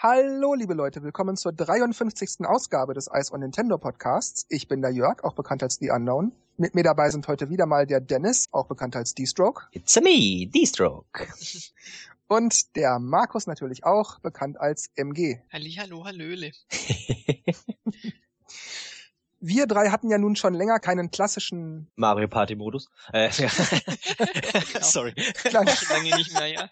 Hallo, liebe Leute, willkommen zur 53. Ausgabe des Ice on Nintendo Podcasts. Ich bin der Jörg, auch bekannt als The Unknown. Mit mir dabei sind heute wieder mal der Dennis, auch bekannt als D-Stroke. It's a me, D-Stroke. Und der Markus natürlich auch, bekannt als MG. Halli, hallo, hallöle. Wir drei hatten ja nun schon länger keinen klassischen Mario Party Modus. Äh, ja. Sorry. Klang, Schon lange nicht mehr, ja.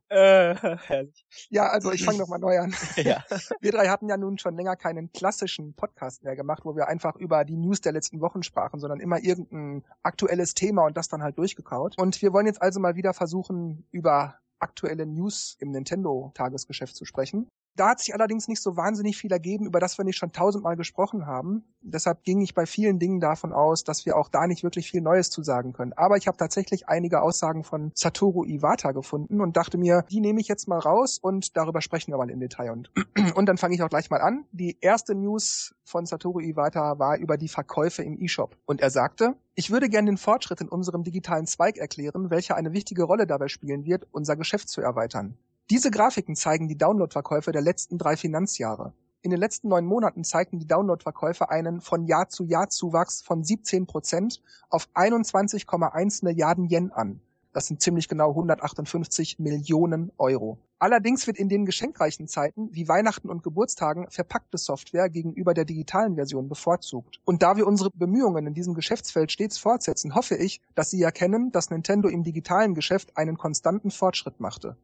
Äh, herrlich. ja, also ich fange nochmal neu an. Ja. Wir drei hatten ja nun schon länger keinen klassischen Podcast mehr gemacht, wo wir einfach über die News der letzten Wochen sprachen, sondern immer irgendein aktuelles Thema und das dann halt durchgekaut. Und wir wollen jetzt also mal wieder versuchen, über aktuelle News im Nintendo-Tagesgeschäft zu sprechen. Da hat sich allerdings nicht so wahnsinnig viel ergeben, über das wir nicht schon tausendmal gesprochen haben. Deshalb ging ich bei vielen Dingen davon aus, dass wir auch da nicht wirklich viel Neues zu sagen können. Aber ich habe tatsächlich einige Aussagen von Satoru Iwata gefunden und dachte mir, die nehme ich jetzt mal raus und darüber sprechen wir mal im Detail. Und, und dann fange ich auch gleich mal an. Die erste News von Satoru Iwata war über die Verkäufe im eShop. Und er sagte, ich würde gern den Fortschritt in unserem digitalen Zweig erklären, welcher eine wichtige Rolle dabei spielen wird, unser Geschäft zu erweitern. Diese Grafiken zeigen die Downloadverkäufe der letzten drei Finanzjahre. In den letzten neun Monaten zeigten die Downloadverkäufe einen von Jahr zu Jahr Zuwachs von 17 Prozent auf 21,1 Milliarden Yen an. Das sind ziemlich genau 158 Millionen Euro. Allerdings wird in den geschenkreichen Zeiten wie Weihnachten und Geburtstagen verpackte Software gegenüber der digitalen Version bevorzugt. Und da wir unsere Bemühungen in diesem Geschäftsfeld stets fortsetzen, hoffe ich, dass Sie erkennen, dass Nintendo im digitalen Geschäft einen konstanten Fortschritt machte.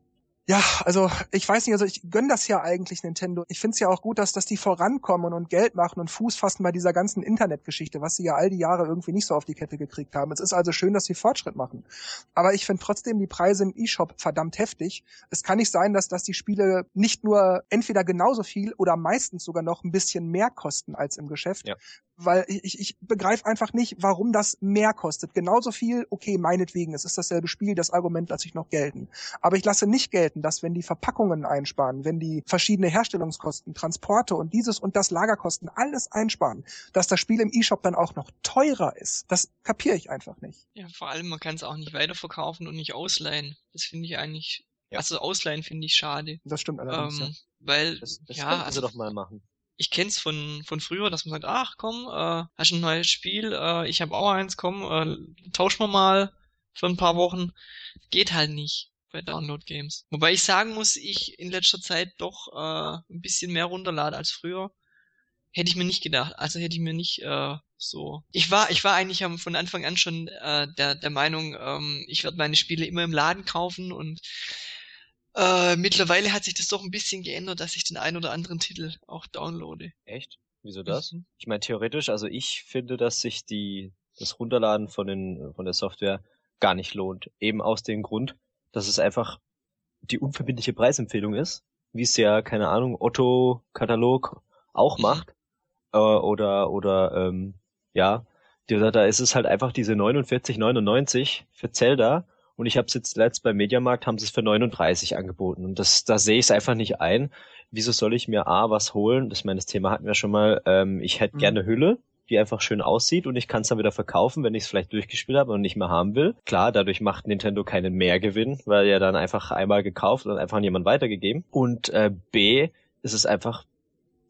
Ja, also ich weiß nicht, also ich gönn das ja eigentlich Nintendo. Ich find's ja auch gut, dass, dass die vorankommen und Geld machen und Fuß fassen bei dieser ganzen Internetgeschichte, was sie ja all die Jahre irgendwie nicht so auf die Kette gekriegt haben. Es ist also schön, dass sie Fortschritt machen. Aber ich finde trotzdem die Preise im E-Shop verdammt heftig. Es kann nicht sein, dass, dass die Spiele nicht nur entweder genauso viel oder meistens sogar noch ein bisschen mehr kosten als im Geschäft. Ja. Weil ich, ich, ich begreife einfach nicht, warum das mehr kostet. Genauso viel, okay, meinetwegen, es ist dasselbe Spiel, das Argument lasse ich noch gelten. Aber ich lasse nicht gelten, dass wenn die Verpackungen einsparen, wenn die verschiedene Herstellungskosten, Transporte und dieses und das Lagerkosten alles einsparen, dass das Spiel im E-Shop dann auch noch teurer ist. Das kapiere ich einfach nicht. Ja, vor allem, man kann es auch nicht weiterverkaufen und nicht ausleihen. Das finde ich eigentlich, Ja. also ausleihen finde ich schade. Das stimmt allerdings. Ähm, ja. weil, Das, das ja, also sie doch mal machen. Ich kenn's von, von früher, dass man sagt, ach komm, äh, hast ein neues Spiel, äh, ich habe auch eins, komm, äh, tauschen wir mal für ein paar Wochen. Geht halt nicht bei Download-Games. Wobei ich sagen muss, ich in letzter Zeit doch äh, ein bisschen mehr runterlade als früher. Hätte ich mir nicht gedacht. Also hätte ich mir nicht äh, so. Ich war, ich war eigentlich von Anfang an schon äh, der, der Meinung, ähm, ich werde meine Spiele immer im Laden kaufen und äh, mittlerweile hat sich das doch ein bisschen geändert, dass ich den einen oder anderen Titel auch downloade. Echt? Wieso das? Mhm. Ich meine, theoretisch, also ich finde, dass sich die, das Runterladen von den, von der Software gar nicht lohnt. Eben aus dem Grund, dass es einfach die unverbindliche Preisempfehlung ist, wie es ja, keine Ahnung, Otto-Katalog auch Mhm. macht. Äh, oder, oder, ähm, ja, da, da ist es halt einfach diese 49,99 für Zelda. Und ich habe es jetzt letzt beim Mediamarkt, haben sie es für 39 angeboten. Und das, da sehe ich es einfach nicht ein. Wieso soll ich mir A, was holen? Das, meine, das Thema hatten wir schon mal. Ähm, ich hätte Mhm. gerne Hülle, die einfach schön aussieht und ich kann es dann wieder verkaufen, wenn ich es vielleicht durchgespielt habe und nicht mehr haben will. Klar, dadurch macht Nintendo keinen Mehrgewinn, weil ja dann einfach einmal gekauft und einfach an jemand weitergegeben. Und äh, B, ist es einfach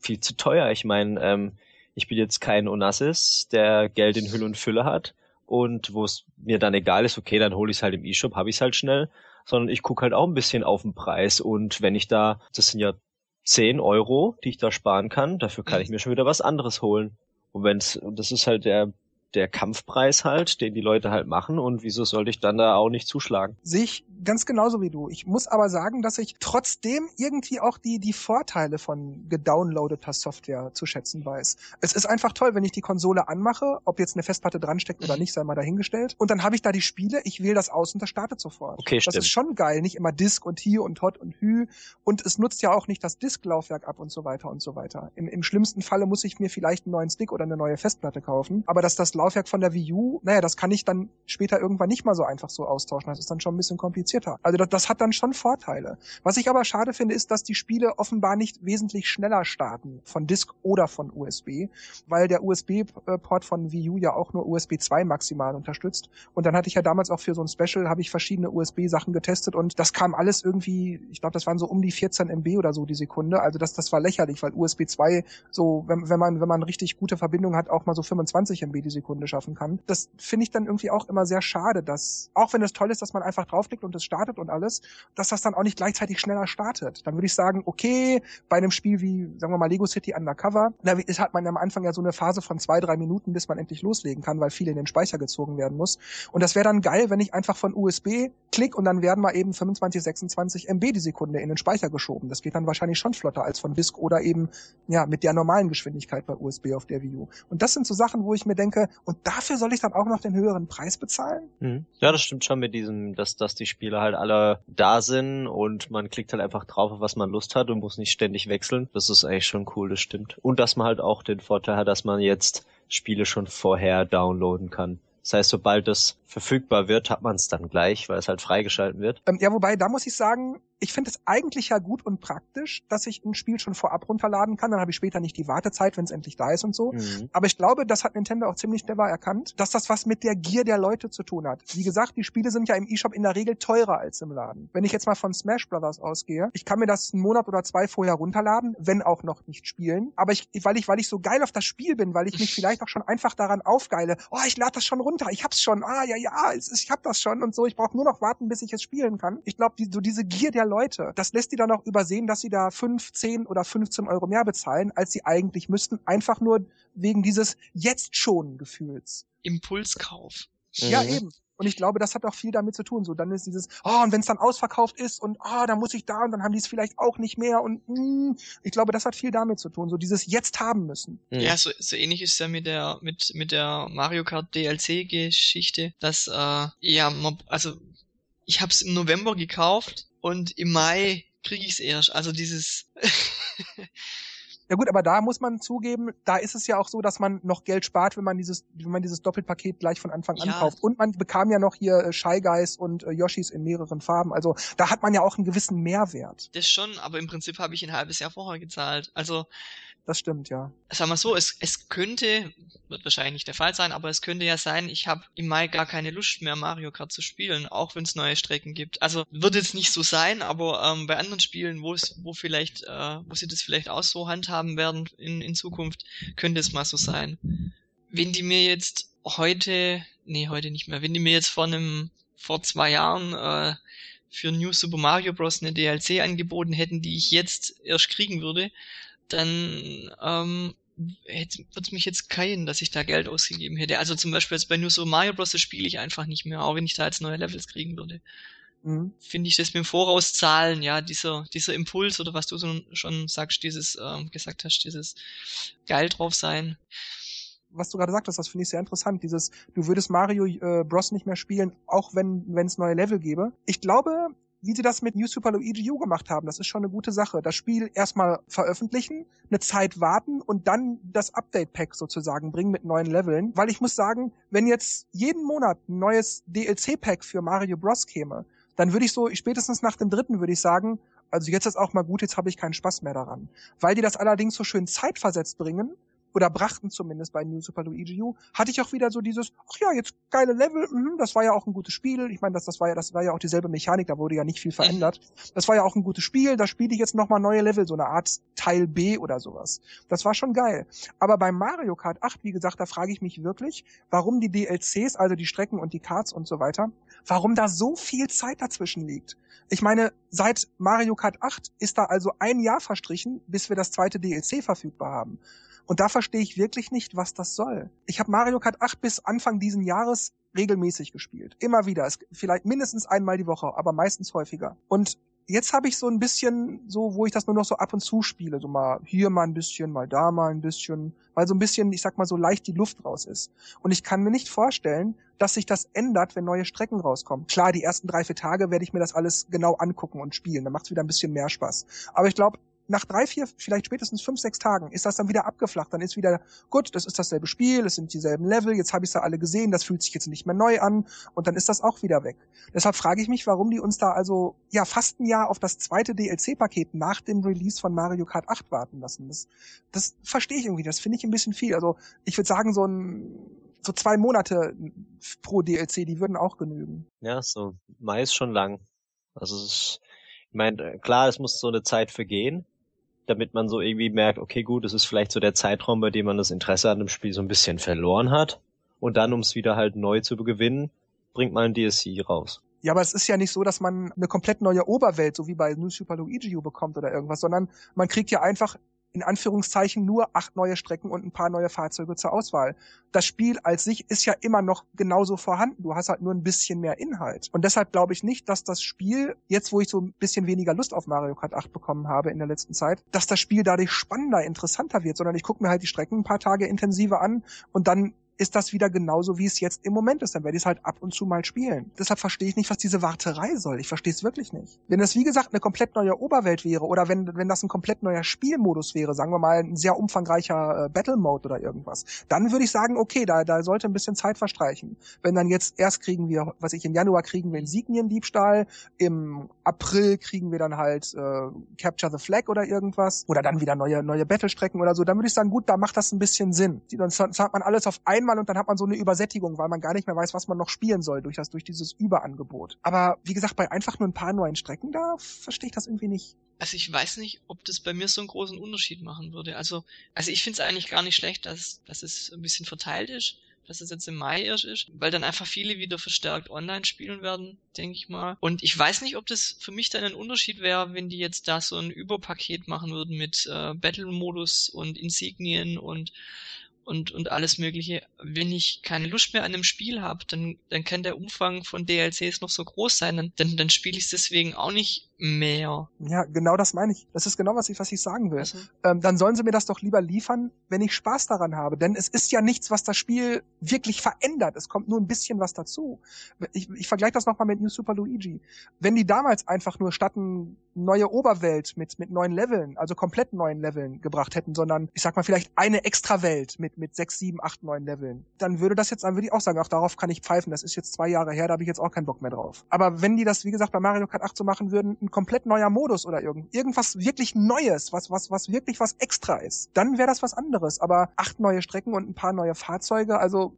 viel zu teuer. Ich meine, ähm, ich bin jetzt kein Onassis, der Geld in Hülle und Fülle hat und wo es mir dann egal ist, okay, dann hole ich es halt im E-Shop, habe ich es halt schnell, sondern ich gucke halt auch ein bisschen auf den Preis. Und wenn ich da, das sind ja 10 Euro, die ich da sparen kann, dafür kann ich mir schon wieder was anderes holen. Und wenn's, und das ist halt der, der Kampfpreis halt, den die Leute halt machen und wieso sollte ich dann da auch nicht zuschlagen? Sehe ich ganz genauso wie du. Ich muss aber sagen, dass ich trotzdem irgendwie auch die, die Vorteile von gedownloadeter Software zu schätzen weiß. Es ist einfach toll, wenn ich die Konsole anmache, ob jetzt eine Festplatte dran steckt oder nicht, sei mal dahingestellt. Und dann habe ich da die Spiele, ich wähle das aus und das startet sofort. Okay, Das stimmt. ist schon geil, nicht immer Disk und hier und hot und hü. Und es nutzt ja auch nicht das Disklaufwerk ab und so weiter und so weiter. Im, Im schlimmsten Falle muss ich mir vielleicht einen neuen Stick oder eine neue Festplatte kaufen. Aber dass das Laufwerk von der Wii U, naja, das kann ich dann später irgendwann nicht mal so einfach so austauschen. Das ist dann schon ein bisschen komplizierter. Also das, das hat dann schon Vorteile. Was ich aber schade finde, ist, dass die Spiele offenbar nicht wesentlich schneller starten von Disk oder von USB, weil der USB-Port von Wii U ja auch nur USB 2 maximal unterstützt. Und dann hatte ich ja damals auch für so ein Special, habe ich verschiedene USB-Sachen getestet und das kam alles irgendwie, ich glaube, das waren so um die 14 MB oder so die Sekunde. Also das, das war lächerlich, weil USB 2 so, wenn, wenn man, wenn man richtig gute Verbindung hat, auch mal so 25 MB die Sekunde schaffen kann. Das finde ich dann irgendwie auch immer sehr schade, dass, auch wenn es toll ist, dass man einfach draufklickt und es startet und alles, dass das dann auch nicht gleichzeitig schneller startet. Dann würde ich sagen, okay, bei einem Spiel wie, sagen wir mal, Lego City Undercover, da hat man am Anfang ja so eine Phase von zwei, drei Minuten, bis man endlich loslegen kann, weil viel in den Speicher gezogen werden muss. Und das wäre dann geil, wenn ich einfach von USB klick und dann werden mal eben 25, 26 MB die Sekunde in den Speicher geschoben. Das geht dann wahrscheinlich schon flotter als von Disk oder eben, ja, mit der normalen Geschwindigkeit bei USB auf der Wii U. Und das sind so Sachen, wo ich mir denke, und dafür soll ich dann auch noch den höheren Preis bezahlen? Mhm. Ja, das stimmt schon mit diesem, dass, dass die Spiele halt alle da sind und man klickt halt einfach drauf, auf was man Lust hat und muss nicht ständig wechseln. Das ist eigentlich schon cool, das stimmt. Und dass man halt auch den Vorteil hat, dass man jetzt Spiele schon vorher downloaden kann. Das heißt, sobald es verfügbar wird, hat man es dann gleich, weil es halt freigeschalten wird. Ähm, ja, wobei, da muss ich sagen, ich finde es eigentlich ja gut und praktisch, dass ich ein Spiel schon vorab runterladen kann. Dann habe ich später nicht die Wartezeit, wenn es endlich da ist und so. Mhm. Aber ich glaube, das hat Nintendo auch ziemlich clever erkannt, dass das was mit der Gier der Leute zu tun hat. Wie gesagt, die Spiele sind ja im eShop in der Regel teurer als im Laden. Wenn ich jetzt mal von Smash Brothers ausgehe, ich kann mir das einen Monat oder zwei vorher runterladen, wenn auch noch nicht spielen. Aber ich, weil ich, weil ich so geil auf das Spiel bin, weil ich mich vielleicht auch schon einfach daran aufgeile, oh, ich lade das schon runter, ich hab's schon, ah, ja, ja, ich hab das schon und so, ich brauche nur noch warten, bis ich es spielen kann. Ich glaube, die, so diese Gier der Leute, das lässt die dann auch übersehen, dass sie da 5, 10 oder 15 Euro mehr bezahlen, als sie eigentlich müssten, einfach nur wegen dieses jetzt schon Gefühls. Impulskauf. Ja, mhm. eben. Und ich glaube, das hat auch viel damit zu tun. So, dann ist dieses, oh, und wenn es dann ausverkauft ist und ah, oh, dann muss ich da und dann haben die es vielleicht auch nicht mehr und mh, hm, ich glaube, das hat viel damit zu tun. So dieses jetzt haben müssen. Mhm. Ja, so, so ähnlich ist ja mit der mit mit der Mario Kart DLC Geschichte, dass äh, ja, also ich habe es im November gekauft und im Mai kriege ich es erst. Also dieses Ja gut, aber da muss man zugeben, da ist es ja auch so, dass man noch Geld spart, wenn man dieses, wenn man dieses Doppelpaket gleich von Anfang an ja. kauft. Und man bekam ja noch hier äh, Shy Guys und äh, Yoshis in mehreren Farben. Also da hat man ja auch einen gewissen Mehrwert. Das schon, aber im Prinzip habe ich ein halbes Jahr vorher gezahlt. Also das stimmt, ja. Sagen wir so, es, es könnte, wird wahrscheinlich nicht der Fall sein, aber es könnte ja sein, ich habe im Mai gar keine Lust mehr, Mario Kart zu spielen, auch wenn es neue Strecken gibt. Also wird jetzt nicht so sein, aber ähm, bei anderen Spielen, wo es, wo vielleicht, äh, wo sie das vielleicht auch so handhaben werden in, in Zukunft, könnte es mal so sein. Wenn die mir jetzt heute, nee, heute nicht mehr, wenn die mir jetzt vor einem, vor zwei Jahren äh, für New Super Mario Bros. eine DLC angeboten hätten, die ich jetzt erst kriegen würde, dann ähm, würde es mich jetzt keinen, dass ich da Geld ausgegeben hätte. Also zum Beispiel jetzt bei New Super Mario Bros. spiele ich einfach nicht mehr, auch wenn ich da jetzt neue Levels kriegen würde. Mhm. Finde ich das mit dem Vorauszahlen, ja, dieser, dieser Impuls oder was du so schon sagst, dieses, ähm, gesagt hast, dieses geil drauf sein. Was du gerade sagtest, das finde ich sehr interessant. Dieses, du würdest Mario äh, Bros nicht mehr spielen, auch wenn wenn es neue Level gäbe. Ich glaube, wie sie das mit New Super Luigi U gemacht haben. Das ist schon eine gute Sache. Das Spiel erstmal veröffentlichen, eine Zeit warten und dann das Update-Pack sozusagen bringen mit neuen Leveln. Weil ich muss sagen, wenn jetzt jeden Monat ein neues DLC-Pack für Mario Bros. käme, dann würde ich so, spätestens nach dem dritten würde ich sagen, also jetzt ist auch mal gut, jetzt habe ich keinen Spaß mehr daran. Weil die das allerdings so schön zeitversetzt bringen, oder brachten zumindest bei New Super Luigi U, hatte ich auch wieder so dieses, ach ja, jetzt geile Level, mh, das war ja auch ein gutes Spiel. Ich meine, das, das war ja, das war ja auch dieselbe Mechanik, da wurde ja nicht viel verändert. Das war ja auch ein gutes Spiel, da spiele ich jetzt nochmal neue Level, so eine Art Teil B oder sowas. Das war schon geil. Aber bei Mario Kart 8, wie gesagt, da frage ich mich wirklich, warum die DLCs, also die Strecken und die Karts und so weiter, warum da so viel Zeit dazwischen liegt. Ich meine, seit Mario Kart 8 ist da also ein Jahr verstrichen, bis wir das zweite DLC verfügbar haben. Und da verstehe ich wirklich nicht, was das soll. Ich habe Mario Kart 8 bis Anfang diesen Jahres regelmäßig gespielt. Immer wieder. Es, vielleicht mindestens einmal die Woche, aber meistens häufiger. Und jetzt habe ich so ein bisschen so, wo ich das nur noch so ab und zu spiele. So mal hier mal ein bisschen, mal da mal ein bisschen. Weil so ein bisschen, ich sag mal, so leicht die Luft raus ist. Und ich kann mir nicht vorstellen, dass sich das ändert, wenn neue Strecken rauskommen. Klar, die ersten drei, vier Tage werde ich mir das alles genau angucken und spielen. Dann macht es wieder ein bisschen mehr Spaß. Aber ich glaube, nach drei, vier, vielleicht spätestens fünf, sechs Tagen ist das dann wieder abgeflacht. Dann ist wieder, gut, das ist dasselbe Spiel, es sind dieselben Level, jetzt habe ich sie alle gesehen, das fühlt sich jetzt nicht mehr neu an und dann ist das auch wieder weg. Deshalb frage ich mich, warum die uns da also ja fast ein Jahr auf das zweite DLC-Paket nach dem Release von Mario Kart 8 warten lassen. Das, das verstehe ich irgendwie, das finde ich ein bisschen viel. Also ich würde sagen, so ein so zwei Monate pro DLC, die würden auch genügen. Ja, so Mai ist schon lang. Also es ist, ich meine, klar, es muss so eine Zeit vergehen, damit man so irgendwie merkt, okay, gut, es ist vielleicht so der Zeitraum, bei dem man das Interesse an dem Spiel so ein bisschen verloren hat. Und dann, um es wieder halt neu zu gewinnen, bringt man ein DLC raus. Ja, aber es ist ja nicht so, dass man eine komplett neue Oberwelt, so wie bei New Super Luigi bekommt oder irgendwas, sondern man kriegt ja einfach in Anführungszeichen nur acht neue Strecken und ein paar neue Fahrzeuge zur Auswahl. Das Spiel als sich ist ja immer noch genauso vorhanden. Du hast halt nur ein bisschen mehr Inhalt. Und deshalb glaube ich nicht, dass das Spiel, jetzt wo ich so ein bisschen weniger Lust auf Mario Kart 8 bekommen habe in der letzten Zeit, dass das Spiel dadurch spannender, interessanter wird, sondern ich gucke mir halt die Strecken ein paar Tage intensiver an und dann ist das wieder genauso, wie es jetzt im Moment ist. Dann werde ich es halt ab und zu mal spielen. Deshalb verstehe ich nicht, was diese Warterei soll. Ich verstehe es wirklich nicht. Wenn das, wie gesagt, eine komplett neue Oberwelt wäre oder wenn, wenn das ein komplett neuer Spielmodus wäre, sagen wir mal ein sehr umfangreicher äh, Battle-Mode oder irgendwas, dann würde ich sagen, okay, da, da sollte ein bisschen Zeit verstreichen. Wenn dann jetzt erst kriegen wir, was ich im Januar kriegen wir Insigniendiebstahl, im April kriegen wir dann halt äh, Capture the Flag oder irgendwas oder dann wieder neue, neue Battle-Strecken oder so, dann würde ich sagen, gut, da macht das ein bisschen Sinn. Dann hat man alles auf einmal einmal und dann hat man so eine Übersättigung, weil man gar nicht mehr weiß, was man noch spielen soll durch das, durch dieses Überangebot. Aber wie gesagt, bei einfach nur ein paar neuen Strecken, da verstehe ich das irgendwie nicht. Also ich weiß nicht, ob das bei mir so einen großen Unterschied machen würde. Also, also ich finde es eigentlich gar nicht schlecht, dass, dass es ein bisschen verteilt ist dass es jetzt im Mai erst ist, weil dann einfach viele wieder verstärkt online spielen werden, denke ich mal. Und ich weiß nicht, ob das für mich dann ein Unterschied wäre, wenn die jetzt da so ein Überpaket machen würden mit äh, Battle-Modus und Insignien und und, und alles Mögliche. Wenn ich keine Lust mehr an einem Spiel habe, dann, dann kann der Umfang von DLCs noch so groß sein, dann, dann spiele ich es deswegen auch nicht mehr. Ja, genau das meine ich. Das ist genau, was ich, was ich sagen will. Also. Ähm, dann sollen sie mir das doch lieber liefern, wenn ich Spaß daran habe. Denn es ist ja nichts, was das Spiel wirklich verändert. Es kommt nur ein bisschen was dazu. Ich, ich vergleiche das nochmal mit New Super Luigi. Wenn die damals einfach nur statt eine neue Oberwelt mit, mit neuen Leveln, also komplett neuen Leveln gebracht hätten, sondern ich sag mal vielleicht eine extra Welt mit, mit sechs, sieben, acht, neun Leveln, dann würde das jetzt, dann würde ich auch sagen, ach, darauf kann ich pfeifen. Das ist jetzt zwei Jahre her, da habe ich jetzt auch keinen Bock mehr drauf. Aber wenn die das, wie gesagt, bei Mario Kart 8 so machen würden, ein komplett neuer Modus oder irgend, irgendwas wirklich Neues, was, was, was wirklich was extra ist, dann wäre das was anderes. Aber acht neue Strecken und ein paar neue Fahrzeuge, also,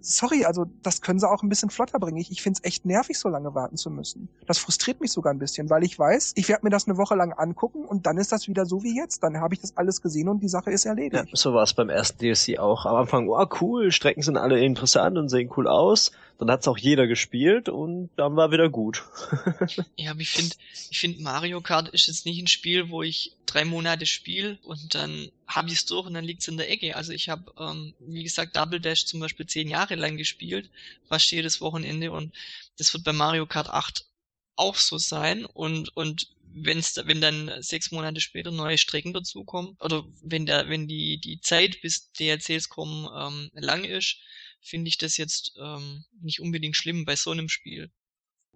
sorry, also, das können sie auch ein bisschen flotter bringen. Ich, ich finde es echt nervig, so lange warten zu müssen. Das frustriert mich sogar ein bisschen, weil ich weiß, ich werde mir das eine Woche lang angucken und dann ist das wieder so wie jetzt. Dann habe ich das alles gesehen und die Sache ist erledigt. Ja, so war es beim ersten DLC auch. Am Anfang, oh cool, Strecken sind alle interessant und sehen cool aus. Dann hat's auch jeder gespielt und dann war wieder gut. ja, aber ich finde, ich finde Mario Kart ist jetzt nicht ein Spiel, wo ich drei Monate spiele und dann habe ich es durch und dann liegt's in der Ecke. Also ich habe, ähm, wie gesagt, Double Dash zum Beispiel zehn Jahre lang gespielt, fast jedes Wochenende und das wird bei Mario Kart 8 auch so sein und und wenn's, wenn dann sechs Monate später neue Strecken dazukommen oder wenn der wenn die die Zeit bis DLCs kommen ähm, lang ist, finde ich das jetzt ähm, nicht unbedingt schlimm bei so einem Spiel.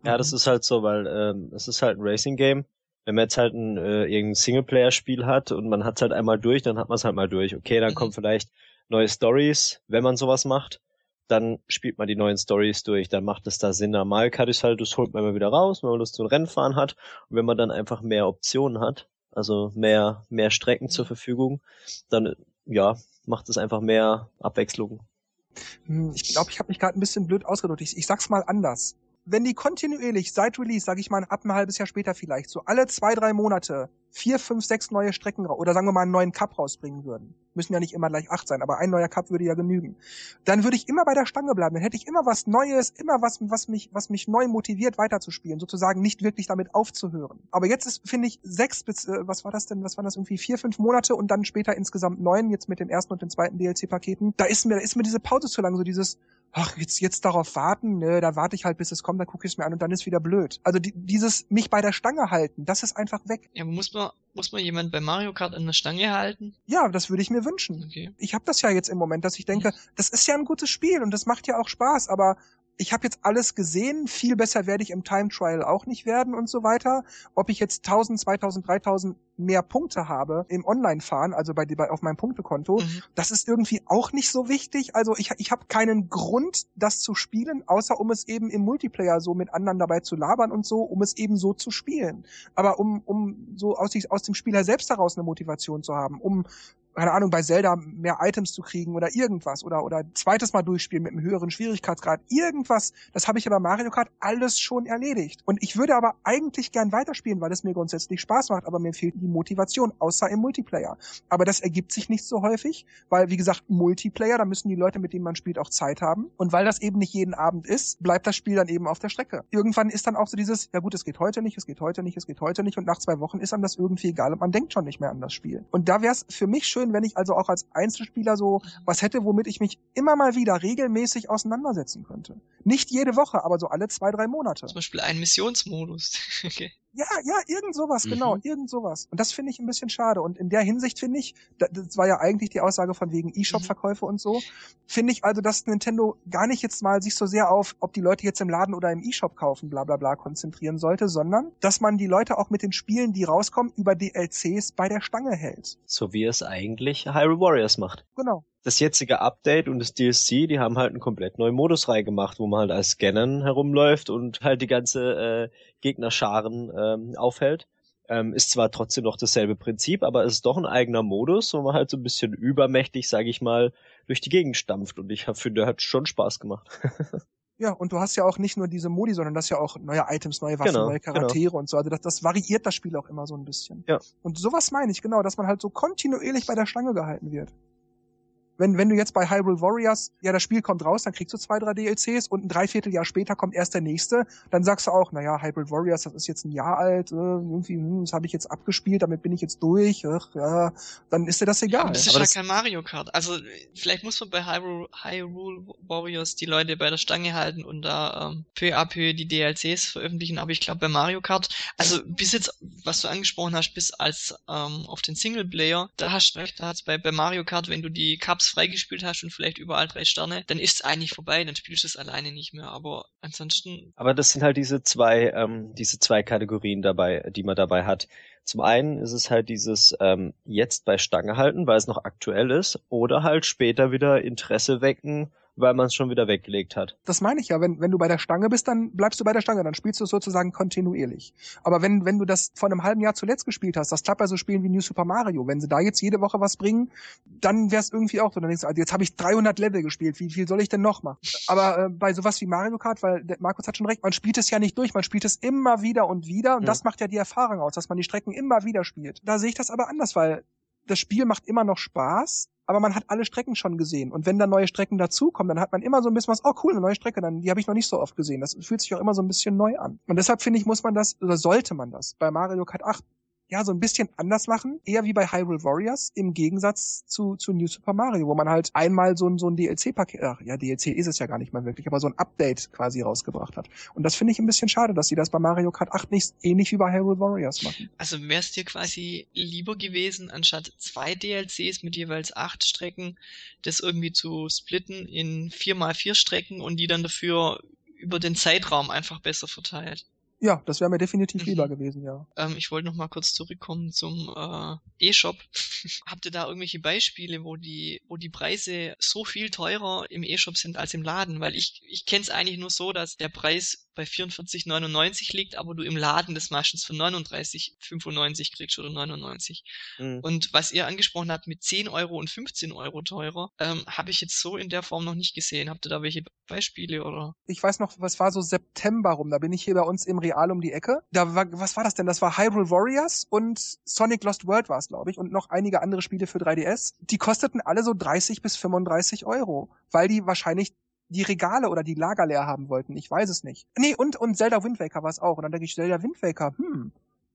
Ja, das mhm. ist halt so, weil ähm, es ist halt ein Racing-Game. Wenn man jetzt halt ein äh, irgendein Singleplayer-Spiel hat und man hat halt einmal durch, dann hat man es halt mal durch. Okay, dann mhm. kommen vielleicht neue Stories, wenn man sowas macht. Dann spielt man die neuen Stories durch, dann macht es da Sinn. Normal kann ich halt, das holt man immer wieder raus, wenn man Lust zum Rennfahren hat. Und wenn man dann einfach mehr Optionen hat, also mehr, mehr Strecken zur mhm. Verfügung, dann ja, macht es einfach mehr Abwechslung hm, ich glaube, ich habe mich gerade ein bisschen blöd ausgedrückt. Ich, ich sag's mal anders. Wenn die kontinuierlich seit Release, sage ich mal, ab ein halbes Jahr später vielleicht, so alle zwei, drei Monate vier, fünf, sechs neue Strecken oder sagen wir mal einen neuen Cup rausbringen würden, müssen ja nicht immer gleich acht sein, aber ein neuer Cup würde ja genügen, dann würde ich immer bei der Stange bleiben. Dann hätte ich immer was Neues, immer was, was mich, was mich neu motiviert weiterzuspielen, sozusagen nicht wirklich damit aufzuhören. Aber jetzt ist, finde ich, sechs bis, äh, was war das denn, was waren das irgendwie, vier, fünf Monate und dann später insgesamt neun, jetzt mit dem ersten und dem zweiten DLC-Paketen, da ist mir, da ist mir diese Pause zu lang, so dieses, ach, jetzt, jetzt darauf warten, ne, da warte ich halt, bis es kommt, dann gucke ich es mir an und dann ist wieder blöd. Also die, dieses mich bei der Stange halten, das ist einfach weg. Ja, muss man, muss man jemand bei Mario Kart an der Stange halten? Ja, das würde ich mir wünschen. Okay. Ich habe das ja jetzt im Moment, dass ich denke, das ist ja ein gutes Spiel und das macht ja auch Spaß, aber ich habe jetzt alles gesehen, viel besser werde ich im Time Trial auch nicht werden und so weiter. Ob ich jetzt 1000, 2000, 3000 mehr Punkte habe im Online-Fahren, also bei, bei auf meinem Punktekonto, mhm. das ist irgendwie auch nicht so wichtig. Also ich, ich habe keinen Grund, das zu spielen, außer um es eben im Multiplayer so mit anderen dabei zu labern und so, um es eben so zu spielen. Aber um, um so aus, aus dem Spieler selbst heraus eine Motivation zu haben, um keine Ahnung, bei Zelda mehr Items zu kriegen oder irgendwas oder oder zweites Mal durchspielen mit einem höheren Schwierigkeitsgrad. Irgendwas, das habe ich ja bei Mario Kart alles schon erledigt. Und ich würde aber eigentlich gern weiterspielen, weil es mir grundsätzlich Spaß macht, aber mir fehlt die Motivation, außer im Multiplayer. Aber das ergibt sich nicht so häufig, weil wie gesagt, Multiplayer, da müssen die Leute, mit denen man spielt, auch Zeit haben. Und weil das eben nicht jeden Abend ist, bleibt das Spiel dann eben auf der Strecke. Irgendwann ist dann auch so dieses, ja gut, es geht heute nicht, es geht heute nicht, es geht heute nicht und nach zwei Wochen ist einem das irgendwie egal und man denkt schon nicht mehr an das Spiel. Und da wäre es für mich schön, schön, wenn ich also auch als Einzelspieler so was hätte, womit ich mich immer mal wieder regelmäßig auseinandersetzen könnte. Nicht jede Woche, aber so alle zwei, drei Monate. Zum Beispiel einen Missionsmodus. okay. Ja, ja, irgend sowas, mhm. genau, irgend sowas. Und das finde ich ein bisschen schade. Und in der Hinsicht finde ich, das war ja eigentlich die Aussage von wegen E-Shop-Verkäufe und so, finde ich also, dass Nintendo gar nicht jetzt mal sich so sehr auf, ob die Leute jetzt im Laden oder im E-Shop kaufen, bla bla bla, konzentrieren sollte, sondern dass man die Leute auch mit den Spielen, die rauskommen, über DLCs bei der Stange hält. So wie es eigentlich Hyrule Warriors macht. Genau das jetzige Update und das DLC, die haben halt einen komplett neuen Modus reingemacht, wo man halt als Scannen herumläuft und halt die ganze äh, Gegnerscharen ähm, aufhält. Ähm, ist zwar trotzdem noch dasselbe Prinzip, aber es ist doch ein eigener Modus, wo man halt so ein bisschen übermächtig, sage ich mal, durch die Gegend stampft. Und ich finde, hat schon Spaß gemacht. Ja, und du hast ja auch nicht nur diese Modi, sondern das ja auch neue Items, neue Waffen, genau, neue genau. Charaktere genau. und so. Also das, das variiert das Spiel auch immer so ein bisschen. Ja. Und sowas meine ich, genau, dass man halt so kontinuierlich bei der Stange gehalten wird wenn, wenn du jetzt bei Hyrule Warriors, ja, das Spiel kommt raus, dann kriegst du zwei, drei DLCs und ein Dreivierteljahr später kommt erst der nächste, dann sagst du auch, naja, Hyrule Warriors, das ist jetzt ein Jahr alt, äh, irgendwie, hm, das habe ich jetzt abgespielt, damit bin ich jetzt durch, ach, ja, dann ist dir das egal. Aber das ist ja das kein Mario Kart. Also vielleicht muss man bei Hyrule, Hyrule Warriors die Leute bei der Stange halten und da ähm, peu à peu die DLCs veröffentlichen, aber ich glaube bei Mario Kart, also bis jetzt, was du angesprochen hast, bis als ähm, auf den Singleplayer, da hast du recht, da hat's bei, bei Mario Kart, wenn du die Cups freigespielt hast und vielleicht überall drei Sterne, dann ist es eigentlich vorbei, dann spielst du es alleine nicht mehr. Aber ansonsten. Aber das sind halt diese zwei, ähm, diese zwei Kategorien dabei, die man dabei hat. Zum einen ist es halt dieses ähm, jetzt bei Stange halten, weil es noch aktuell ist, oder halt später wieder Interesse wecken weil man es schon wieder weggelegt hat. Das meine ich ja, wenn, wenn du bei der Stange bist, dann bleibst du bei der Stange, dann spielst du es sozusagen kontinuierlich. Aber wenn, wenn du das vor einem halben Jahr zuletzt gespielt hast, das klappt bei so Spielen wie New Super Mario, wenn sie da jetzt jede Woche was bringen, dann wäre es irgendwie auch so, dann denkst du, also jetzt habe ich 300 Level gespielt, wie viel soll ich denn noch machen? Aber äh, bei sowas wie Mario Kart, weil der Markus hat schon recht, man spielt es ja nicht durch, man spielt es immer wieder und wieder und ja. das macht ja die Erfahrung aus, dass man die Strecken immer wieder spielt. Da sehe ich das aber anders, weil das Spiel macht immer noch Spaß, aber man hat alle Strecken schon gesehen. Und wenn da neue Strecken dazukommen, dann hat man immer so ein bisschen was, oh cool, eine neue Strecke, dann die habe ich noch nicht so oft gesehen. Das fühlt sich auch immer so ein bisschen neu an. Und deshalb finde ich, muss man das, oder sollte man das bei Mario Kart 8 ja, so ein bisschen anders machen, eher wie bei Hyrule Warriors, im Gegensatz zu, zu New Super Mario, wo man halt einmal so ein, so ein DLC-Paket, ach ja, DLC ist es ja gar nicht mal wirklich, aber so ein Update quasi rausgebracht hat. Und das finde ich ein bisschen schade, dass sie das bei Mario Kart 8 nicht ähnlich wie bei Hyrule Warriors machen. Also wäre es dir quasi lieber gewesen, anstatt zwei DLCs mit jeweils acht Strecken, das irgendwie zu splitten in vier mal vier Strecken und die dann dafür über den Zeitraum einfach besser verteilt. Ja, das wäre mir definitiv mhm. lieber gewesen, ja. Ähm, ich wollte noch mal kurz zurückkommen zum äh, E-Shop. Habt ihr da irgendwelche Beispiele, wo die, wo die Preise so viel teurer im E-Shop sind als im Laden? Weil ich, ich kenne es eigentlich nur so, dass der Preis bei 44,99 liegt, aber du im Laden das meistens für 39,95 kriegst oder 99. Mhm. Und was ihr angesprochen habt mit 10 Euro und 15 Euro teurer, ähm, habe ich jetzt so in der Form noch nicht gesehen. Habt ihr da welche Beispiele oder? Ich weiß noch, was war so September rum, da bin ich hier bei uns im Real um die Ecke. Da war, was war das denn? Das war Hyrule Warriors und Sonic Lost World war es, glaube ich, und noch einige andere Spiele für 3DS. Die kosteten alle so 30 bis 35 Euro, weil die wahrscheinlich die Regale oder die Lager leer haben wollten. Ich weiß es nicht. Nee, und, und Zelda Wind Waker war es auch. Und dann denke ich, Zelda Wind Waker, hm,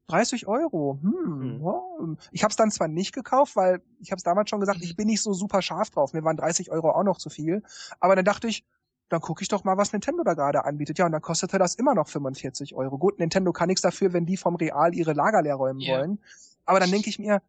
30 Euro. Hm, oh. Ich habe es dann zwar nicht gekauft, weil ich habe es damals schon gesagt, mhm. ich bin nicht so super scharf drauf. Mir waren 30 Euro auch noch zu viel. Aber dann dachte ich, dann gucke ich doch mal, was Nintendo da gerade anbietet. Ja, und dann kostete das immer noch 45 Euro. Gut, Nintendo kann nichts dafür, wenn die vom Real ihre Lager leer räumen yeah. wollen. Aber dann denke ich mir,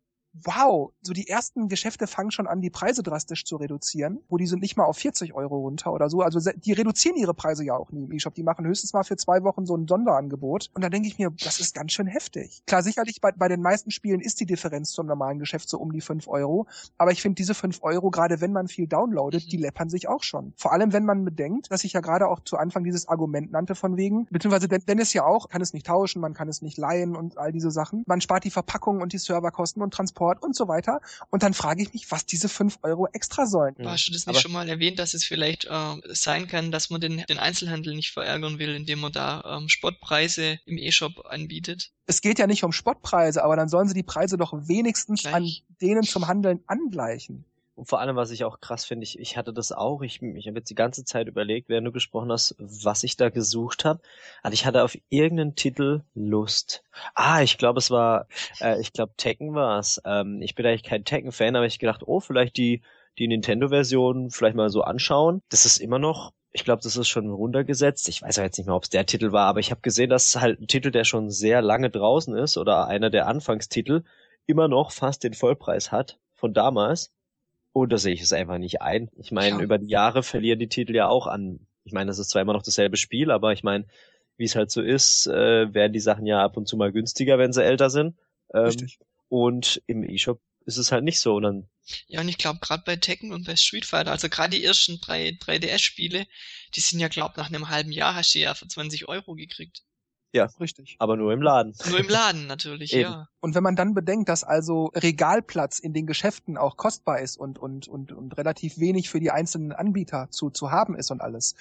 wow, so die ersten Geschäfte fangen schon an, die Preise drastisch zu reduzieren, wo die sind nicht mal auf 40 Euro runter oder so. Also die reduzieren ihre Preise ja auch nie im E-Shop. Die machen höchstens mal für zwei Wochen so ein Sonderangebot. Und da denke ich mir, das ist ganz schön heftig. Klar, sicherlich bei, bei den meisten Spielen ist die Differenz zum normalen Geschäft so um die 5 Euro. Aber ich finde diese 5 Euro, gerade wenn man viel downloadet, die läppern sich auch schon. Vor allem, wenn man bedenkt, dass ich ja gerade auch zu Anfang dieses Argument nannte von wegen, beziehungsweise Dennis ja auch, kann es nicht tauschen, man kann es nicht leihen und all diese Sachen. Man spart die Verpackung und die Serverkosten und Transport und so weiter. Und dann frage ich mich, was diese fünf Euro extra sollen. Mhm. Hast du das nicht Aber schon mal erwähnt, dass es vielleicht äh, sein kann, dass man den, den Einzelhandel nicht verärgern will, indem man da ähm, Spottpreise im E-Shop anbietet? Es geht ja nicht um Spottpreise, aber dann sollen sie die Preise doch wenigstens Gleich. an denen zum Handeln angleichen. Und vor allem, was ich auch krass finde, ich, ich hatte das auch, ich, ich habe jetzt die ganze Zeit überlegt, während du gesprochen hast, was ich da gesucht habe. Also ich hatte auf irgendeinen Titel Lust. Ah, ich glaube, es war, äh, ich glaube, Tekken war es. Ähm, ich bin eigentlich kein Tekken-Fan, aber ich gedacht, oh, vielleicht die, die Nintendo-Version vielleicht mal so anschauen. Das ist immer noch ich glaube, das ist schon runtergesetzt. Ich weiß ja jetzt nicht mehr, ob es der Titel war, aber ich habe gesehen, dass halt ein Titel, der schon sehr lange draußen ist oder einer der Anfangstitel, immer noch fast den Vollpreis hat von damals. Und da sehe ich es einfach nicht ein. Ich meine, ja. über die Jahre verlieren die Titel ja auch an. Ich meine, das ist zwar immer noch dasselbe Spiel, aber ich meine, wie es halt so ist, äh, werden die Sachen ja ab und zu mal günstiger, wenn sie älter sind. Ähm, Richtig. Und im E-Shop ist es halt nicht so. Und dann ja, und ich glaube, gerade bei Tekken und bei Street Fighter, also gerade die ersten drei 3DS-Spiele, die sind ja, glaub, nach einem halben Jahr hast du ja für 20 Euro gekriegt. Ja, richtig. Aber nur im Laden. Nur im Laden natürlich, ja. Und wenn man dann bedenkt, dass also Regalplatz in den Geschäften auch kostbar ist und, und, und, und relativ wenig für die einzelnen Anbieter zu, zu haben ist und alles,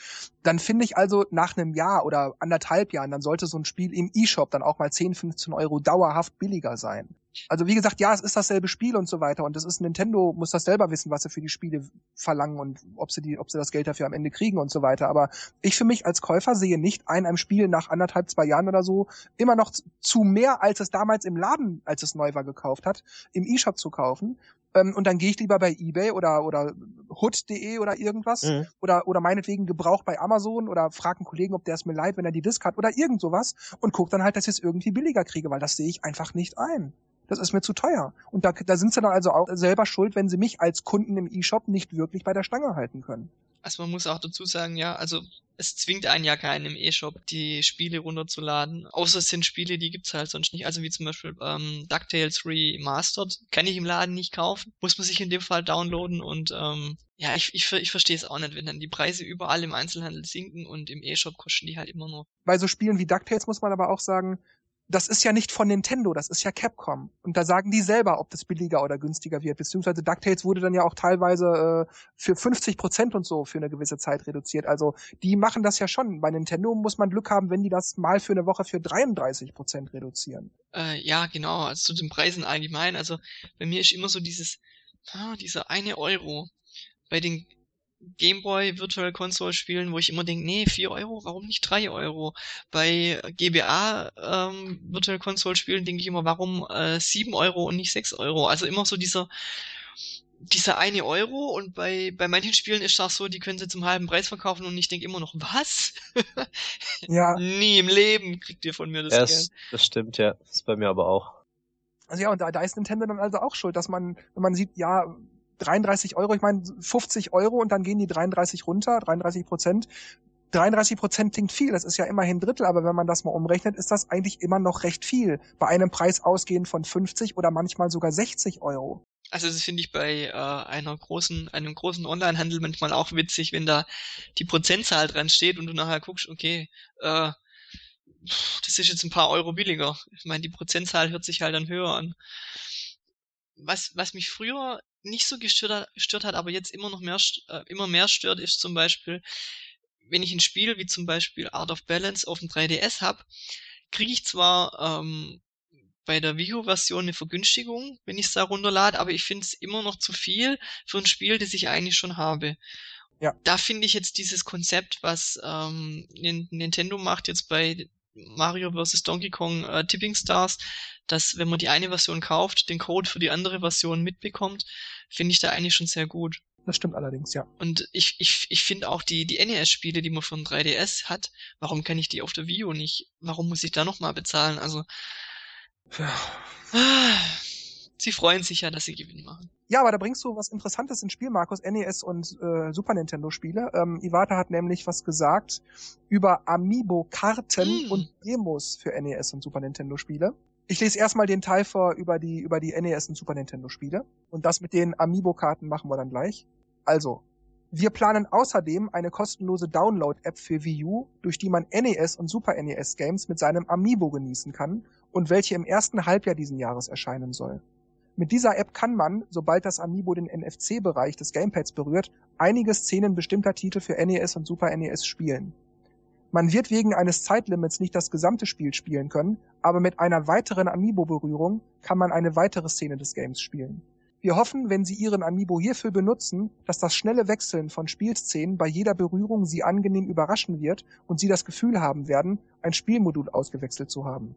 dann finde ich also nach einem Jahr oder anderthalb Jahren, dann sollte so ein Spiel im E-Shop dann auch mal 10, 15 Euro dauerhaft billiger sein. Also wie gesagt, ja, es ist dasselbe Spiel und so weiter und das ist Nintendo muss das selber wissen, was sie für die Spiele verlangen und ob sie die, ob sie das Geld dafür am Ende kriegen und so weiter. Aber ich für mich als Käufer sehe nicht ein, einem Spiel nach anderthalb, zwei Jahren oder so immer noch zu mehr, als es damals im Laden, als es neu war, gekauft hat, im E-Shop zu kaufen. Ähm, und dann gehe ich lieber bei eBay oder oder hood.de oder irgendwas mhm. oder oder meinetwegen Gebrauch bei Amazon oder frage einen Kollegen, ob der es mir leid, wenn er die Disc hat oder irgend sowas und guck dann halt, dass ich es irgendwie billiger kriege, weil das sehe ich einfach nicht ein. Das ist mir zu teuer. Und da, da sind sie dann also auch selber schuld, wenn sie mich als Kunden im E-Shop nicht wirklich bei der Stange halten können. Also man muss auch dazu sagen, ja, also es zwingt einen ja keinen im E-Shop, die Spiele runterzuladen. Außer es sind Spiele, die gibt's halt sonst nicht. Also wie zum Beispiel ähm, DuckTales Remastered. Kann ich im Laden nicht kaufen. Muss man sich in dem Fall downloaden und ähm, ja, ich, ich, ich verstehe es auch nicht, wenn dann die Preise überall im Einzelhandel sinken und im E-Shop kosten die halt immer nur. Bei so Spielen wie DuckTales muss man aber auch sagen, das ist ja nicht von Nintendo, das ist ja Capcom. Und da sagen die selber, ob das billiger oder günstiger wird. Beziehungsweise DuckTales wurde dann ja auch teilweise äh, für 50 Prozent und so für eine gewisse Zeit reduziert. Also die machen das ja schon. Bei Nintendo muss man Glück haben, wenn die das mal für eine Woche für 33 Prozent reduzieren. Äh, ja, genau. Also zu den Preisen allgemein. Also bei mir ist immer so dieses, ah, dieser eine Euro bei den Gameboy Virtual Console Spielen, wo ich immer denke, nee, 4 Euro, warum nicht 3 Euro? Bei GBA ähm, Virtual Console Spielen denke ich immer, warum äh, 7 Euro und nicht 6 Euro? Also immer so dieser dieser eine Euro und bei, bei manchen Spielen ist das so, die können sie zum halben Preis verkaufen und ich denke immer noch, was? ja. Nie im Leben kriegt ihr von mir das ja, Geld. Das stimmt, ja. Das ist bei mir aber auch. Also ja, und da, da ist Nintendo dann also auch schuld, dass man, wenn man sieht, ja, 33 Euro, ich meine 50 Euro und dann gehen die 33 runter, 33 Prozent. 33 Prozent klingt viel, das ist ja immerhin Drittel, aber wenn man das mal umrechnet, ist das eigentlich immer noch recht viel. Bei einem Preis ausgehend von 50 oder manchmal sogar 60 Euro. Also das finde ich bei äh, einer großen, einem großen Onlinehandel manchmal auch witzig, wenn da die Prozentzahl dran steht und du nachher guckst, okay, äh, das ist jetzt ein paar Euro billiger. Ich meine, die Prozentzahl hört sich halt dann höher an. Was, was mich früher nicht so gestört, gestört hat, aber jetzt immer noch mehr, äh, immer mehr stört, ist zum Beispiel, wenn ich ein Spiel wie zum Beispiel Art of Balance auf dem 3DS habe, kriege ich zwar ähm, bei der Wii U-Version eine Vergünstigung, wenn ich es da runterlade, aber ich finde es immer noch zu viel für ein Spiel, das ich eigentlich schon habe. Ja. Da finde ich jetzt dieses Konzept, was ähm, Nintendo macht jetzt bei Mario vs. Donkey Kong äh, Tipping Stars, dass wenn man die eine Version kauft, den Code für die andere Version mitbekommt, finde ich da eigentlich schon sehr gut. Das stimmt allerdings, ja. Und ich, ich, ich finde auch die, die NES-Spiele, die man von 3DS hat, warum kann ich die auf der Wii U nicht? Warum muss ich da nochmal bezahlen? Also. Ja. sie freuen sich ja, dass sie Gewinn machen. Ja, aber da bringst du was Interessantes ins Spiel, Markus, NES und äh, Super Nintendo Spiele. Ähm, Iwata hat nämlich was gesagt über Amiibo-Karten mm. und Demos für NES und Super Nintendo Spiele. Ich lese erstmal den Teil vor über die, über die NES und Super Nintendo Spiele. Und das mit den Amiibo-Karten machen wir dann gleich. Also, wir planen außerdem eine kostenlose Download-App für Wii U, durch die man NES und Super NES Games mit seinem Amiibo genießen kann und welche im ersten Halbjahr diesen Jahres erscheinen soll. Mit dieser App kann man, sobald das Amiibo den NFC-Bereich des Gamepads berührt, einige Szenen bestimmter Titel für NES und Super NES spielen. Man wird wegen eines Zeitlimits nicht das gesamte Spiel spielen können, aber mit einer weiteren Amiibo-Berührung kann man eine weitere Szene des Games spielen. Wir hoffen, wenn Sie Ihren Amiibo hierfür benutzen, dass das schnelle Wechseln von Spielszenen bei jeder Berührung Sie angenehm überraschen wird und Sie das Gefühl haben werden, ein Spielmodul ausgewechselt zu haben.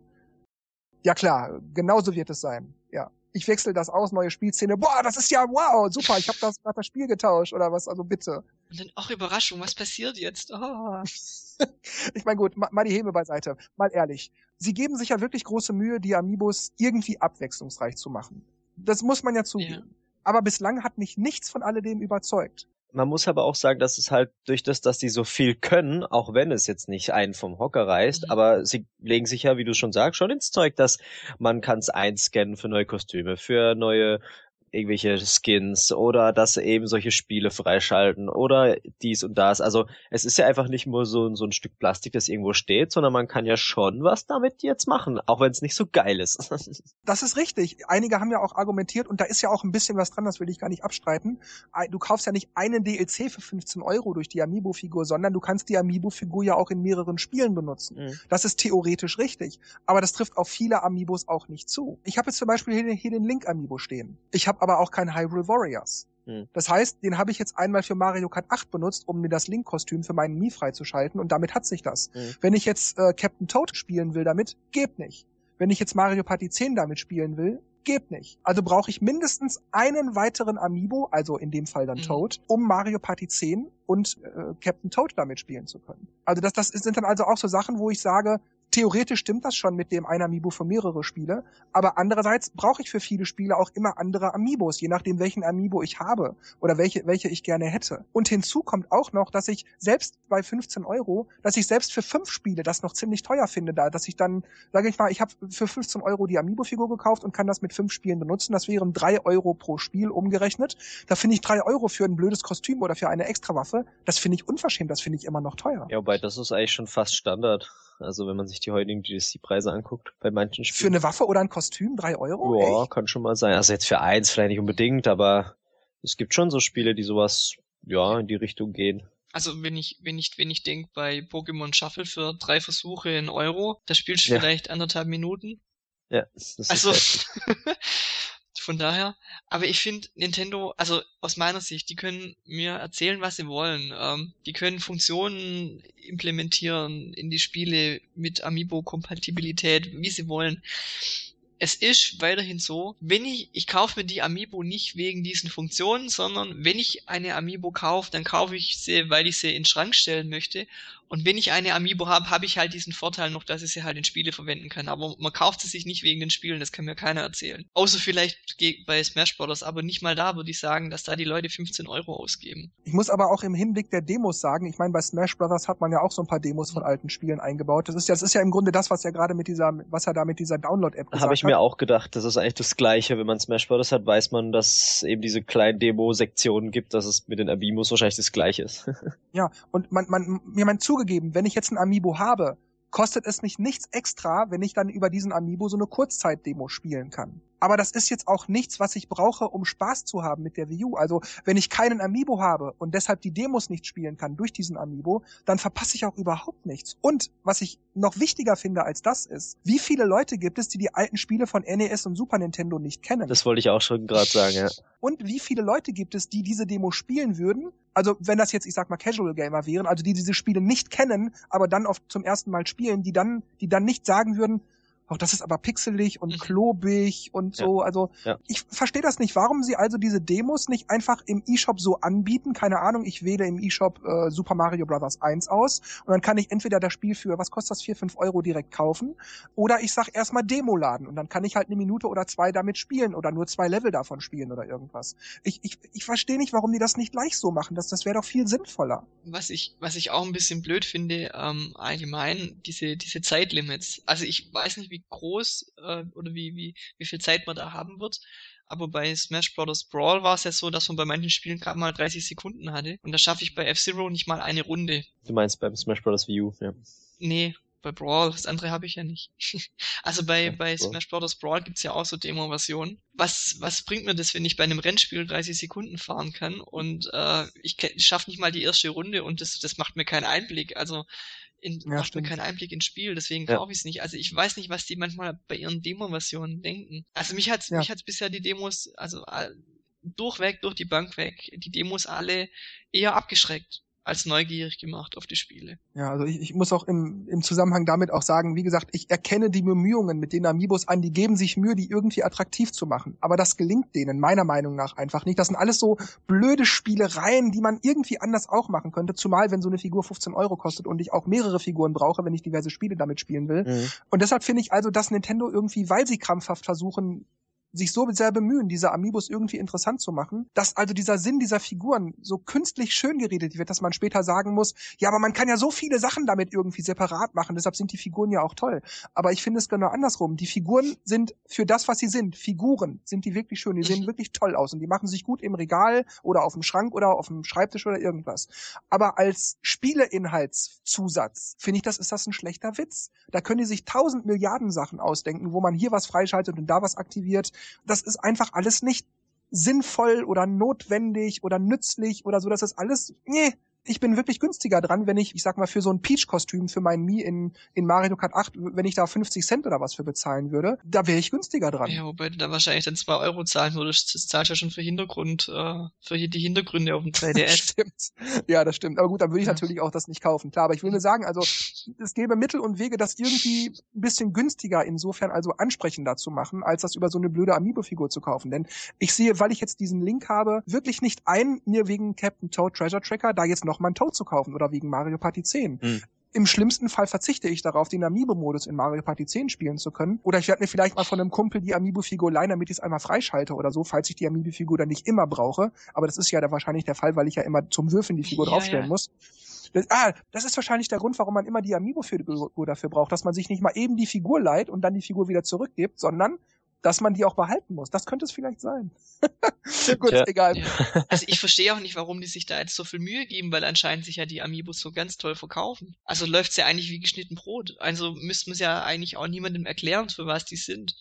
Ja klar, genauso wird es sein. Ja. Ich wechsle das aus, neue Spielszene. Boah, das ist ja wow, super, ich habe das, hab das Spiel getauscht oder was, also bitte. Und dann auch Überraschung, was passiert jetzt? Oh. ich meine gut, mal die Häme beiseite. Mal ehrlich. Sie geben sich ja wirklich große Mühe, die Amiibos irgendwie abwechslungsreich zu machen. Das muss man ja zugeben. Ja. Aber bislang hat mich nichts von alledem überzeugt. Man muss aber auch sagen, dass es halt durch das, dass die so viel können, auch wenn es jetzt nicht einen vom Hocker reißt, mhm. aber sie legen sich ja, wie du schon sagst, schon ins Zeug, dass man kann es einscannen für neue Kostüme, für neue irgendwelche Skins oder dass sie eben solche Spiele freischalten oder dies und das. Also es ist ja einfach nicht nur so, so ein Stück Plastik, das irgendwo steht, sondern man kann ja schon was damit jetzt machen, auch wenn es nicht so geil ist. das ist richtig. Einige haben ja auch argumentiert und da ist ja auch ein bisschen was dran, das will ich gar nicht abstreiten. Du kaufst ja nicht einen DLC für 15 Euro durch die Amiibo-Figur, sondern du kannst die Amiibo-Figur ja auch in mehreren Spielen benutzen. Mhm. Das ist theoretisch richtig, aber das trifft auf viele Amiibos auch nicht zu. Ich habe jetzt zum Beispiel hier, hier den Link-Amiibo stehen. Ich habe aber auch kein Hyrule Warriors. Hm. Das heißt, den habe ich jetzt einmal für Mario Kart 8 benutzt, um mir das Link-Kostüm für meinen Mii freizuschalten und damit hat sich das. Hm. Wenn ich jetzt äh, Captain Toad spielen will damit, geht nicht. Wenn ich jetzt Mario Party 10 damit spielen will, geht nicht. Also brauche ich mindestens einen weiteren Amiibo, also in dem Fall dann mhm. Toad, um Mario Party 10 und äh, Captain Toad damit spielen zu können. Also das, das sind dann also auch so Sachen, wo ich sage, theoretisch stimmt das schon mit dem ein Amiibo für mehrere Spiele, aber andererseits brauche ich für viele Spiele auch immer andere Amiibos, je nachdem welchen Amiibo ich habe oder welche, welche ich gerne hätte. Und hinzu kommt auch noch, dass ich selbst bei 15 Euro, dass ich selbst für fünf Spiele das noch ziemlich teuer finde, da, dass ich dann, sage ich mal, ich habe für 15 Euro die Amiibo-Figur gekauft und kann das mit fünf Spielen benutzen. Das wären drei Euro pro Spiel umgerechnet. Da finde ich drei Euro für ein blödes Kostüm oder für eine Extrawaffe. Das finde ich unverschämt, das finde ich immer noch teuer. Ja, wobei das ist eigentlich schon fast Standard. Also wenn man sich die heutigen GSC-Preise anguckt, bei manchen Spielen. Für eine Waffe oder ein Kostüm drei Euro? Ja, Echt? kann schon mal sein. Also jetzt für eins vielleicht nicht unbedingt, aber es gibt schon so Spiele, die sowas, ja, in die Richtung gehen. Also wenn ich, wenn ich, wenn ich denke, bei Pokémon Shuffle für drei Versuche in Euro, da spielst du ja. vielleicht anderthalb Minuten. Ja, das ist also, Von daher, aber ich finde Nintendo, also aus meiner Sicht, die können mir erzählen, was sie wollen. Ähm, die können Funktionen implementieren in die Spiele mit Amiibo-Kompatibilität, wie sie wollen es ist weiterhin so, wenn ich, ich kaufe mir die Amiibo nicht wegen diesen Funktionen, sondern wenn ich eine Amiibo kaufe, dann kaufe ich sie, weil ich sie in den Schrank stellen möchte. Und wenn ich eine Amiibo habe, habe ich halt diesen Vorteil noch, dass ich sie halt in Spiele verwenden kann. Aber man kauft sie sich nicht wegen den Spielen, das kann mir keiner erzählen. Außer vielleicht bei Smash Bros., aber nicht mal da würde ich sagen, dass da die Leute 15 Euro ausgeben. Ich muss aber auch im Hinblick der Demos sagen, ich meine, bei Smash Bros. hat man ja auch so ein paar Demos von alten Spielen eingebaut. Das ist ja, das ist ja im Grunde das, was ja gerade mit dieser, was er da mit dieser Download-App gesagt Habe ich mir auch gedacht, das ist eigentlich das Gleiche. Wenn man Smash Bros. hat, weiß man, dass eben diese kleinen Demo-Sektionen gibt, dass es mit den Amiibos wahrscheinlich das Gleiche ist. ja, und man, man, mir man zugegeben, wenn ich jetzt ein Amiibo habe, kostet es mich nichts extra, wenn ich dann über diesen Amiibo so eine Kurzzeit-Demo spielen kann. Aber das ist jetzt auch nichts, was ich brauche, um Spaß zu haben mit der Wii U. Also wenn ich keinen Amiibo habe und deshalb die Demos nicht spielen kann durch diesen Amiibo, dann verpasse ich auch überhaupt nichts. Und was ich noch wichtiger finde als das ist, wie viele Leute gibt es, die die alten Spiele von NES und Super Nintendo nicht kennen? Das wollte ich auch schon gerade sagen, ja. Und wie viele Leute gibt es, die diese Demo spielen würden? Also wenn das jetzt, ich sag mal, Casual Gamer wären, also die diese Spiele nicht kennen, aber dann oft zum ersten Mal spielen, die dann, die dann nicht sagen würden, Auch das ist aber pixelig und Mhm. klobig und so. Also Ja. ich verstehe das nicht, warum sie also diese Demos nicht einfach im eShop so anbieten. Keine Ahnung, ich wähle im eShop äh, Super Mario Bros. 1 aus und dann kann ich entweder das Spiel für, was kostet das, 4, 5 Euro direkt kaufen oder ich sag erstmal Demo laden und dann kann ich halt eine Minute oder zwei damit spielen oder nur zwei Level davon spielen oder irgendwas. Ich, ich, ich verstehe nicht, warum die das nicht gleich so machen. Das, das wäre doch viel sinnvoller. Was ich, was ich auch ein bisschen blöd finde, ähm, allgemein, diese, diese Zeitlimits. Also ich weiß nicht, wie groß äh, oder wie, wie, wie viel Zeit man da haben wird. Aber bei Smash Bros. Brawl war es ja so, dass man bei manchen Spielen gerade mal 30 Sekunden hatte. Und da schaffe ich bei F-Zero nicht mal eine Runde. Du meinst beim Smash Bros. View, ja. Nee, bei Brawl, das andere habe ich ja nicht. also bei, Ja, bei. Smash Bros. Brawl gibt's ja auch so Demo-Versionen. Was, was bringt mir das, wenn ich bei einem Rennspiel 30 Sekunden fahren kann und äh, ich schaffe nicht mal die erste Runde und das, das macht mir keinen Einblick. Also in, Ja, macht stimmt. mir keinen Einblick ins Spiel, deswegen Ja. kaufe ich es nicht. Also ich weiß nicht, was die manchmal bei ihren Demo-Versionen denken. Also mich hat's, Ja. mich hat's bisher die Demos, also durchweg, durch die Bank weg, die Demos alle eher abgeschreckt als neugierig gemacht auf die Spiele. Ja, also ich, ich muss auch im, im Zusammenhang damit auch sagen, wie gesagt, ich erkenne die Bemühungen mit den Amiibos an, die geben sich Mühe, die irgendwie attraktiv zu machen. Aber das gelingt denen meiner Meinung nach einfach nicht. Das sind alles so blöde Spielereien, die man irgendwie anders auch machen könnte. Zumal, wenn so eine Figur 15 Euro kostet und ich auch mehrere Figuren brauche, wenn ich diverse Spiele damit spielen will. Mhm. Und deshalb finde ich also, dass Nintendo irgendwie, weil sie krampfhaft versuchen, sich so sehr bemühen, diese Amiibos irgendwie interessant zu machen, dass also dieser Sinn dieser Figuren so künstlich schön geredet wird, dass man später sagen muss, ja, aber man kann ja so viele Sachen damit irgendwie separat machen, deshalb sind die Figuren ja auch toll. Aber ich finde es genau andersrum. Die Figuren sind für das, was sie sind, Figuren, sind die wirklich schön, die sehen wirklich toll aus und die machen sich gut im Regal oder auf dem Schrank oder auf dem Schreibtisch oder irgendwas. Aber als Spieleinhaltszusatz finde ich, das ist das ein schlechter Witz. Da können die sich tausend Milliarden Sachen ausdenken, wo man hier was freischaltet und da was aktiviert. Das ist einfach alles nicht sinnvoll oder notwendig oder nützlich oder so. Das ist alles, nee, ich bin wirklich günstiger dran, wenn ich, ich sag mal, für so ein Peach-Kostüm für meinen Mii in, in Mario Kart 8, wenn ich da 50 Cent oder was für bezahlen würde, da wäre ich günstiger dran. Ja, wobei du da wahrscheinlich dann zwei Euro zahlen würdest. Das zahlst ja schon für Hintergrund, äh, für die Hintergründe auf dem 3DS. stimmt. Ja, das stimmt. Aber gut, dann würde ich Ja. natürlich auch das nicht kaufen. Klar, aber ich will nur sagen, also es gäbe Mittel und Wege, das irgendwie ein bisschen günstiger insofern also ansprechender zu machen, als das über so eine blöde Amiibo-Figur zu kaufen. Denn ich sehe, weil ich jetzt diesen Link habe, wirklich nicht ein, mir wegen Captain Toad Treasure Tracker da jetzt noch mal einen Toad zu kaufen oder wegen Mario Party 10. Hm. Im schlimmsten Fall verzichte ich darauf, den Amiibo-Modus in Mario Party 10 spielen zu können. Oder ich werde mir vielleicht mal von einem Kumpel die Amiibo-Figur leihen, damit ich es einmal freischalte oder so, falls ich die Amiibo-Figur dann nicht immer brauche. Aber das ist ja da wahrscheinlich der Fall, weil ich ja immer zum Würfeln die Figur Ja, draufstellen ja. muss. Das, ah, das ist wahrscheinlich der Grund, warum man immer die Amiibo-Figur dafür braucht, dass man sich nicht mal eben die Figur leiht und dann die Figur wieder zurückgibt, sondern dass man die auch behalten muss. Das könnte es vielleicht sein. Gut, Ja. egal. Ja. Also ich verstehe auch nicht, warum die sich da jetzt so viel Mühe geben, weil anscheinend sich ja die Amiibos so ganz toll verkaufen. Also läuft's ja eigentlich wie geschnitten Brot. Also müsste man es ja eigentlich auch niemandem erklären, für was die sind.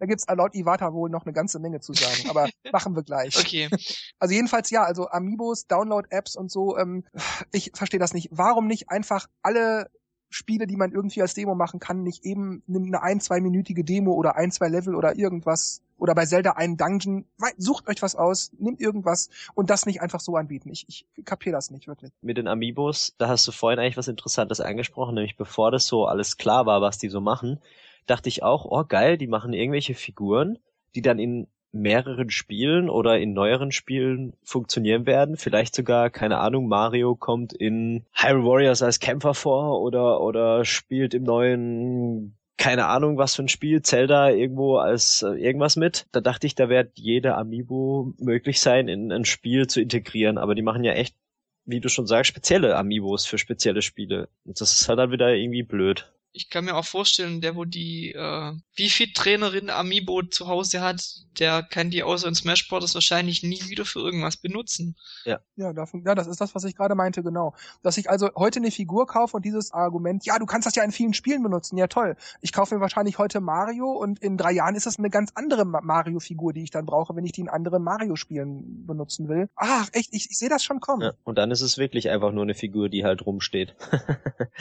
Da gibt's laut Iwata wohl noch eine ganze Menge zu sagen, aber machen wir gleich. Okay. Also jedenfalls ja, also Amiibos, Download-Apps und so, ähm, ich verstehe das nicht. Warum nicht einfach alle Spiele, die man irgendwie als Demo machen kann, nicht eben eine ein-, zweiminütige Demo oder ein, zwei Level oder irgendwas oder bei Zelda einen Dungeon, sucht euch was aus, nimmt irgendwas und das nicht einfach so anbieten. Ich, ich kapiere das nicht wirklich. mit den Amiibos, da hast du vorhin eigentlich was Interessantes angesprochen, nämlich bevor das so alles klar war, was die so machen, dachte ich auch, oh geil, die machen irgendwelche Figuren, die dann in mehreren Spielen oder in neueren Spielen funktionieren werden. Vielleicht sogar, keine Ahnung, Mario kommt in Hyrule Warriors als Kämpfer vor oder, oder spielt im neuen keine Ahnung, was für ein Spiel, Zelda irgendwo als äh, irgendwas mit. Da dachte ich, da wird jeder Amiibo möglich sein, in ein Spiel zu integrieren. Aber die machen ja echt, wie du schon sagst, spezielle Amiibos für spezielle Spiele. Und das ist halt dann wieder irgendwie blöd. Ich kann mir auch vorstellen, der, wo die äh, Wii-Fit-Trainerin Amiibo zu Hause hat, der kann die außer in Smash Bros. wahrscheinlich nie wieder für irgendwas benutzen. Ja, davon, ja, das ist das, was ich gerade meinte, genau. Dass ich also heute eine Figur kaufe und dieses Argument, ja, du kannst das ja in vielen Spielen benutzen, ja toll. Ich kaufe mir wahrscheinlich heute Mario und in drei Jahren ist das eine ganz andere Ma- Mario-Figur, die ich dann brauche, wenn ich die in anderen Mario-Spielen benutzen will. Ach, echt, ich, ich sehe das schon kommen. Ja. Und dann ist es wirklich einfach nur eine Figur, die halt rumsteht.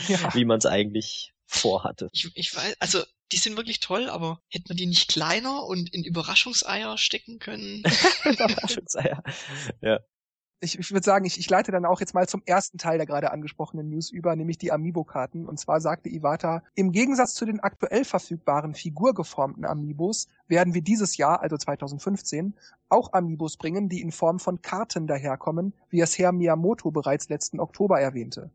Ja. wie man es eigentlich vorhatte. Ich, ich weiß, also die sind wirklich toll, aber hätte man die nicht kleiner und in Überraschungseier stecken können? Überraschungseier. ja. Ich, ich würde sagen, ich, ich leite dann auch jetzt mal zum ersten Teil der gerade angesprochenen News über, nämlich die Amiibo-Karten. Und zwar sagte Iwata, im Gegensatz zu den aktuell verfügbaren figurgeformten Amiibos werden wir dieses Jahr, also 2015, auch Amiibos bringen, die in Form von Karten daherkommen, wie es Herr Miyamoto bereits letzten Oktober erwähnte.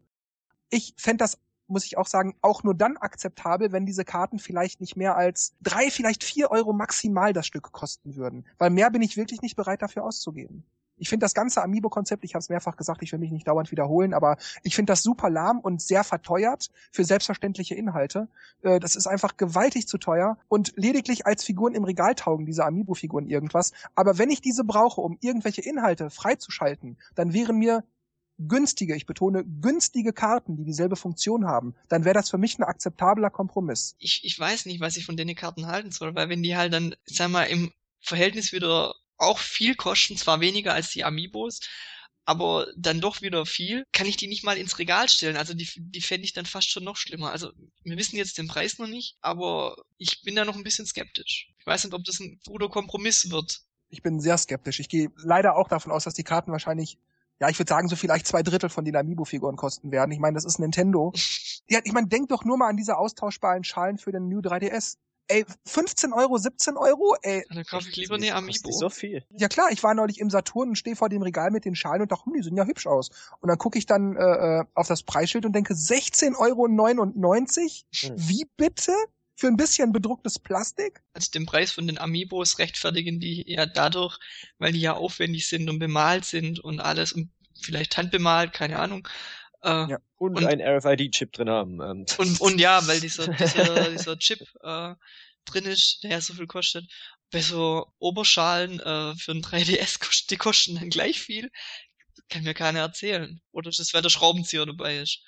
Ich fände das muss ich auch sagen, auch nur dann akzeptabel, wenn diese Karten vielleicht nicht mehr als drei, vielleicht vier Euro maximal das Stück kosten würden. Weil mehr bin ich wirklich nicht bereit dafür auszugeben. Ich finde das ganze Amiibo-Konzept, ich habe es mehrfach gesagt, ich will mich nicht dauernd wiederholen, aber ich finde das super lahm und sehr verteuert für selbstverständliche Inhalte. Äh, das ist einfach gewaltig zu teuer und lediglich als Figuren im Regal taugen diese Amiibo-Figuren irgendwas. Aber wenn ich diese brauche, um irgendwelche Inhalte freizuschalten, dann wären mir günstige, ich betone günstige Karten, die dieselbe Funktion haben, dann wäre das für mich ein akzeptabler Kompromiss. Ich, ich weiß nicht, was ich von den Karten halten soll, weil wenn die halt dann, sag mal, im Verhältnis wieder auch viel kosten, zwar weniger als die Amiibos, aber dann doch wieder viel, kann ich die nicht mal ins Regal stellen. Also die, die fände ich dann fast schon noch schlimmer. Also wir wissen jetzt den Preis noch nicht, aber ich bin da noch ein bisschen skeptisch. Ich weiß nicht, ob das ein guter Kompromiss wird. Ich bin sehr skeptisch. Ich gehe leider auch davon aus, dass die Karten wahrscheinlich ja, ich würde sagen, so vielleicht zwei Drittel von den Amiibo-Figuren kosten werden. Ich meine, das ist Nintendo. ja, ich meine, denk doch nur mal an diese austauschbaren Schalen für den New 3DS. Ey, 15 Euro, 17 Euro, ey. Dann kaufe ich lieber eine Amiibo. so viel. Ja klar, ich war neulich im Saturn und stehe vor dem Regal mit den Schalen und dachte, hm, die sehen ja hübsch aus. Und dann gucke ich dann äh, äh auf das Preisschild und denke, 16,99 Euro? Hm. Wie bitte? Für ein bisschen bedrucktes Plastik? Also den Preis von den Amiibos rechtfertigen die ja dadurch, weil die ja aufwendig sind und bemalt sind und alles und vielleicht handbemalt, keine Ahnung. Äh, ja. Und, und ein RFID-Chip drin haben. Und, und, und ja, weil dieser, dieser, dieser Chip äh, drin ist, der ja so viel kostet. Bei so Oberschalen äh, für ein 3DS kosten, die kosten dann gleich viel. Kann mir keiner erzählen. Oder dass weil der Schraubenzieher dabei ist.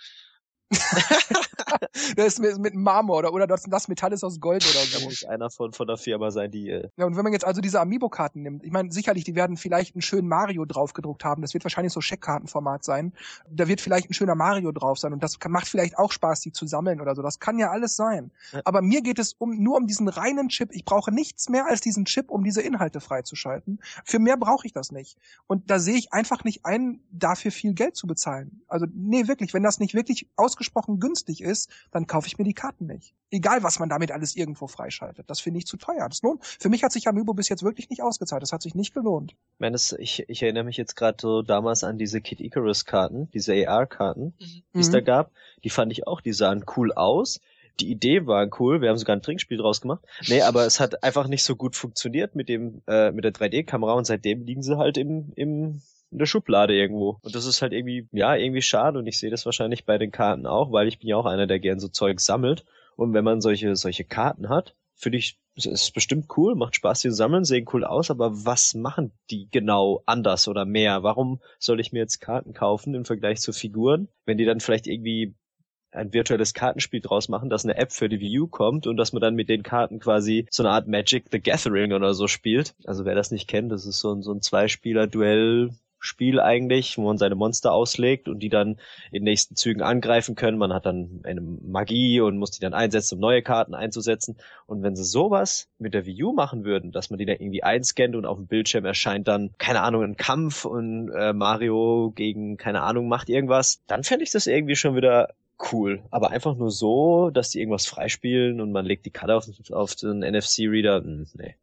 das ist mit, Marmor oder, oder das, das Metall ist aus Gold oder so. Da muss einer von, von der Firma sein, die. Äh ja, und wenn man jetzt also diese Amiibo-Karten nimmt, ich meine, sicherlich, die werden vielleicht einen schönen Mario draufgedruckt haben. Das wird wahrscheinlich so Scheckkartenformat sein. Da wird vielleicht ein schöner Mario drauf sein und das kann, macht vielleicht auch Spaß, die zu sammeln oder so. Das kann ja alles sein. Ja. Aber mir geht es um nur um diesen reinen Chip. Ich brauche nichts mehr als diesen Chip, um diese Inhalte freizuschalten. Für mehr brauche ich das nicht. Und da sehe ich einfach nicht ein, dafür viel Geld zu bezahlen. Also, nee, wirklich, wenn das nicht wirklich ausgesprochen günstig ist, dann kaufe ich mir die Karten nicht. Egal, was man damit alles irgendwo freischaltet. Das finde ich zu teuer. Das lohnt. Für mich hat sich Amiibo bis jetzt wirklich nicht ausgezahlt. Das hat sich nicht gelohnt. Ich, meine, das, ich, ich erinnere mich jetzt gerade so damals an diese Kid Icarus Karten, diese AR-Karten, mhm. die es mhm. da gab. Die fand ich auch, die sahen cool aus die Idee war cool, wir haben sogar ein Trinkspiel draus gemacht. Nee, aber es hat einfach nicht so gut funktioniert mit dem äh, mit der 3D-Kamera und seitdem liegen sie halt im im in der Schublade irgendwo. Und das ist halt irgendwie, ja, irgendwie schade und ich sehe das wahrscheinlich bei den Karten auch, weil ich bin ja auch einer, der gern so Zeug sammelt. Und wenn man solche, solche Karten hat, finde ich, es ist bestimmt cool, macht Spaß, die zu sammeln, sehen cool aus, aber was machen die genau anders oder mehr? Warum soll ich mir jetzt Karten kaufen im Vergleich zu Figuren, wenn die dann vielleicht irgendwie ein virtuelles Kartenspiel draus machen, dass eine App für die Wii U kommt und dass man dann mit den Karten quasi so eine Art Magic the Gathering oder so spielt. Also wer das nicht kennt, das ist so ein, so ein Zweispieler-Duell Spiel eigentlich, wo man seine Monster auslegt und die dann in nächsten Zügen angreifen können. Man hat dann eine Magie und muss die dann einsetzen, um neue Karten einzusetzen. Und wenn sie sowas mit der Wii U machen würden, dass man die dann irgendwie einscannt und auf dem Bildschirm erscheint dann, keine Ahnung, ein Kampf und äh, Mario gegen, keine Ahnung, macht irgendwas, dann fände ich das irgendwie schon wieder cool. Aber einfach nur so, dass die irgendwas freispielen und man legt die Karte auf, auf den NFC-Reader, hm, nee.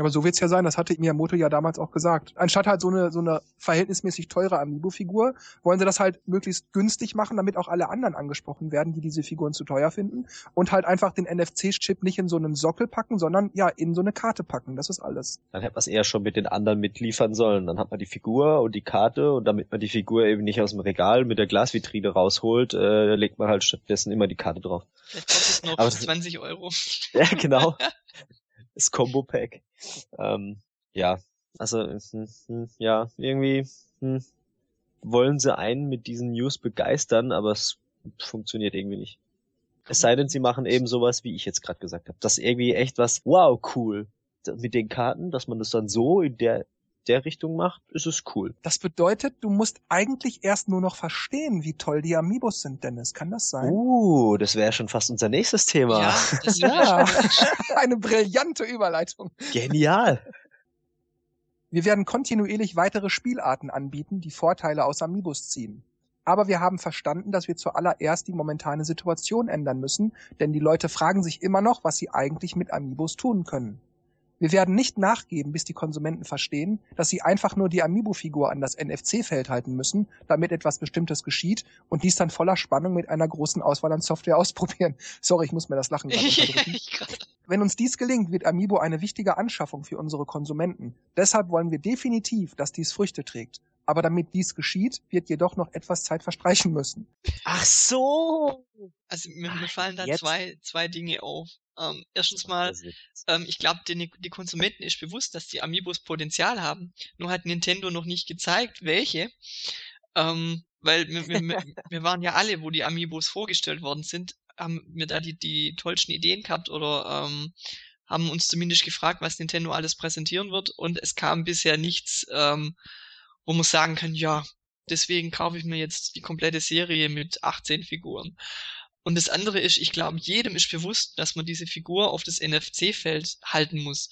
Ja, aber so wird's ja sein, das hatte Miyamoto ja damals auch gesagt. Anstatt halt so eine, so eine verhältnismäßig teure Amiibo-Figur, wollen sie das halt möglichst günstig machen, damit auch alle anderen angesprochen werden, die diese Figuren zu teuer finden. Und halt einfach den NFC-Chip nicht in so einen Sockel packen, sondern ja, in so eine Karte packen. Das ist alles. Dann hätte man es eher schon mit den anderen mitliefern sollen. Dann hat man die Figur und die Karte und damit man die Figur eben nicht aus dem Regal mit der Glasvitrine rausholt, äh, legt man halt stattdessen immer die Karte drauf. Vielleicht kostet es noch Aber 20 Euro. ja, genau. das Combo Pack. Ähm, ja, also ja, irgendwie hm, wollen sie einen mit diesen News begeistern, aber es funktioniert irgendwie nicht. Es sei denn, sie machen eben sowas, wie ich jetzt gerade gesagt habe. Das ist irgendwie echt was, wow, cool. Mit den Karten, dass man das dann so in der der Richtung macht, ist es cool. Das bedeutet, du musst eigentlich erst nur noch verstehen, wie toll die Amiibos sind, Dennis. Kann das sein? Uh, das wäre schon fast unser nächstes Thema. Ja, das ja. eine brillante Überleitung. Genial. Wir werden kontinuierlich weitere Spielarten anbieten, die Vorteile aus Amiibos ziehen. Aber wir haben verstanden, dass wir zuallererst die momentane Situation ändern müssen, denn die Leute fragen sich immer noch, was sie eigentlich mit Amiibos tun können. Wir werden nicht nachgeben, bis die Konsumenten verstehen, dass sie einfach nur die Amiibo-Figur an das NFC-Feld halten müssen, damit etwas Bestimmtes geschieht und dies dann voller Spannung mit einer großen Auswahl an Software ausprobieren. Sorry, ich muss mir das Lachen gerade unterdrücken. Wenn uns dies gelingt, wird Amiibo eine wichtige Anschaffung für unsere Konsumenten. Deshalb wollen wir definitiv, dass dies Früchte trägt. Aber damit dies geschieht, wird jedoch noch etwas Zeit verstreichen müssen. Ach so! Also mir, mir fallen da zwei, zwei Dinge auf. Ähm, erstens mal, ähm, ich glaube, die, die Konsumenten ist bewusst, dass die Amiibos Potenzial haben. Nur hat Nintendo noch nicht gezeigt, welche. Ähm, weil wir, wir, wir waren ja alle, wo die Amiibos vorgestellt worden sind, haben wir da die, die tollsten Ideen gehabt oder ähm, haben uns zumindest gefragt, was Nintendo alles präsentieren wird und es kam bisher nichts, ähm, wo man sagen kann, ja, deswegen kaufe ich mir jetzt die komplette Serie mit 18 Figuren. Und das andere ist, ich glaube, jedem ist bewusst, dass man diese Figur auf das NFC-Feld halten muss.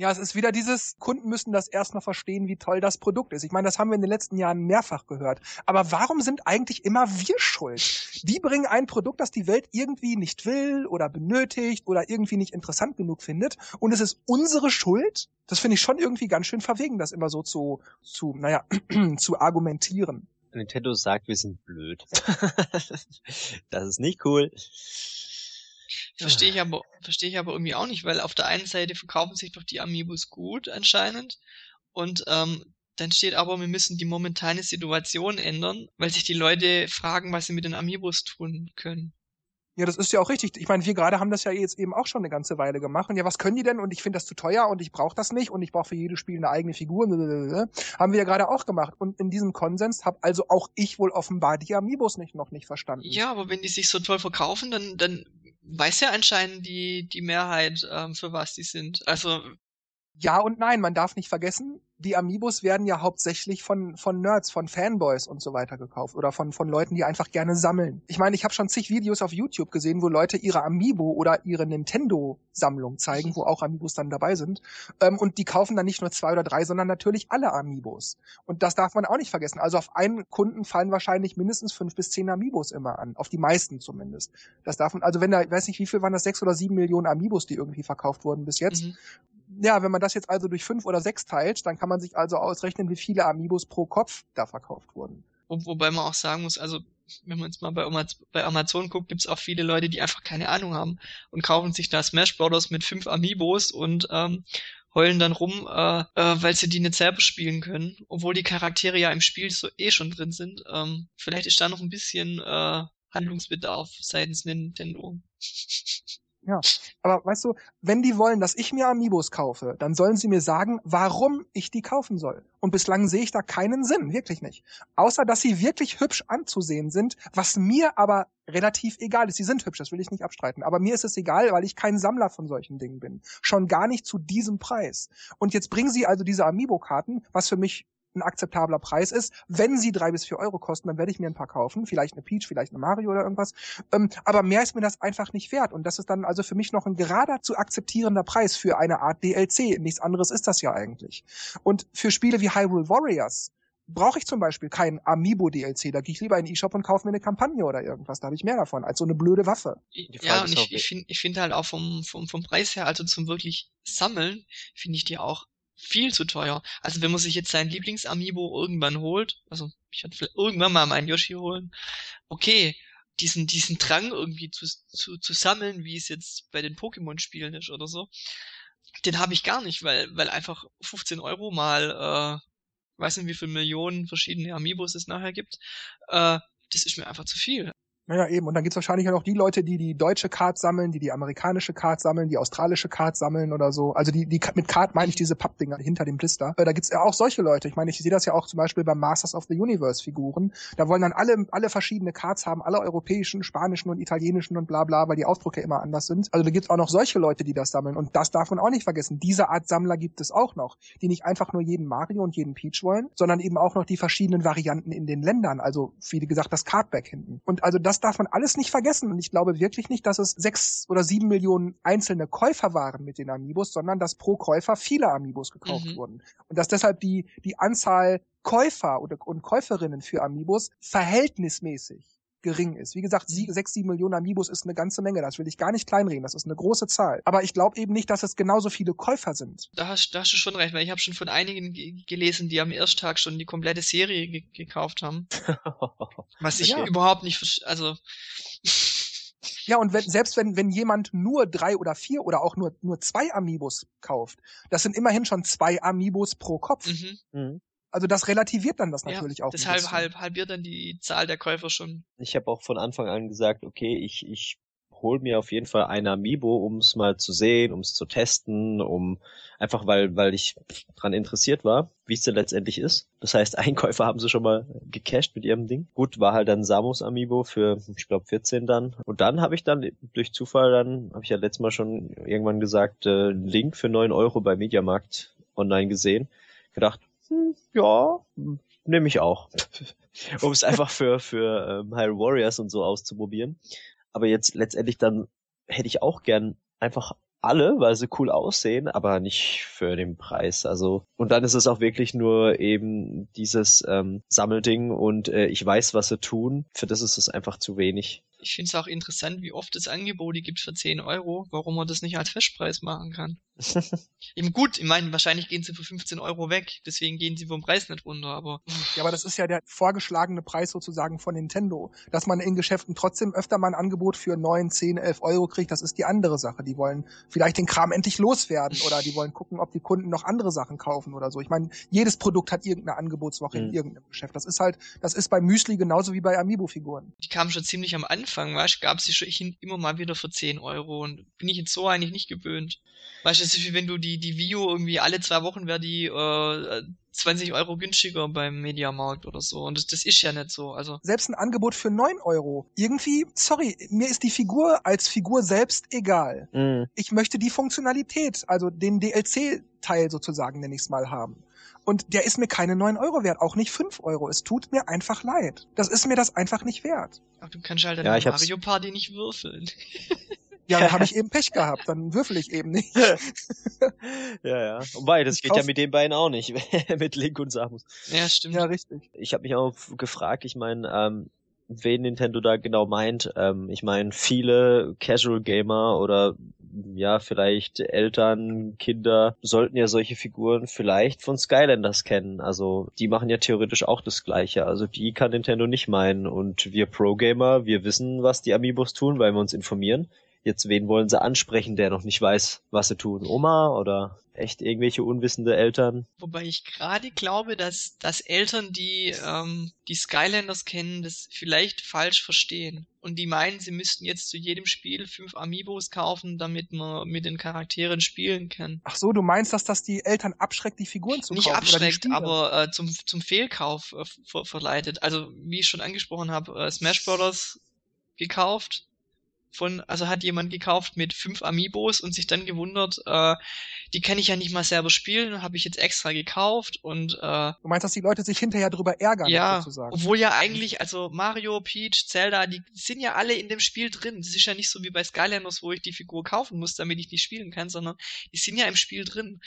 Ja, es ist wieder dieses, Kunden müssen das erstmal verstehen, wie toll das Produkt ist. Ich meine, das haben wir in den letzten Jahren mehrfach gehört. Aber warum sind eigentlich immer wir schuld? Die bringen ein Produkt, das die Welt irgendwie nicht will oder benötigt oder irgendwie nicht interessant genug findet. Und es ist unsere Schuld? Das finde ich schon irgendwie ganz schön verwegen, das immer so zu, zu, naja, zu argumentieren. Nintendo sagt, wir sind blöd. das ist nicht cool. Verstehe ich aber, verstehe ich aber irgendwie auch nicht, weil auf der einen Seite verkaufen sich doch die Amiibos gut anscheinend und ähm, dann steht aber, wir müssen die momentane Situation ändern, weil sich die Leute fragen, was sie mit den Amiibos tun können. Ja, das ist ja auch richtig. Ich meine, wir gerade haben das ja jetzt eben auch schon eine ganze Weile gemacht. Und ja, was können die denn? Und ich finde das zu teuer und ich brauche das nicht und ich brauche für jedes Spiel eine eigene Figur. Haben wir ja gerade auch gemacht. Und in diesem Konsens habe also auch ich wohl offenbar die Amiibos nicht, noch nicht verstanden. Ja, aber wenn die sich so toll verkaufen, dann, dann weiß ja anscheinend die, die Mehrheit, ähm, für was die sind. Also ja und nein, man darf nicht vergessen, die Amiibos werden ja hauptsächlich von, von Nerds, von Fanboys und so weiter gekauft oder von, von Leuten, die einfach gerne sammeln. Ich meine, ich habe schon zig Videos auf YouTube gesehen, wo Leute ihre Amiibo oder ihre Nintendo-Sammlung zeigen, wo auch Amiibos dann dabei sind. Ähm, und die kaufen dann nicht nur zwei oder drei, sondern natürlich alle Amiibos. Und das darf man auch nicht vergessen. Also auf einen Kunden fallen wahrscheinlich mindestens fünf bis zehn Amiibos immer an. Auf die meisten zumindest. Das darf man, also wenn da, weiß nicht, wie viel waren das, sechs oder sieben Millionen Amiibos, die irgendwie verkauft wurden bis jetzt. Mhm ja, wenn man das jetzt also durch fünf oder sechs teilt, dann kann man sich also ausrechnen, wie viele Amiibos pro Kopf da verkauft wurden. Wo, wobei man auch sagen muss, also wenn man jetzt mal bei, Amazon, bei Amazon guckt, gibt's auch viele Leute, die einfach keine Ahnung haben und kaufen sich da Smash Brothers mit fünf Amiibos und ähm, heulen dann rum, äh, äh, weil sie die nicht selber spielen können, obwohl die Charaktere ja im Spiel so eh schon drin sind. Ähm, vielleicht ist da noch ein bisschen äh, Handlungsbedarf seitens Nintendo. Ja, aber weißt du, wenn die wollen, dass ich mir Amiibos kaufe, dann sollen sie mir sagen, warum ich die kaufen soll. Und bislang sehe ich da keinen Sinn, wirklich nicht. Außer, dass sie wirklich hübsch anzusehen sind, was mir aber relativ egal ist. Sie sind hübsch, das will ich nicht abstreiten. Aber mir ist es egal, weil ich kein Sammler von solchen Dingen bin. Schon gar nicht zu diesem Preis. Und jetzt bringen sie also diese Amiibo-Karten, was für mich ein akzeptabler Preis ist. Wenn sie drei bis vier Euro kosten, dann werde ich mir ein paar kaufen. Vielleicht eine Peach, vielleicht eine Mario oder irgendwas. Ähm, aber mehr ist mir das einfach nicht wert. Und das ist dann also für mich noch ein gerader zu akzeptierender Preis für eine Art DLC. Nichts anderes ist das ja eigentlich. Und für Spiele wie Hyrule Warriors brauche ich zum Beispiel kein Amiibo-DLC. Da gehe ich lieber in den E-Shop und kaufe mir eine Kampagne oder irgendwas. Da habe ich mehr davon als so eine blöde Waffe. Ja, und ich, ich finde ich finde halt auch vom, vom, vom Preis her, also zum wirklich Sammeln, finde ich die auch viel zu teuer. Also wenn man sich jetzt sein Lieblings-Amiibo irgendwann holt, also ich werde vielleicht irgendwann mal meinen Yoshi holen, okay, diesen, diesen Drang irgendwie zu, zu, zu sammeln, wie es jetzt bei den Pokémon-Spielen ist oder so, den habe ich gar nicht, weil, weil einfach 15 Euro mal, äh, weiß nicht wie viele Millionen verschiedene Amiibos es nachher gibt, äh, das ist mir einfach zu viel. Naja, eben. Und dann gibt's wahrscheinlich auch noch die Leute, die die deutsche Card sammeln, die die amerikanische Card sammeln, die australische Card sammeln oder so. Also die, die mit Card meine ich diese Pappdinger hinter dem Blister. Äh, da gibt's ja auch solche Leute. Ich meine, ich sehe das ja auch zum Beispiel beim Masters of the Universe Figuren. Da wollen dann alle, alle verschiedene Cards haben, alle europäischen, spanischen und italienischen und bla bla, weil die Ausdrücke immer anders sind. Also da gibt's auch noch solche Leute, die das sammeln. Und das darf man auch nicht vergessen. Diese Art Sammler gibt es auch noch, die nicht einfach nur jeden Mario und jeden Peach wollen, sondern eben auch noch die verschiedenen Varianten in den Ländern. Also, wie gesagt, das Cardback hinten. Und also das das darf man alles nicht vergessen. Und ich glaube wirklich nicht, dass es sechs oder sieben Millionen einzelne Käufer waren mit den Amiibos, sondern dass pro Käufer viele Amiibos gekauft mhm. wurden. Und dass deshalb die, die Anzahl Käufer oder, und Käuferinnen für Amiibos verhältnismäßig gering ist. Wie gesagt, sie, sechs, sieben Millionen Amiibos ist eine ganze Menge. Das will ich gar nicht kleinreden. Das ist eine große Zahl. Aber ich glaube eben nicht, dass es genauso viele Käufer sind. Da hast, da hast du schon recht, weil ich habe schon von einigen gelesen, die am ersten Tag schon die komplette Serie ge gekauft haben. Was ich ja. überhaupt nicht, also. Ja, und wenn, selbst wenn, wenn jemand nur drei oder vier oder auch nur, nur zwei Amiibos kauft, das sind immerhin schon zwei Amiibos pro Kopf. Mhm. Mhm. Also das relativiert dann das natürlich ja, auch. Deshalb halb, halbiert dann die Zahl der Käufer schon. Ich habe auch von Anfang an gesagt, okay, ich, ich hol mir auf jeden Fall ein Amiibo, um es mal zu sehen, um es zu testen, um einfach weil, weil ich dran interessiert war, wie es denn letztendlich ist. Das heißt, Einkäufer haben sie schon mal gecached mit ihrem Ding. Gut, war halt dann Samus Amiibo für, ich glaube, 14 dann. Und dann habe ich dann durch Zufall dann, habe ich ja letztes Mal schon irgendwann gesagt, äh, Link für 9 Euro bei Mediamarkt online gesehen. Gedacht, hm, ja, nehme ich auch. um es einfach für, für ähm, Hyrule Warriors und so auszuprobieren. Aber jetzt letztendlich dann hätte ich auch gern einfach alle, weil sie cool aussehen, aber nicht für den Preis. Also und dann ist es auch wirklich nur eben dieses ähm, Sammelding und äh, ich weiß, was sie tun. Für das ist es einfach zu wenig. Ich finde es auch interessant, wie oft es Angebote gibt für 10 Euro, warum man das nicht als Festpreis machen kann. Eben gut, ich meine, wahrscheinlich gehen sie für 15 Euro weg, deswegen gehen sie vom Preis nicht runter, aber. Ja, aber das ist ja der vorgeschlagene Preis sozusagen von Nintendo. Dass man in Geschäften trotzdem öfter mal ein Angebot für 9, 10, 11 Euro kriegt, das ist die andere Sache. Die wollen vielleicht den Kram endlich loswerden oder die wollen gucken, ob die Kunden noch andere Sachen kaufen oder so. Ich meine, jedes Produkt hat irgendeine Angebotswoche mhm. in irgendeinem Geschäft. Das ist halt, das ist bei Müsli genauso wie bei Amiibo-Figuren. Die kamen schon ziemlich am Anfang, weißt, gab sie schon immer mal wieder für 10 Euro und bin ich jetzt so eigentlich nicht gewöhnt. Weißt du, das ist wie wenn du die, die Vio irgendwie alle zwei Wochen wäre die äh, 20 Euro günstiger beim Mediamarkt oder so. Und das, das ist ja nicht so. Also Selbst ein Angebot für 9 Euro. Irgendwie, sorry, mir ist die Figur als Figur selbst egal. Mhm. Ich möchte die Funktionalität, also den DLC-Teil sozusagen, nenne ich es mal, haben. Und der ist mir keine 9 Euro wert, auch nicht 5 Euro. Es tut mir einfach leid. Das ist mir das einfach nicht wert. Ach, du kannst halt ja, Mario Party nicht würfeln. Ja, dann habe ich eben Pech gehabt, dann würfel ich eben nicht. ja, ja. Wobei, das ich geht ja mit den beiden auch nicht, mit Link und Samus. Ja, stimmt. Ja, richtig. Ich habe mich auch gefragt, ich meine, ähm, wen Nintendo da genau meint. Ähm, ich meine, viele Casual Gamer oder ja, vielleicht Eltern, Kinder sollten ja solche Figuren vielleicht von Skylanders kennen. Also die machen ja theoretisch auch das Gleiche. Also die kann Nintendo nicht meinen. Und wir Pro-Gamer, wir wissen, was die Amiibos tun, weil wir uns informieren. Jetzt, wen wollen sie ansprechen, der noch nicht weiß, was sie tun? Oma oder echt irgendwelche unwissende Eltern? Wobei ich gerade glaube, dass, dass Eltern, die ähm, die Skylanders kennen, das vielleicht falsch verstehen. Und die meinen, sie müssten jetzt zu jedem Spiel fünf Amiibos kaufen, damit man mit den Charakteren spielen kann. Ach so, du meinst, dass das die Eltern abschreckt, die Figuren zu Nicht kaufen? Nicht abschreckt, aber äh, zum, zum Fehlkauf äh, ver verleitet. Also, wie ich schon angesprochen habe, äh, Smash Brothers gekauft, von, also hat jemand gekauft mit fünf Amiibos und sich dann gewundert, äh, die kann ich ja nicht mal selber spielen, habe ich jetzt extra gekauft und äh, Du meinst, dass die Leute sich hinterher drüber ärgern, ja, sozusagen? Obwohl ja eigentlich, also Mario, Peach, Zelda, die sind ja alle in dem Spiel drin. Das ist ja nicht so wie bei Skylanders, wo ich die Figur kaufen muss, damit ich die spielen kann, sondern die sind ja im Spiel drin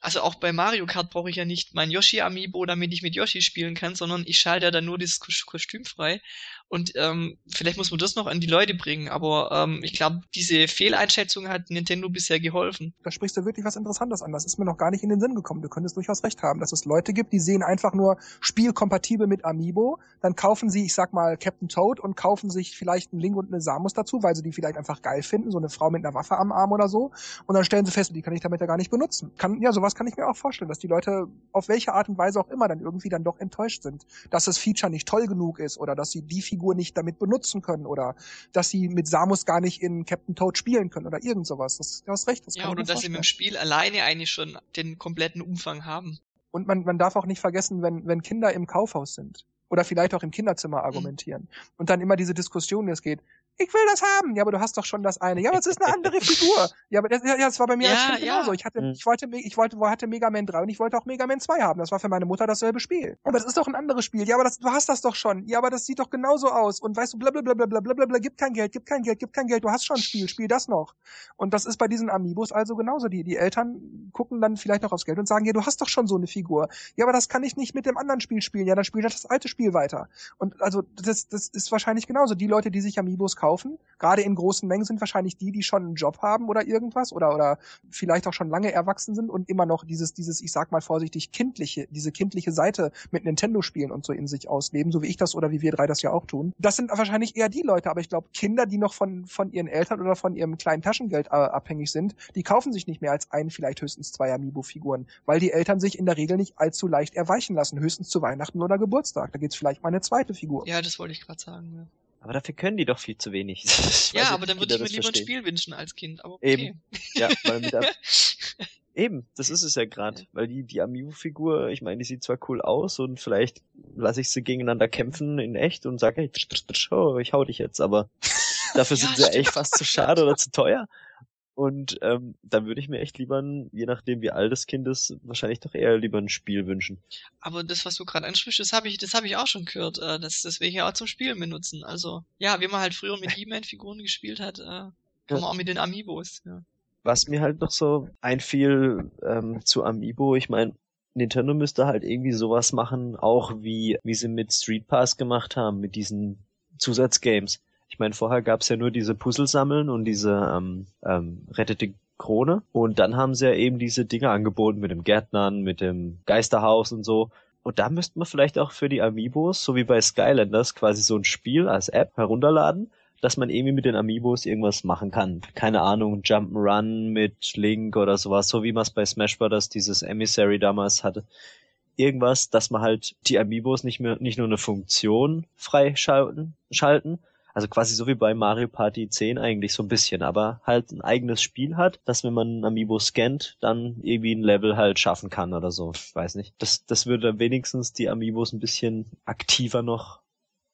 also auch bei Mario Kart brauche ich ja nicht mein Yoshi Amiibo, damit ich mit Yoshi spielen kann, sondern ich schalte ja dann nur dieses Kostüm frei. Und ähm, vielleicht muss man das noch an die Leute bringen, aber ähm, ich glaube, diese Fehleinschätzung hat Nintendo bisher geholfen. Da sprichst du wirklich was Interessantes an. Das ist mir noch gar nicht in den Sinn gekommen. Du könntest durchaus recht haben, dass es Leute gibt, die sehen einfach nur spielkompatibel mit Amiibo, dann kaufen sie, ich sag mal, Captain Toad und kaufen sich vielleicht einen Link und eine Samus dazu, weil sie die vielleicht einfach geil finden, so eine Frau mit einer Waffe am Arm oder so. Und dann stellen sie fest, die kann ich damit ja gar nicht benutzen. Kann, ja, sowas kann ich mir auch vorstellen, dass die Leute auf welche Art und Weise auch immer dann irgendwie dann doch enttäuscht sind, dass das Feature nicht toll genug ist oder dass sie die Figur nicht damit benutzen können oder dass sie mit Samus gar nicht in Captain Toad spielen können oder irgend sowas. Das, du hast recht. Das ja, oder dass sie mit dem Spiel alleine eigentlich schon den kompletten Umfang haben. Und man, man darf auch nicht vergessen, wenn, wenn Kinder im Kaufhaus sind oder vielleicht auch im Kinderzimmer mhm. argumentieren mhm. und dann immer diese Diskussion, es geht, ich will das haben. Ja, aber du hast doch schon das eine. Ja, aber es ist eine andere Figur. Ja, aber das, ja, das war bei mir Ja, als Kind ja. genauso. Ich hatte, Mhm. ich wollte, ich wollte, hatte Mega Man 3 und ich wollte auch Mega Man 2 haben. Das war für meine Mutter dasselbe Spiel. Aber das ist doch ein anderes Spiel. Ja, aber das, du hast das doch schon. Ja, aber das sieht doch genauso aus. Und weißt du, blablabla, blablabla, gib kein Geld, gib kein Geld, gib kein Geld. Du hast schon ein Spiel, spiel das noch. Und das ist bei diesen Amiibos also genauso. Die, die Eltern gucken dann vielleicht noch aufs Geld und sagen, ja, du hast doch schon so eine Figur. Ja, aber das kann ich nicht mit dem anderen Spiel spielen. Ja, dann spiel das alte Spiel weiter. Und also das, das ist wahrscheinlich genauso. Die Leute, die sich Amiibos kaufen, gerade in großen Mengen, sind wahrscheinlich die, die schon einen Job haben oder irgendwas oder oder vielleicht auch schon lange erwachsen sind und immer noch dieses dieses, ich sag mal vorsichtig kindliche, diese kindliche Seite mit Nintendo-Spielen und so in sich ausleben, so wie ich das oder wie wir drei das ja auch tun. Das sind wahrscheinlich eher die Leute, aber ich glaube Kinder, die noch von von ihren Eltern oder von ihrem kleinen Taschengeld äh, abhängig sind, die kaufen sich nicht mehr als ein, vielleicht höchstens zwei Amiibo-Figuren, weil die Eltern sich in der Regel nicht allzu leicht erweichen lassen, höchstens zu Weihnachten oder Geburtstag. Da gibt's vielleicht mal eine zweite Figur. Ja, das wollte ich gerade sagen. Ja, Aber dafür können die doch viel zu wenig. Ja aber dann würde ich mir lieber ein verstehen. Spiel wünschen als Kind. Aber okay. Eben. Ja, weil mit eben, das ist es ja gerade. Weil die, die Amiibo-Figur, ich meine, die sieht zwar cool aus und vielleicht lasse ich sie gegeneinander kämpfen in echt und sage, hey, tsch, tsch, tsch, oh, ich hau dich jetzt, aber dafür Ja, sind sie ja stimmt. echt fast zu schade oder zu teuer. Und ähm, dann würde ich mir echt lieber, ein, je nachdem wie alt das Kind ist, wahrscheinlich doch eher lieber ein Spiel wünschen. Aber das, was du gerade ansprichst, das habe ich, das habe ich auch schon gehört, äh, dass das wir hier auch zum Spielen benutzen. Also ja, wie man halt früher mit He-Man-Figuren gespielt hat, äh, kann man auch mit den Amiibos. Ja. Was mir halt noch so einfiel ähm, zu Amiibo, ich meine, Nintendo müsste halt irgendwie sowas machen, auch wie, wie sie mit Street Pass gemacht haben, mit diesen Zusatzgames. Ich meine, vorher gab's ja nur diese Puzzle sammeln und diese ähm, ähm, rettete Krone. Und dann haben sie ja eben diese Dinge angeboten mit dem Gärtnern, mit dem Geisterhaus und so. Und da müsste man vielleicht auch für die Amiibos, so wie bei Skylanders, quasi so ein Spiel als App herunterladen, dass man irgendwie mit den Amiibos irgendwas machen kann. Keine Ahnung, Jump'n'Run mit Link oder sowas, so wie man es bei Smash Bros. dieses Emissary damals hatte. Irgendwas, dass man halt die Amiibos nicht mehr, nicht nur eine Funktion freischalten, schalten, also quasi so wie bei Mario Party 10 eigentlich so ein bisschen, aber halt ein eigenes Spiel hat, dass wenn man ein Amiibo scannt, dann irgendwie ein Level halt schaffen kann oder so. Ich weiß nicht. Das, das würde dann wenigstens die Amiibos ein bisschen aktiver noch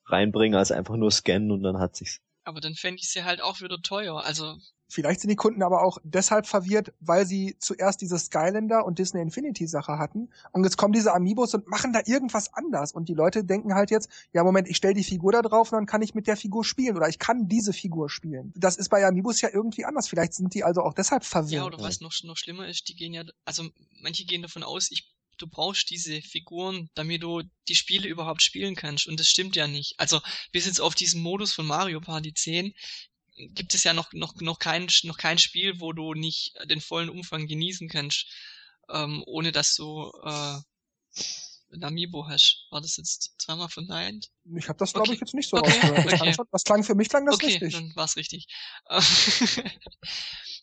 reinbringen, als einfach nur scannen und dann hat sich's. Aber dann fände ich sie halt auch wieder teuer. Also Vielleicht sind die Kunden aber auch deshalb verwirrt, weil sie zuerst diese Skylander und Disney Infinity Sache hatten und jetzt kommen diese Amiibos und machen da irgendwas anders und die Leute denken halt jetzt, ja Moment, ich stelle die Figur da drauf und dann kann ich mit der Figur spielen oder ich kann diese Figur spielen. Das ist bei Amiibos ja irgendwie anders. Vielleicht sind die also auch deshalb verwirrt. ja, oder was noch noch schlimmer ist, die gehen ja, also manche gehen davon aus, ich du brauchst diese Figuren, damit du die Spiele überhaupt spielen kannst. Und das stimmt ja nicht. Also bis jetzt auf diesen Modus von Mario Party 10 gibt es ja noch, noch, noch, kein, noch kein Spiel, wo du nicht den vollen Umfang genießen kannst, ähm, ohne dass du äh, ein Amiibo hast. War das jetzt zweimal verneint? Ich habe das glaube Okay. ich jetzt nicht so Okay, rausgehört. Das, okay. schon, das klang für mich klang das okay, richtig. dann war's richtig.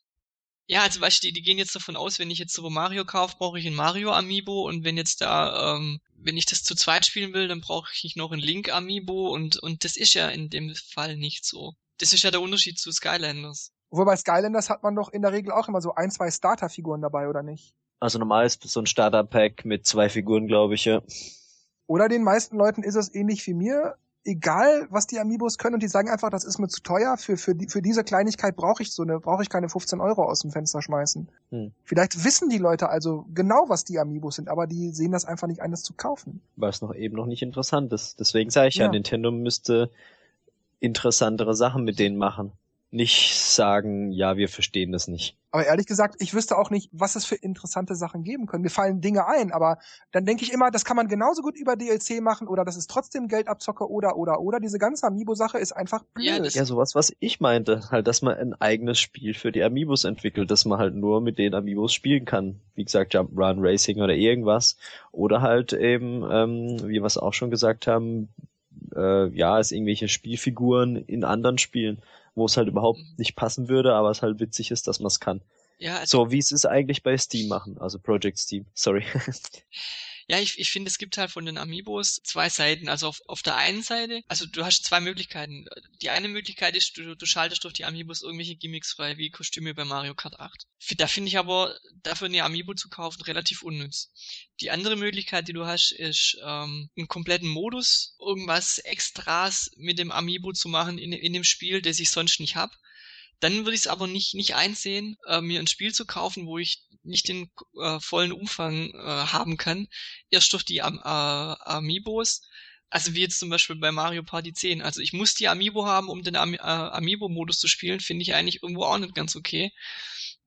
ja, also weißt du, die, die gehen jetzt davon aus, wenn ich jetzt Super Mario kaufe, brauche ich ein Mario Amiibo und wenn jetzt da, ähm, wenn ich das zu zweit spielen will, dann brauche ich noch ein Link Amiibo und und das ist ja in dem Fall nicht so. Das ist ja der Unterschied zu Skylanders. Obwohl bei Skylanders hat man doch in der Regel auch immer so ein, zwei Starterfiguren dabei, oder nicht? Also normal ist so ein Starter-Pack mit zwei Figuren, glaube ich, ja. Oder den meisten Leuten ist es ähnlich wie mir, egal was die Amiibos können und die sagen einfach, das ist mir zu teuer, für, für, die, für diese Kleinigkeit brauche ich so eine, brauche ich keine 15 Euro aus dem Fenster schmeißen. Hm. Vielleicht wissen die Leute also genau, was die Amiibos sind, aber die sehen das einfach nicht ein, das zu kaufen. Weil es noch eben noch nicht interessant ist. Deswegen sage ich ja, Ja. Nintendo müsste interessantere Sachen mit denen machen. Nicht sagen, ja, wir verstehen das nicht. Aber ehrlich gesagt, ich wüsste auch nicht, was es für interessante Sachen geben können. Mir fallen Dinge ein, aber dann denke ich immer, das kann man genauso gut über DLC machen oder das ist trotzdem Geldabzocke oder oder oder. Diese ganze Amiibo-Sache ist einfach blöd. Ja, Ja, sowas, was ich meinte, halt, dass man ein eigenes Spiel für die Amiibos entwickelt, dass man halt nur mit den Amiibos spielen kann. Wie gesagt, Jump'n'Run Racing oder irgendwas. Oder halt eben, ähm, wie wir es auch schon gesagt haben, äh, ja, es irgendwelche Spielfiguren in anderen Spielen, wo es halt überhaupt Mhm. nicht passen würde, aber es halt witzig ist, dass man es kann. Ja, also, So wie es eigentlich bei Steam machen, also Project Steam, sorry. Ja, ich, ich finde, es gibt halt von den Amiibos zwei Seiten. Also auf, auf der einen Seite, also du hast zwei Möglichkeiten. Die eine Möglichkeit ist, du, du schaltest durch die Amiibos irgendwelche Gimmicks frei, wie Kostüme bei Mario Kart 8. Da finde ich aber, dafür eine Amiibo zu kaufen, relativ unnütz. Die andere Möglichkeit, die du hast, ist ähm, einen kompletten Modus, irgendwas Extras mit dem Amiibo zu machen in, in dem Spiel, das ich sonst nicht hab. Dann würde ich es aber nicht, nicht einsehen, äh, mir ein Spiel zu kaufen, wo ich nicht den äh, vollen Umfang äh, haben kann. Erst durch die Am äh, Amiibos. Also wie jetzt zum Beispiel bei Mario Party 10. Also ich muss die Amiibo haben, um den Am äh, Amiibo-Modus zu spielen, finde ich eigentlich irgendwo auch nicht ganz okay.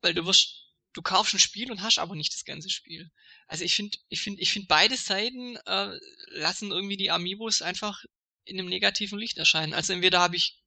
Weil du wirst, du kaufst ein Spiel und hast aber nicht das ganze Spiel. Also ich finde, ich finde, ich finde beide Seiten äh, lassen irgendwie die Amiibos einfach in einem negativen Licht erscheinen. Also entweder habe ich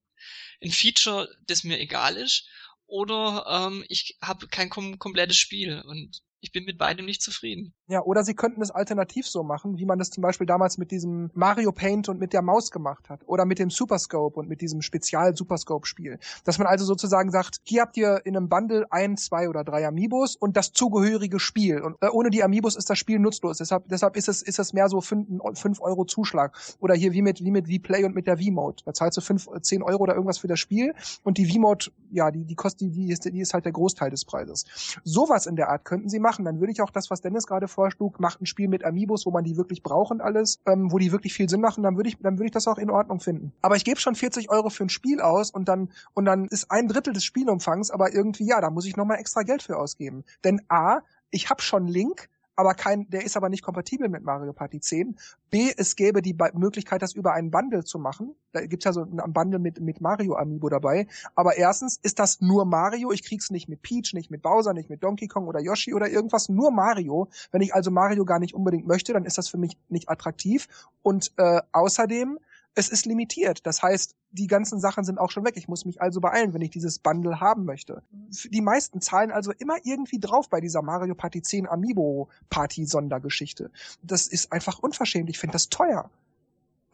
ein Feature, das mir egal ist, oder ähm, ich habe kein kom komplettes Spiel. Und ich bin mit beidem nicht zufrieden. Ja, oder sie könnten es alternativ so machen, wie man das zum Beispiel damals mit diesem Mario Paint und mit der Maus gemacht hat. Oder mit dem Superscope und mit diesem Spezial-Superscope-Spiel. Dass man also sozusagen sagt, hier habt ihr in einem Bundle ein, zwei oder drei Amiibos und das zugehörige Spiel. Und äh, ohne die Amiibos ist das Spiel nutzlos. Deshalb, deshalb ist es, ist es mehr so fünf, fünf Euro Zuschlag. Oder hier wie mit, wie mit V-Play und mit der V-Mode. Da zahlst du fünf, zehn Euro oder irgendwas für das Spiel und die V-Mode, ja, die, die kostet, die, die ist, die ist halt der Großteil des Preises. Sowas in der Art könnten sie machen. Dann würde ich auch das, was Dennis gerade vorschlug, macht ein Spiel mit Amiibos, wo man die wirklich braucht und alles, ähm, wo die wirklich viel Sinn machen, dann würde ich, dann würde ich das auch in Ordnung finden. Aber ich gebe schon 40 Euro für ein Spiel aus und dann, und dann ist ein Drittel des Spielumfangs, aber irgendwie, ja, da muss ich nochmal extra Geld für ausgeben. Denn A, ich habe schon Link, aber kein, der ist aber nicht kompatibel mit Mario Party 10. B, es gäbe die Möglichkeit, das über einen Bundle zu machen. Da gibt's ja so ein Bundle mit, mit Mario Amiibo dabei. Aber erstens ist das nur Mario. Ich krieg's nicht mit Peach, nicht mit Bowser, nicht mit Donkey Kong oder Yoshi oder irgendwas. Nur Mario. Wenn ich also Mario gar nicht unbedingt möchte, dann ist das für mich nicht attraktiv. Und äh, außerdem es ist limitiert. Das heißt, die ganzen Sachen sind auch schon weg. Ich muss mich also beeilen, wenn ich dieses Bundle haben möchte. Die meisten zahlen also immer irgendwie drauf bei dieser Mario Party 10 Amiibo Party Sondergeschichte. Das ist einfach unverschämt. Ich finde das teuer.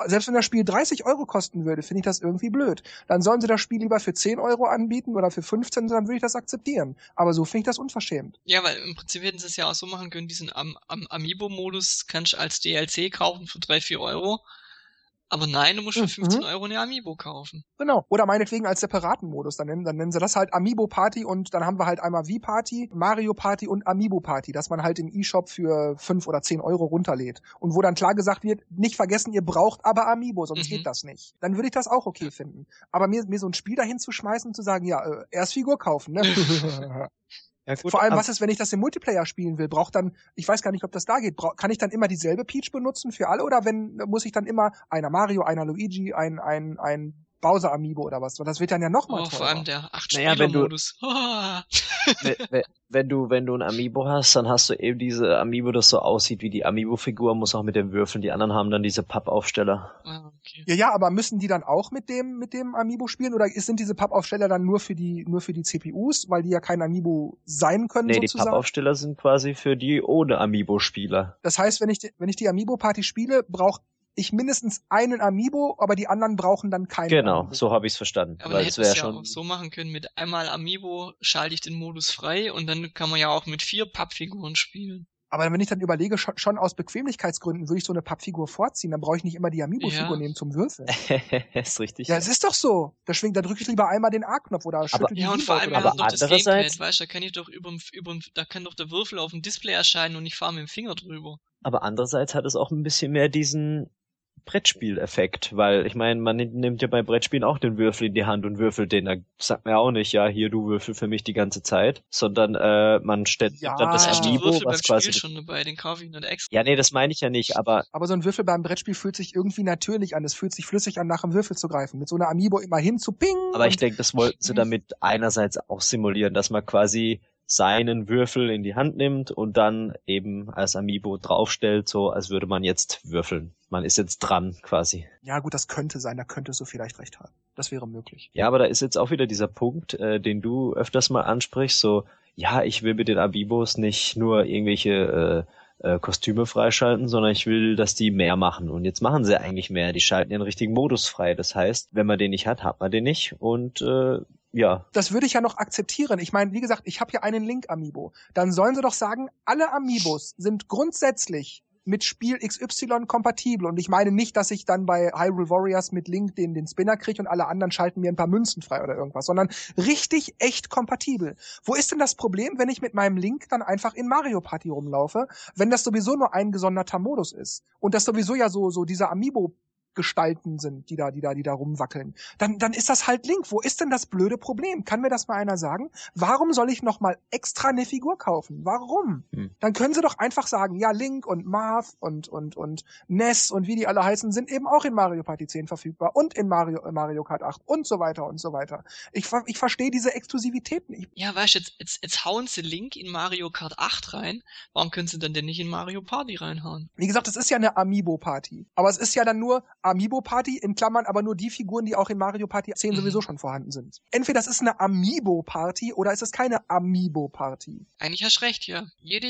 Selbst wenn das Spiel 30 Euro kosten würde, finde ich das irgendwie blöd. Dann sollen sie das Spiel lieber für 10 Euro anbieten oder für 15, dann würde ich das akzeptieren. Aber so finde ich das unverschämt. Ja, weil im Prinzip hätten sie es ja auch so machen können, diesen Am Am Amiibo-Modus kannst du als DLC kaufen für 3, 4 Euro aber nein, du musst für 15 mhm. Euro eine Amiibo kaufen. Genau. Oder meinetwegen als separaten Modus. Dann nennen, dann nennen sie das halt Amiibo Party und dann haben wir halt einmal V-Party, Mario Party und Amiibo Party, dass man halt im E-Shop für 5 oder 10 Euro runterlädt. Und wo dann klar gesagt wird, nicht vergessen, ihr braucht aber Amiibo, sonst mhm. geht das nicht. Dann würde ich das auch okay finden. Aber mir, mir so ein Spiel dahin zu schmeißen und zu sagen, ja, äh, erst Figur kaufen, ne? Ja, gut, Vor allem, was ist, wenn ich das im Multiplayer spielen will? Braucht dann, ich weiß gar nicht, ob das da geht, kann ich dann immer dieselbe Peach benutzen für alle oder wenn, muss ich dann immer einer Mario, einer Luigi, ein, ein, ein Bowser Amiibo oder was. Das wird dann ja noch mal oh, Vor allem der 8 naja, wenn du, wenn, wenn, du, wenn du ein Amiibo hast, dann hast du eben diese Amiibo, das so aussieht wie die Amiibo-Figur, muss auch mit den Würfeln. Die anderen haben dann diese Pappaufsteller. Ah, okay. Ja, ja, aber müssen die dann auch mit dem, mit dem Amiibo spielen oder sind diese Pappaufsteller dann nur für die, nur für die CPUs, weil die ja kein Amiibo sein können nee, sozusagen? die Pappaufsteller sind quasi für die ohne Amiibo-Spieler. Das heißt, wenn ich, wenn ich die Amiibo-Party spiele, braucht ich mindestens einen Amiibo, aber die anderen brauchen dann keinen. Genau, Amiibo. so habe ich es verstanden. Aber weil es wäre ja schon auch so machen können, mit einmal Amiibo schalte ich den Modus frei und dann kann man ja auch mit vier Pappfiguren spielen. Aber wenn ich dann überlege, schon, schon aus Bequemlichkeitsgründen würde ich so eine Pappfigur vorziehen, dann brauche ich nicht immer die Amiibo-Figur ja. nehmen zum Würfeln. ist richtig. Ja, es ist doch so. Deswegen, da drücke ich lieber einmal den A-Knopf oder schüttel aber, die Ja, und vor allem, wir haben doch das Gamepad, weißt du, da kann ich doch über, über, da kann doch der Würfel auf dem Display erscheinen und ich fahre mit dem Finger drüber. Aber andererseits hat es auch ein bisschen mehr diesen Brettspieleffekt, weil ich meine, man nimmt ja bei Brettspielen auch den Würfel in die Hand und würfelt den. Da sagt man ja auch nicht, ja, hier du würfel für mich die ganze Zeit, sondern äh, man stellt ja, dann das Amiibo, was quasi Spiel schon dabei, den ich nicht extra. Ja, nee, das meine ich ja nicht, aber aber so ein Würfel beim Brettspiel fühlt sich irgendwie natürlich an. Es fühlt sich flüssig an, nach dem Würfel zu greifen. Mit so einer Amiibo immer hin zu ping. Aber ich denke, das wollten sie damit einerseits auch simulieren, dass man quasi seinen Würfel in die Hand nimmt und dann eben als Amiibo draufstellt, so als würde man jetzt würfeln. Man ist jetzt dran quasi. Ja gut, das könnte sein, da könntest du vielleicht recht haben. Das wäre möglich. Ja, aber da ist jetzt auch wieder dieser Punkt, äh, den du öfters mal ansprichst, so, ja, ich will mit den Amiibos nicht nur irgendwelche äh, äh, Kostüme freischalten, sondern ich will, dass die mehr machen. Und jetzt machen sie eigentlich mehr. Die schalten den richtigen Modus frei. Das heißt, wenn man den nicht hat, hat man den nicht. Und äh, ja. Das würde ich ja noch akzeptieren. Ich meine, wie gesagt, ich habe ja einen Link-Amiibo. Dann sollen sie doch sagen, alle Amiibos sind grundsätzlich mit Spiel XY kompatibel. Und ich meine nicht, dass ich dann bei Hyrule Warriors mit Link den, den Spinner kriege und alle anderen schalten mir ein paar Münzen frei oder irgendwas, sondern richtig echt kompatibel. Wo ist denn das Problem, wenn ich mit meinem Link dann einfach in Mario Party rumlaufe, wenn das sowieso nur ein gesonderter Modus ist? Und das sowieso ja so, so dieser Amiibo Gestalten sind, die da, die da, die da rumwackeln, dann, dann ist das halt Link. Wo ist denn das blöde Problem? Kann mir das mal einer sagen? Warum soll ich noch mal extra eine Figur kaufen? Warum? Hm. Dann können sie doch einfach sagen, ja, Link und Marth und, und, und Ness und wie die alle heißen, sind eben auch in Mario Party 10 verfügbar und in Mario, Mario Kart 8 und so weiter und so weiter. Ich, ich verstehe diese Exklusivität nicht. Ja, weißt du, jetzt, jetzt, jetzt hauen sie Link in Mario Kart 8 rein. Warum können sie dann denn nicht in Mario Party reinhauen? Wie gesagt, es ist ja eine Amiibo Party. Aber es ist ja dann nur Amiibo Party, in Klammern aber nur die Figuren, die auch in Mario Party 10 mhm. sowieso schon vorhanden sind. Entweder das ist eine Amiibo Party oder ist es keine Amiibo Party. Eigentlich hast du recht, ja. Jede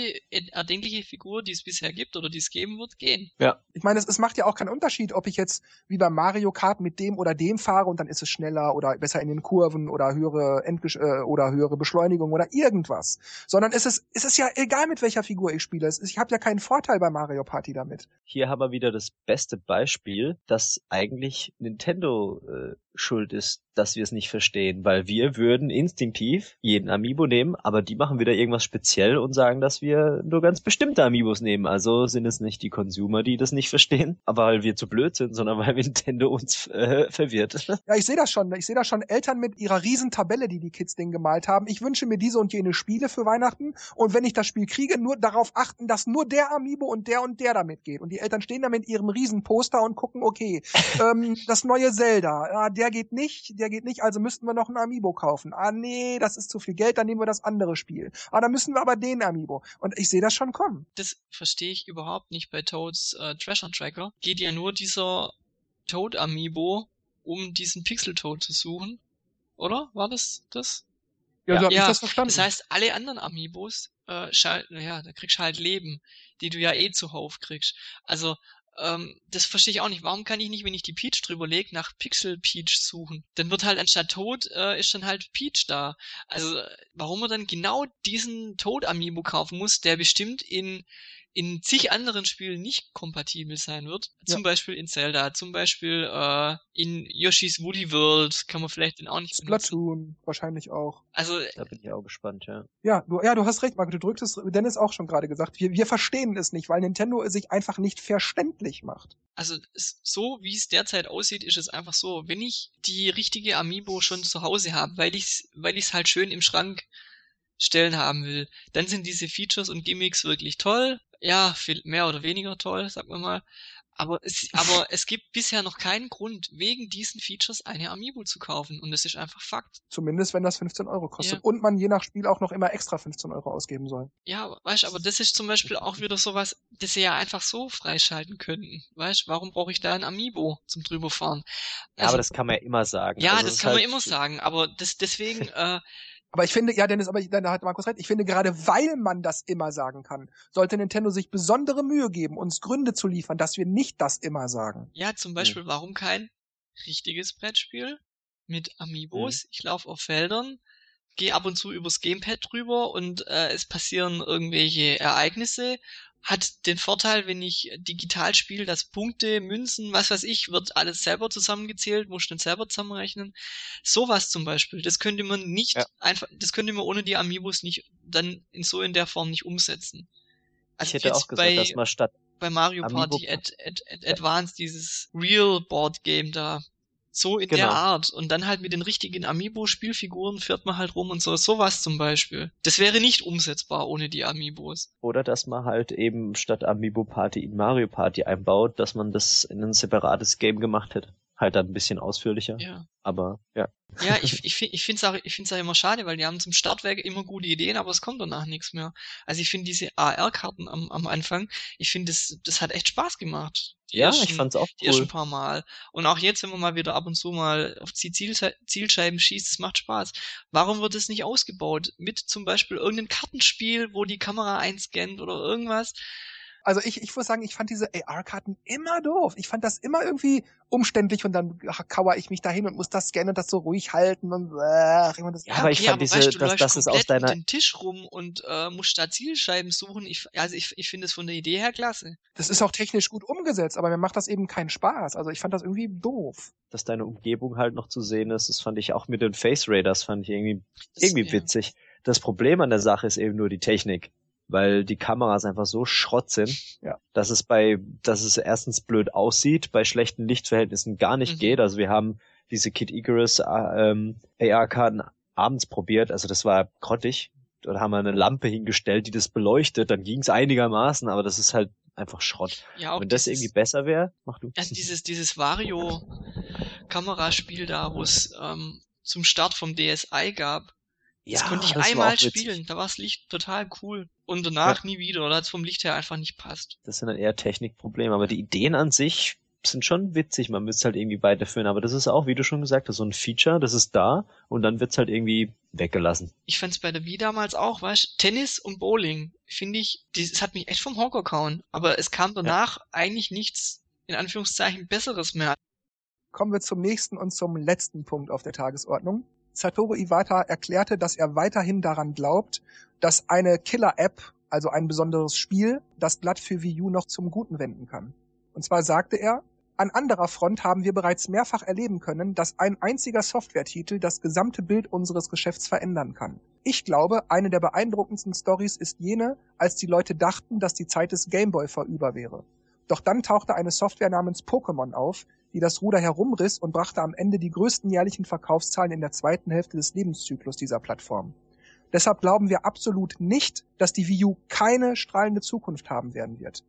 erdenkliche Figur, die es bisher gibt oder die es geben wird, gehen. Ja. Ich meine, es, es macht ja auch keinen Unterschied, ob ich jetzt wie bei Mario Kart mit dem oder dem fahre und dann ist es schneller oder besser in den Kurven oder höhere Endgesch äh, oder höhere Beschleunigung oder irgendwas. Sondern es ist, es ist ja egal, mit welcher Figur ich spiele. Ich habe ja keinen Vorteil bei Mario Party damit. Hier haben wir wieder das beste Beispiel, dass eigentlich Nintendo äh, schuld ist, dass wir es nicht verstehen, weil wir würden instinktiv jeden Amiibo nehmen, aber die machen wieder irgendwas speziell und sagen, dass wir nur ganz bestimmte Amiibos nehmen. Also sind es nicht die Consumer, die das nicht verstehen, aber weil wir zu blöd sind, sondern weil Nintendo uns äh, verwirrt. Ja, ich sehe das schon. Ich sehe das schon. Eltern mit ihrer riesen Tabelle, die die Kids denen gemalt haben. Ich wünsche mir diese und jene Spiele für Weihnachten und wenn ich das Spiel kriege, nur darauf achten, dass nur der Amiibo und der und der damit geht. Und die Eltern stehen da mit ihrem riesen Poster und gucken, okay, ähm, das neue Zelda, ja, der geht nicht, der geht nicht, also müssten wir noch ein Amiibo kaufen. Ah nee, das ist zu viel Geld, dann nehmen wir das andere Spiel. Ah, dann müssen wir aber den Amiibo. Und ich sehe das schon kommen. Das verstehe ich überhaupt nicht bei Toads äh, Treasure Tracker. Geht ja nur dieser Toad Amiibo, um diesen Pixel Toad zu suchen. Oder? War das das? Ja, so ja, ich das verstanden. Das heißt, alle anderen Amiibos, äh, schall, naja, da kriegst du halt Leben, die du ja eh zuhauf kriegst. Also ähm, das verstehe ich auch nicht. Warum kann ich nicht, wenn ich die Peach drüber lege, nach Pixel Peach suchen? Dann wird halt anstatt Toad, äh, ist dann halt Peach da. Also, warum man dann genau diesen Toad Amiibo kaufen muss, der bestimmt in in zig anderen Spielen nicht kompatibel sein wird. Ja. Zum Beispiel in Zelda, zum Beispiel äh, in Yoshi's Woody World kann man vielleicht den auch nicht Splatoon benutzen. wahrscheinlich auch. Also da bin ich auch gespannt, ja. Ja, du, ja, du hast recht, Marco, du drückst es, Dennis auch schon gerade gesagt. Wir, wir verstehen es nicht, weil Nintendo sich einfach nicht verständlich macht. Also so wie es derzeit aussieht, ist es einfach so, wenn ich die richtige Amiibo schon zu Hause habe, weil ich weil ich es halt schön im Schrank stellen haben will, dann sind diese Features und Gimmicks wirklich toll ja, viel mehr oder weniger toll, sagen wir mal. Aber es, aber es gibt bisher noch keinen Grund, wegen diesen Features eine Amiibo zu kaufen. Und das ist einfach Fakt. Zumindest wenn das 15 Euro kostet. Ja. Und man je nach Spiel auch noch immer extra 15 Euro ausgeben soll. Ja, weißt aber das ist zum Beispiel auch wieder sowas, das sie ja einfach so freischalten könnten. Weißt warum brauche ich da ein Amiibo zum drüberfahren? Also, ja, aber das kann man ja immer sagen. Ja, also das kann halt man immer sagen. Aber das, deswegen, äh, aber ich finde, ja, Dennis, aber ich, da hat Markus recht, ich finde, gerade weil man das immer sagen kann, sollte Nintendo sich besondere Mühe geben, uns Gründe zu liefern, dass wir nicht das immer sagen. Ja, zum Beispiel, hm. warum kein richtiges Brettspiel mit Amiibos? Hm. Ich laufe auf Feldern, gehe ab und zu übers Gamepad drüber und äh, es passieren irgendwelche Ereignisse hat den Vorteil, wenn ich digital spiele, dass Punkte, Münzen, was weiß ich, wird alles selber zusammengezählt, muss dann selber zusammenrechnen. Sowas zum Beispiel, das könnte man nicht ja. einfach, das könnte man ohne die Amiibos nicht dann in so in der Form nicht umsetzen. Also ich hätte auch gesagt, bei, dass man statt bei Mario Party Ad, Ad, Ad, Advance dieses Real Board Game da so in genau. der Art. Und dann halt mit den richtigen Amiibo-Spielfiguren fährt man halt rum und so. Sowas zum Beispiel. Das wäre nicht umsetzbar ohne die Amiibos. Oder dass man halt eben statt Amiibo Party in Mario Party einbaut, dass man das in ein separates Game gemacht hätte halt dann ein bisschen ausführlicher. Ja. Aber ja. Ja, ich, ich, ich finde es auch, ich find's auch immer schade, weil die haben zum Startwerk immer gute Ideen, aber es kommt danach nichts mehr. Also ich finde diese AR-Karten am, am Anfang, ich finde, das, das hat echt Spaß gemacht. Ja, ersten, ich fand's auch cool. ersten paar Mal. Und auch jetzt, wenn man mal wieder ab und zu mal auf die Ziel, Zielscheiben schießt, es macht Spaß. Warum wird es nicht ausgebaut? Mit zum Beispiel irgendeinem Kartenspiel, wo die Kamera einscannt oder irgendwas? Also ich, ich muss sagen, ich fand diese AR-Karten immer doof. Ich fand das immer irgendwie umständlich und dann kauer ich mich dahin und muss das scannen und das so ruhig halten und äh, das ja, aber ich fand diese, weißt, du dass das ist aus deiner den Tisch rum und äh, musst da Zielscheiben suchen. Ich, also ich, ich finde es von der Idee her klasse. Das ist auch technisch gut umgesetzt, aber mir macht das eben keinen Spaß. Also ich fand das irgendwie doof. Dass deine Umgebung halt noch zu sehen ist, das fand ich auch mit den Face Raiders fand ich irgendwie das, irgendwie ja. witzig. Das Problem an der Sache ist eben nur die Technik weil die Kameras einfach so Schrott sind, ja. dass es bei, dass es erstens blöd aussieht, bei schlechten Lichtverhältnissen gar nicht mhm. geht. Also wir haben diese Kid Icarus äh, ähm, AR-Karten abends probiert, also das war grottig. Dort haben wir eine Lampe hingestellt, die das beleuchtet, dann ging es einigermaßen, aber das ist halt einfach Schrott. Ja, Wenn das dieses, irgendwie besser wäre, mach du. Also dieses, dieses Vario-Kameraspiel da, wo es ähm, zum Start vom DSi gab, ja, das konnte ich das einmal spielen, da war das Licht total cool. Und danach ja. nie wieder, oder hat es vom Licht her einfach nicht passt. Das sind dann eher Technikprobleme, aber die Ideen an sich sind schon witzig, man müsste halt irgendwie weiterführen, aber das ist auch, wie du schon gesagt hast, so ein Feature, das ist da und dann wird's halt irgendwie weggelassen. Ich fand's bei der Wii damals auch, weißt Tennis und Bowling, finde ich, das hat mich echt vom Hocker kauen, aber es kam danach ja. eigentlich nichts, in Anführungszeichen, Besseres mehr. Kommen wir zum nächsten und zum letzten Punkt auf der Tagesordnung. Satoru Iwata erklärte, dass er weiterhin daran glaubt, dass eine Killer-App, also ein besonderes Spiel, das Blatt für Wii U noch zum Guten wenden kann. Und zwar sagte er, an anderer Front haben wir bereits mehrfach erleben können, dass ein einziger Softwaretitel das gesamte Bild unseres Geschäfts verändern kann. Ich glaube, eine der beeindruckendsten Stories ist jene, als die Leute dachten, dass die Zeit des Gameboy vorüber wäre. Doch dann tauchte eine Software namens Pokémon auf, die das Ruder herumriss und brachte am Ende die größten jährlichen Verkaufszahlen in der zweiten Hälfte des Lebenszyklus dieser Plattform. Deshalb glauben wir absolut nicht, dass die Wii U keine strahlende Zukunft haben werden wird.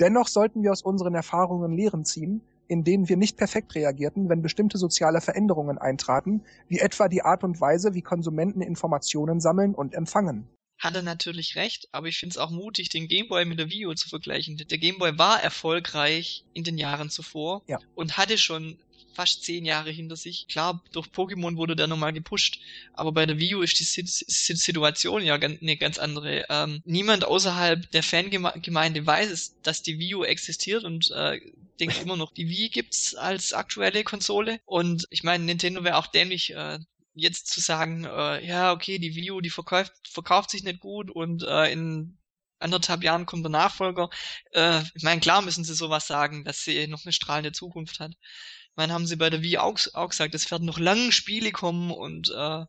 Dennoch sollten wir aus unseren Erfahrungen Lehren ziehen, in denen wir nicht perfekt reagierten, wenn bestimmte soziale Veränderungen eintraten, wie etwa die Art und Weise, wie Konsumenten Informationen sammeln und empfangen hat er natürlich recht, aber ich finde es auch mutig, den Gameboy mit der Wii U zu vergleichen. Der Gameboy war erfolgreich in den Jahren zuvor ja. und hatte schon fast zehn Jahre hinter sich. Klar, durch Pokémon wurde der nochmal gepusht, aber bei der Wii U ist die Situation ja eine ganz andere. Ähm, niemand außerhalb der Fangemeinde weiß es, dass die Wii U existiert und äh, denkt immer noch, die Wii gibt's als aktuelle Konsole. Und ich meine, Nintendo wäre auch dämlich, äh, jetzt zu sagen, äh, ja, okay, die Wii U, die verkauft, verkauft sich nicht gut und äh, in anderthalb Jahren kommt der Nachfolger. Äh, ich meine, klar müssen sie sowas sagen, dass sie noch eine strahlende Zukunft hat. Ich meine, haben sie bei der Wii auch, auch gesagt, es werden noch lange Spiele kommen und äh,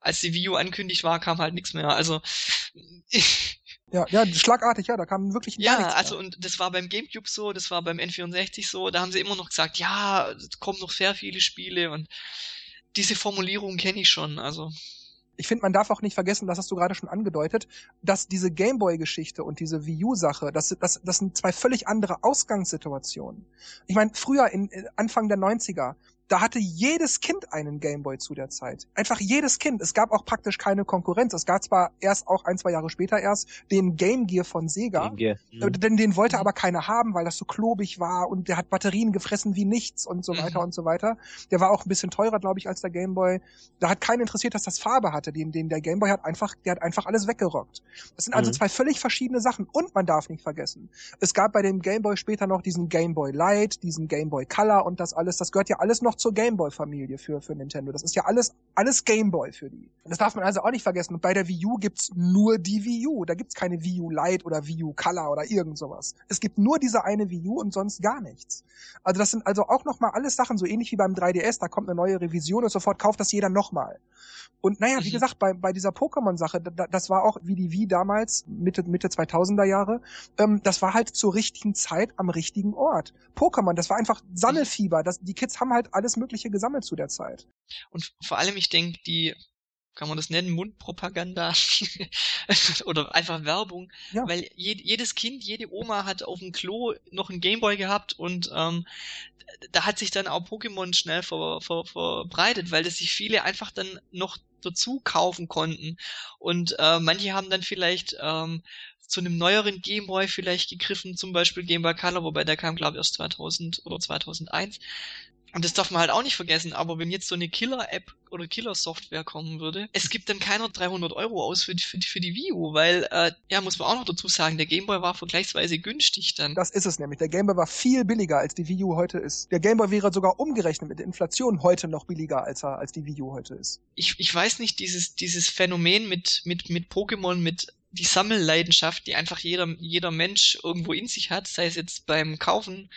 als die Wii U ankündigt war, kam halt nichts mehr. Also Ja, ja, schlagartig, ja, da kam wirklich Ja, also mehr. und das war beim Gamecube so, das war beim N64 so, da haben sie immer noch gesagt, ja, es kommen noch sehr viele Spiele und diese Formulierung kenne ich schon, also. Ich finde, man darf auch nicht vergessen, das hast du gerade schon angedeutet, dass diese Gameboy-Geschichte und diese Wii U-Sache, das, das, das sind zwei völlig andere Ausgangssituationen. Ich meine, früher, in Anfang der 90er, da hatte jedes Kind einen Gameboy zu der Zeit. Einfach jedes Kind. Es gab auch praktisch keine Konkurrenz. Es gab zwar erst auch ein, zwei Jahre später erst den Game Gear von Sega. Game Gear. Mhm. Denn den wollte mhm. aber keiner haben, weil das so klobig war und der hat Batterien gefressen wie nichts und so weiter mhm. und so weiter. Der war auch ein bisschen teurer, glaube ich, als der Gameboy. Da hat keinen interessiert, dass das Farbe hatte. Den, den der Gameboy hat einfach, der hat einfach alles weggerockt. Das sind also mhm. zwei völlig verschiedene Sachen. Und man darf nicht vergessen, es gab bei dem Gameboy später noch diesen Gameboy Light, diesen Gameboy Color und das alles. Das gehört ja alles noch zur Gameboy-Familie für, für Nintendo. Das ist ja alles, alles Gameboy für die. Das darf man also auch nicht vergessen. Und bei der Wii U gibt's nur die Wii U. Da gibt's keine Wii U Lite oder Wii U Color oder irgend sowas. Es gibt nur diese eine Wii U und sonst gar nichts. Also das sind also auch nochmal alles Sachen, so ähnlich wie beim 3DS, da kommt eine neue Revision und sofort kauft das jeder nochmal. Und naja, wie mhm. gesagt, bei, bei dieser Pokémon-Sache, das war auch wie die Wii damals, Mitte, Mitte 2000er Jahre, ähm, das war halt zur richtigen Zeit am richtigen Ort. Pokémon, das war einfach Sammelfieber. Das, die Kids haben halt alles Mögliche gesammelt zu der Zeit. Und vor allem, ich denke, die kann man das nennen, Mundpropaganda oder einfach Werbung, ja. weil je, jedes Kind, jede Oma hat auf dem Klo noch einen Gameboy gehabt und ähm, da hat sich dann auch Pokémon schnell ver, ver, verbreitet, weil das sich viele einfach dann noch dazu kaufen konnten und äh, manche haben dann vielleicht ähm, zu einem neueren Gameboy vielleicht gegriffen, zum Beispiel Game Boy Color, wobei der kam glaube ich erst 2000 oder 2001 Und das darf man halt auch nicht vergessen, aber wenn jetzt so eine Killer-App oder Killer-Software kommen würde, es gibt dann keiner 300 Euro aus für, für, für die Wii U, weil, äh, ja, muss man auch noch dazu sagen, der Gameboy war vergleichsweise günstig dann. Das ist es nämlich. Der Gameboy war viel billiger, als die Wii U heute ist. Der Gameboy wäre sogar umgerechnet mit der Inflation heute noch billiger, als er, als die Wii U heute ist. Ich, ich weiß nicht, dieses, dieses Phänomen mit, mit, mit Pokémon, mit die Sammelleidenschaft, die einfach jeder, jeder Mensch irgendwo in sich hat, sei es jetzt beim Kaufen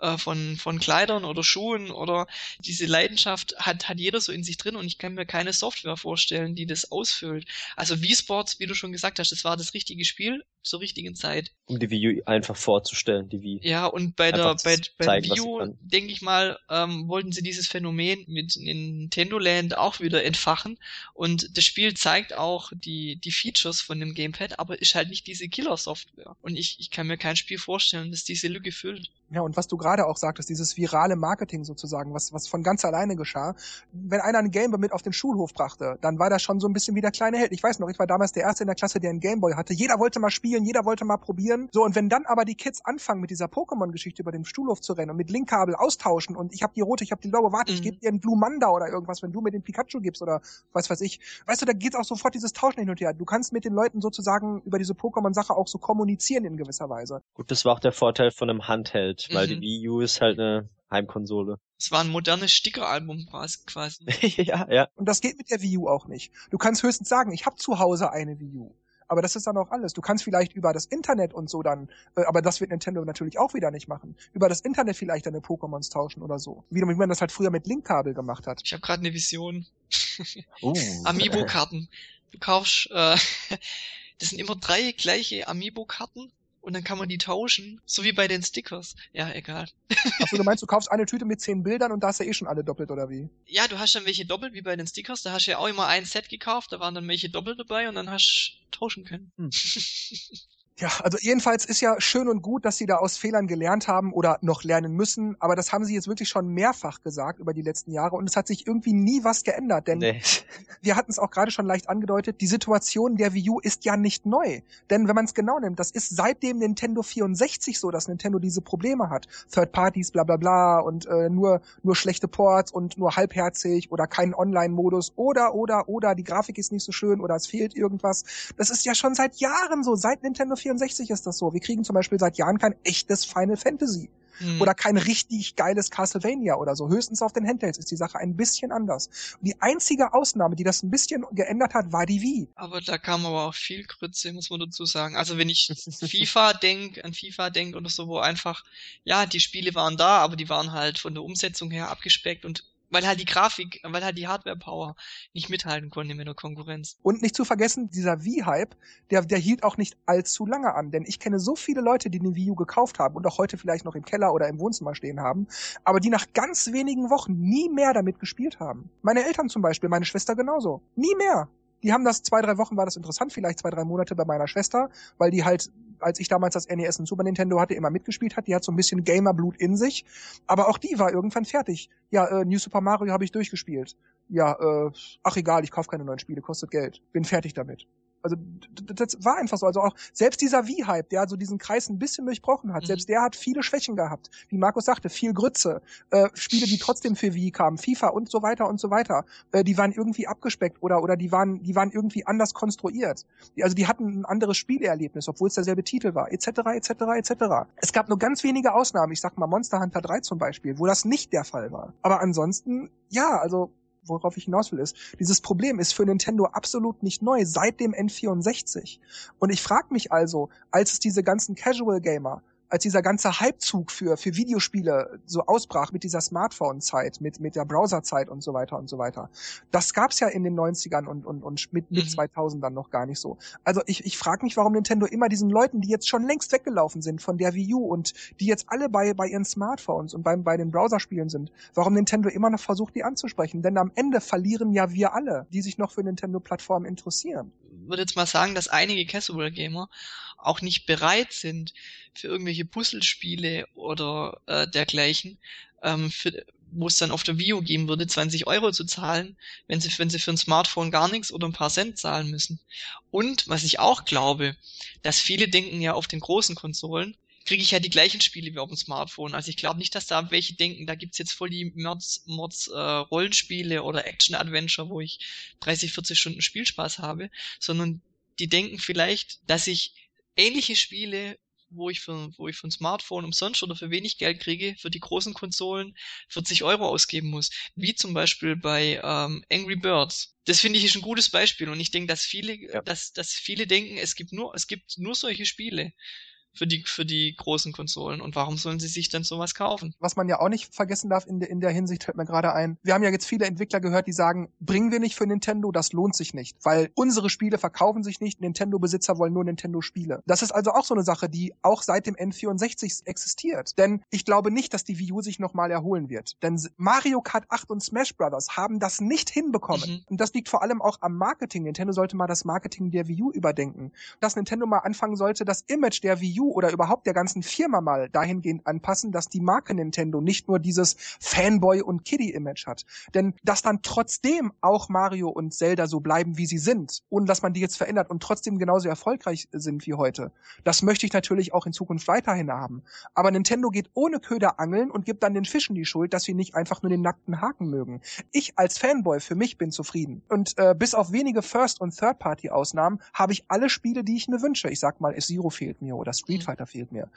äh, von, von Kleidern oder Schuhen oder diese Leidenschaft hat, hat jeder so in sich drin und ich kann mir keine Software vorstellen, die das ausfüllt. Also Wii Sports, wie du schon gesagt hast, das war das richtige Spiel zur richtigen Zeit. Um die Wii U einfach vorzustellen, die Wii. Ja, und bei der bei, bei Wii U, denke ich mal, ähm, wollten sie dieses Phänomen mit Nintendo Land auch wieder entfachen. Und das Spiel zeigt auch die, die Features von dem Gamepad, aber ist halt nicht diese Killer-Software. Und ich, ich kann mir kein Spiel vorstellen, das diese Lücke füllt. Ja, und was du gerade auch sagtest, dieses virale Marketing sozusagen, was, was von ganz alleine geschah. Wenn einer einen Gameboy mit auf den Schulhof brachte, dann war das schon so ein bisschen wie der kleine Held. Ich weiß noch, ich war damals der Erste in der Klasse, der einen Gameboy hatte. Jeder wollte mal spielen, jeder wollte mal probieren. So, und wenn dann aber die Kids anfangen, mit dieser Pokémon-Geschichte über den Schulhof zu rennen und mit Linkkabel austauschen und ich habe die rote, ich habe die blaue, warte, mhm. ich gebe dir einen Blue Manda oder irgendwas, wenn du mir den Pikachu gibst oder was weiß ich. Weißt du, da geht auch sofort dieses Tauschen hin und her. Du kannst mit den Leuten sozusagen über diese Pokémon-Sache auch so kommunizieren in gewisser Weise. Gut, das war auch der Vorteil von einem Handheld, weil mhm. die Wii U ist halt eine Heimkonsole. Es war ein modernes Stickeralbum quasi. ja, ja. Und das geht mit der Wii U auch nicht. Du kannst höchstens sagen, ich habe zu Hause eine Wii U. Aber das ist dann auch alles. Du kannst vielleicht über das Internet und so dann, äh, aber das wird Nintendo natürlich auch wieder nicht machen. Über das Internet vielleicht deine Pokémons tauschen oder so. Wie, wie man das halt früher mit Linkkabel gemacht hat. Ich habe gerade eine Vision. Uh. Amiibo-Karten. Du kaufst, äh, das sind immer drei gleiche Amiibo-Karten und dann kann man die tauschen, so wie bei den Stickers. Ja, egal. Achso, du meinst, du kaufst eine Tüte mit zehn Bildern und da hast du eh schon alle doppelt, oder wie? Ja, du hast dann welche doppelt, wie bei den Stickers. Da hast du ja auch immer ein Set gekauft, da waren dann welche doppelt dabei und dann hast du tauschen können. Hm. Ja, also jedenfalls ist ja schön und gut, dass sie da aus Fehlern gelernt haben oder noch lernen müssen, aber das haben sie jetzt wirklich schon mehrfach gesagt über die letzten Jahre und es hat sich irgendwie nie was geändert, denn nee. wir hatten es auch gerade schon leicht angedeutet, die Situation der Wii U ist ja nicht neu, denn wenn man es genau nimmt, das ist seit dem Nintendo 64 so, dass Nintendo diese Probleme hat, Third Parties, bla bla bla und äh, nur nur schlechte Ports und nur halbherzig oder keinen Online-Modus oder oder oder die Grafik ist nicht so schön oder es fehlt irgendwas. Das ist ja schon seit Jahren so, seit Nintendo 64 64 ist das so. Wir kriegen zum Beispiel seit Jahren kein echtes Final Fantasy. Mhm. Oder kein richtig geiles Castlevania oder so. Höchstens auf den Handhelds ist die Sache ein bisschen anders. Und die einzige Ausnahme, die das ein bisschen geändert hat, war die Wii. Aber da kam aber auch viel Grütze, muss man dazu sagen. Also wenn ich FIFA denk, an FIFA denk oder so, wo einfach, ja, die Spiele waren da, aber die waren halt von der Umsetzung her abgespeckt und weil halt die Grafik, weil halt die Hardware-Power nicht mithalten konnte mit der Konkurrenz. Und nicht zu vergessen, dieser Wii-Hype, der, der hielt auch nicht allzu lange an, denn ich kenne so viele Leute, die den Wii U gekauft haben und auch heute vielleicht noch im Keller oder im Wohnzimmer stehen haben, aber die nach ganz wenigen Wochen nie mehr damit gespielt haben. Meine Eltern zum Beispiel, meine Schwester genauso. Nie mehr. Die haben das zwei, drei Wochen war das interessant, vielleicht zwei, drei Monate bei meiner Schwester, weil die halt als ich damals das NES und Super Nintendo hatte, immer mitgespielt hat. Die hat so ein bisschen Gamerblut in sich. Aber auch die war irgendwann fertig. Ja, äh, New Super Mario habe ich durchgespielt. Ja, äh, ach egal, ich kaufe keine neuen Spiele, kostet Geld. Bin fertig damit. Also das war einfach so. Also auch selbst dieser Wii-Hype, der also diesen Kreis ein bisschen durchbrochen hat, mhm. selbst der hat viele Schwächen gehabt. Wie Markus sagte, viel Grütze. Äh, Spiele, die trotzdem für Wii kamen, FIFA und so weiter und so weiter, äh, die waren irgendwie abgespeckt oder oder die waren die waren irgendwie anders konstruiert. Die, also die hatten ein anderes Spielerlebnis, obwohl es derselbe Titel war, etc. etc. etc. Es gab nur ganz wenige Ausnahmen. Ich sag mal Monster Hunter 3 zum Beispiel, wo das nicht der Fall war. Aber ansonsten ja, also worauf ich hinaus will, ist, dieses Problem ist für Nintendo absolut nicht neu seit dem N64. Und ich frage mich also, als es diese ganzen Casual Gamer als dieser ganze Hypezug für, für Videospiele so ausbrach mit dieser Smartphone-Zeit, mit, mit der Browser-Zeit und so weiter und so weiter. Das gab's ja in den 90ern und, und, und mit, mit mhm. 2000ern noch gar nicht so. Also ich, ich frage mich, warum Nintendo immer diesen Leuten, die jetzt schon längst weggelaufen sind von der Wii U und die jetzt alle bei, bei ihren Smartphones und beim, bei den Browserspielen sind, warum Nintendo immer noch versucht, die anzusprechen. Denn am Ende verlieren ja wir alle, die sich noch für Nintendo-Plattformen interessieren. Würde jetzt mal sagen, dass einige Casual Gamer auch nicht bereit sind, für irgendwelche Puzzlespiele oder äh, dergleichen, ähm, für, wo es dann auf der Vio geben würde, 20 Euro zu zahlen, wenn sie, wenn sie für ein Smartphone gar nichts oder ein paar Cent zahlen müssen. Und was ich auch glaube, dass viele denken ja auf den großen Konsolen, kriege ich ja die gleichen Spiele wie auf dem Smartphone. Also ich glaube nicht, dass da welche denken, da gibt's jetzt voll die Mords, Mords äh, Rollenspiele oder Action-Adventure, wo ich 30, 40 Stunden Spielspaß habe, sondern die denken vielleicht, dass ich ähnliche Spiele wo ich für, wo ich für ein Smartphone umsonst oder für wenig Geld kriege, für die großen Konsolen 40 Euro ausgeben muss. Wie zum Beispiel bei ähm, Angry Birds. Das finde ich ist ein gutes Beispiel und ich denke, dass viele, ja. dass, dass viele denken, es gibt nur, es gibt nur solche Spiele für die, für die großen Konsolen. Und warum sollen sie sich denn sowas kaufen? Was man ja auch nicht vergessen darf in, de, in der Hinsicht, fällt mir gerade ein. Wir haben ja jetzt viele Entwickler gehört, die sagen, bringen wir nicht für Nintendo, das lohnt sich nicht. Weil unsere Spiele verkaufen sich nicht, Nintendo-Besitzer wollen nur Nintendo-Spiele. Das ist also auch so eine Sache, die auch seit dem N64 existiert. Denn ich glaube nicht, dass die Wii U sich nochmal erholen wird. Denn Mario Kart 8 und Smash Brothers haben das nicht hinbekommen. Mhm. Und das liegt vor allem auch am Marketing. Nintendo sollte mal das Marketing der Wii U überdenken. Dass Nintendo mal anfangen sollte, das Image der Wii U oder überhaupt der ganzen Firma mal dahingehend anpassen, dass die Marke Nintendo nicht nur dieses Fanboy- und Kiddie-Image hat. Denn dass dann trotzdem auch Mario und Zelda so bleiben, wie sie sind, ohne dass man die jetzt verändert und trotzdem genauso erfolgreich sind wie heute, das möchte ich natürlich auch in Zukunft weiterhin haben. Aber Nintendo geht ohne Köder angeln und gibt dann den Fischen die Schuld, dass sie nicht einfach nur den nackten Haken mögen. Ich als Fanboy für mich bin zufrieden. Und äh, bis auf wenige First- und Third-Party-Ausnahmen habe ich alle Spiele, die ich mir wünsche. Ich sag mal, F-Zero fehlt mir oder Street Fighter fehlt mir.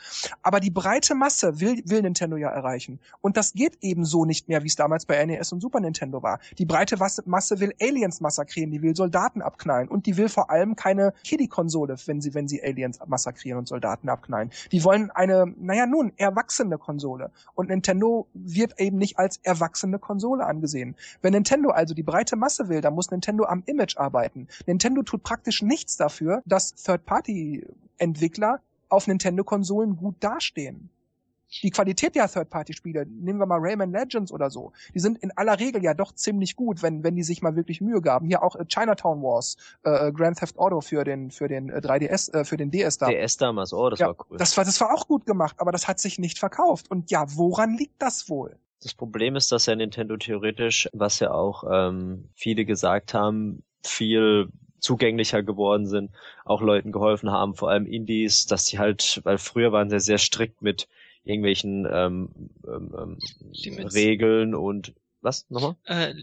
Aber die breite Masse will, will Nintendo ja erreichen. Und das geht eben so nicht mehr, wie es damals bei NES und Super Nintendo war. Die breite Masse will Aliens massakrieren, die will Soldaten abknallen und die will vor allem keine Kiddie-Konsole, wenn sie, wenn sie Aliens massakrieren und Soldaten abknallen. Die wollen eine, naja nun, erwachsene Konsole. Und Nintendo wird eben nicht als erwachsene Konsole angesehen. Wenn Nintendo also die breite Masse will, dann muss Nintendo am Image arbeiten. Nintendo tut praktisch nichts dafür, dass Third-Party-Entwickler auf Nintendo-Konsolen gut dastehen. Die Qualität der Third-Party-Spiele, nehmen wir mal Rayman Legends oder so, die sind in aller Regel ja doch ziemlich gut, wenn, wenn die sich mal wirklich Mühe gaben. Hier auch äh, Chinatown Wars, äh, Grand Theft Auto für den, für den äh, 3DS, äh, für den DS da. DS damals, oh, das ja, war cool. Das war, das war auch gut gemacht, aber das hat sich nicht verkauft. Und ja, woran liegt das wohl? Das Problem ist, dass ja Nintendo theoretisch, was ja auch ähm, viele gesagt haben, viel zugänglicher geworden sind, auch Leuten geholfen haben, vor allem Indies, dass sie halt, weil früher waren sie sehr strikt mit irgendwelchen ähm, ähm, ähm Regeln und was nochmal? Äh,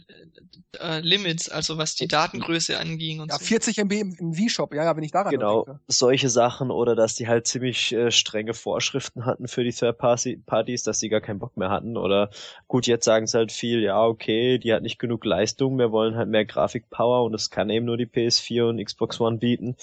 äh, Limits, also was die Datengröße anging und ja, so. 40 MB im, im V-Shop, ja, ja, wenn ich daran Genau, denke. solche Sachen oder dass die halt ziemlich äh, strenge Vorschriften hatten für die Third-Parties, dass die gar keinen Bock mehr hatten oder gut, jetzt sagen sie halt viel, ja, okay, die hat nicht genug Leistung, wir wollen halt mehr Grafikpower und das kann eben nur die PS4 und Xbox One bieten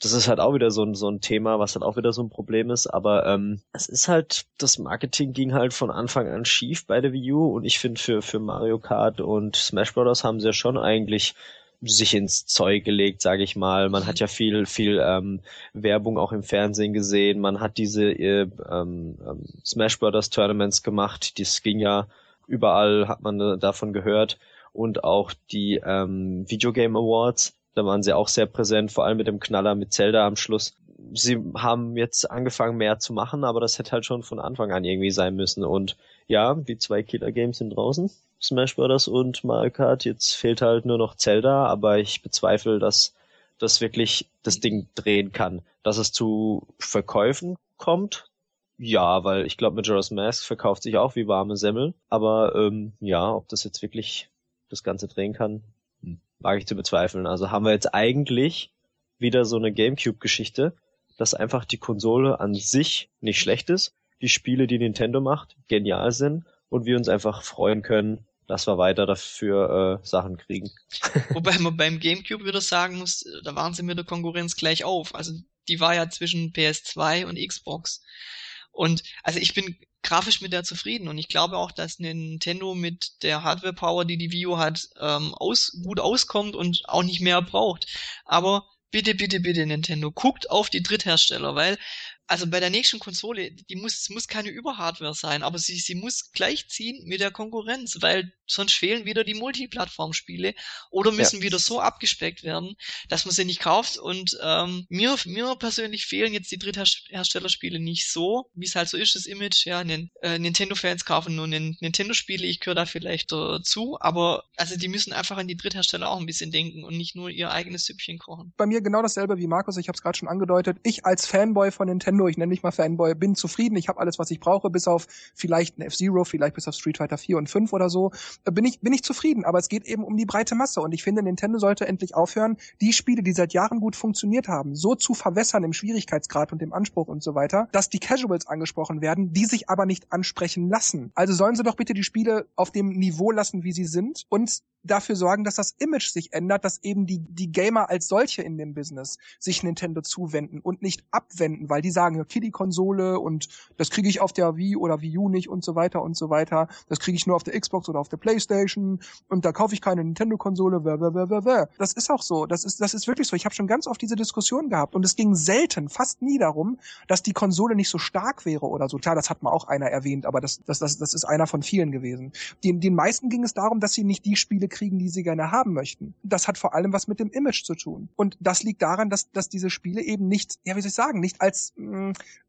das ist halt auch wieder so ein, so ein Thema, was halt auch wieder so ein Problem ist. Aber ähm, es ist halt, das Marketing ging halt von Anfang an schief bei der Wii U und ich finde für, für Mario Kart und Smash Bros. haben sie ja schon eigentlich sich ins Zeug gelegt, sage ich mal. Man hat ja viel, viel ähm, Werbung auch im Fernsehen gesehen. Man hat diese äh, ähm, ähm Smash Brothers Tournaments gemacht. Das ging ja überall, hat man davon gehört. Und auch die ähm, Videogame Awards da waren sie auch sehr präsent, vor allem mit dem Knaller mit Zelda am Schluss. Sie haben jetzt angefangen mehr zu machen, aber das hätte halt schon von Anfang an irgendwie sein müssen. Und ja, die zwei Killer Games sind draußen. Smash Bros. und Mario Kart. Jetzt fehlt halt nur noch Zelda, aber ich bezweifle, dass das wirklich das Ding drehen kann. Dass es zu Verkäufen kommt, ja, weil ich glaube, Majora's Mask verkauft sich auch wie warme Semmel. Aber ähm, ja, ob das jetzt wirklich das Ganze drehen kann, wage ich zu bezweifeln. Also haben wir jetzt eigentlich wieder so eine GameCube-Geschichte, dass einfach die Konsole an sich nicht schlecht ist, die Spiele, die Nintendo macht, genial sind und wir uns einfach freuen können, dass wir weiter dafür äh, Sachen kriegen. Wobei man beim GameCube wieder sagen muss, da waren sie mit der Konkurrenz gleich auf. Also die war ja zwischen PS2 und Xbox. Und also ich bin grafisch mit der zufrieden und ich glaube auch, dass Nintendo mit der Hardware-Power, die die Wii U hat, ähm, aus, gut auskommt und auch nicht mehr braucht. Aber bitte, bitte, bitte Nintendo, guckt auf die Dritthersteller, weil also bei der nächsten Konsole, die muss, muss keine Überhardware sein, aber sie, sie muss gleichziehen mit der Konkurrenz, weil sonst fehlen wieder die Multiplattform-Spiele oder müssen ja. wieder so abgespeckt werden, dass man sie nicht kauft. Und ähm, mir, mir persönlich fehlen jetzt die Drittherstellerspiele nicht so, wie es halt so ist, das Image, ja, äh, Nintendo-Fans kaufen nur Nintendo-Spiele, ich gehöre da vielleicht dazu, aber also die müssen einfach an die Dritthersteller auch ein bisschen denken und nicht nur ihr eigenes Süppchen kochen. Bei mir genau dasselbe wie Markus, ich habe es gerade schon angedeutet. Ich als Fanboy von Nintendo Nintendo, ich nenne mich mal Fanboy, bin zufrieden, ich habe alles, was ich brauche, bis auf vielleicht ein F-Zero, vielleicht bis auf Street Fighter 4 und 5 oder so, äh, bin ich, bin ich zufrieden. Aber es geht eben um die breite Masse und ich finde, Nintendo sollte endlich aufhören, die Spiele, die seit Jahren gut funktioniert haben, so zu verwässern im Schwierigkeitsgrad und im Anspruch und so weiter, dass die Casuals angesprochen werden, die sich aber nicht ansprechen lassen. Also sollen sie doch bitte die Spiele auf dem Niveau lassen, wie sie sind und dafür sorgen, dass das Image sich ändert, dass eben die, die Gamer als solche in dem Business sich Nintendo zuwenden und nicht abwenden, weil die sagen, ja, Kiddie-Konsole und das kriege ich auf der Wii oder Wii U nicht und so weiter und so weiter. Das kriege ich nur auf der Xbox oder auf der Playstation und da kaufe ich keine Nintendo-Konsole. Das ist auch so. Das ist, das ist wirklich so. Ich habe schon ganz oft diese Diskussion gehabt und es ging selten, fast nie darum, dass die Konsole nicht so stark wäre oder so. Klar, das hat mal auch einer erwähnt, aber das, das, das, das ist einer von vielen gewesen. Den, den meisten ging es darum, dass sie nicht die Spiele kriegen, die sie gerne haben möchten. Das hat vor allem was mit dem Image zu tun. Und das liegt daran, dass, dass diese Spiele eben nicht, ja, wie soll ich sagen, nicht als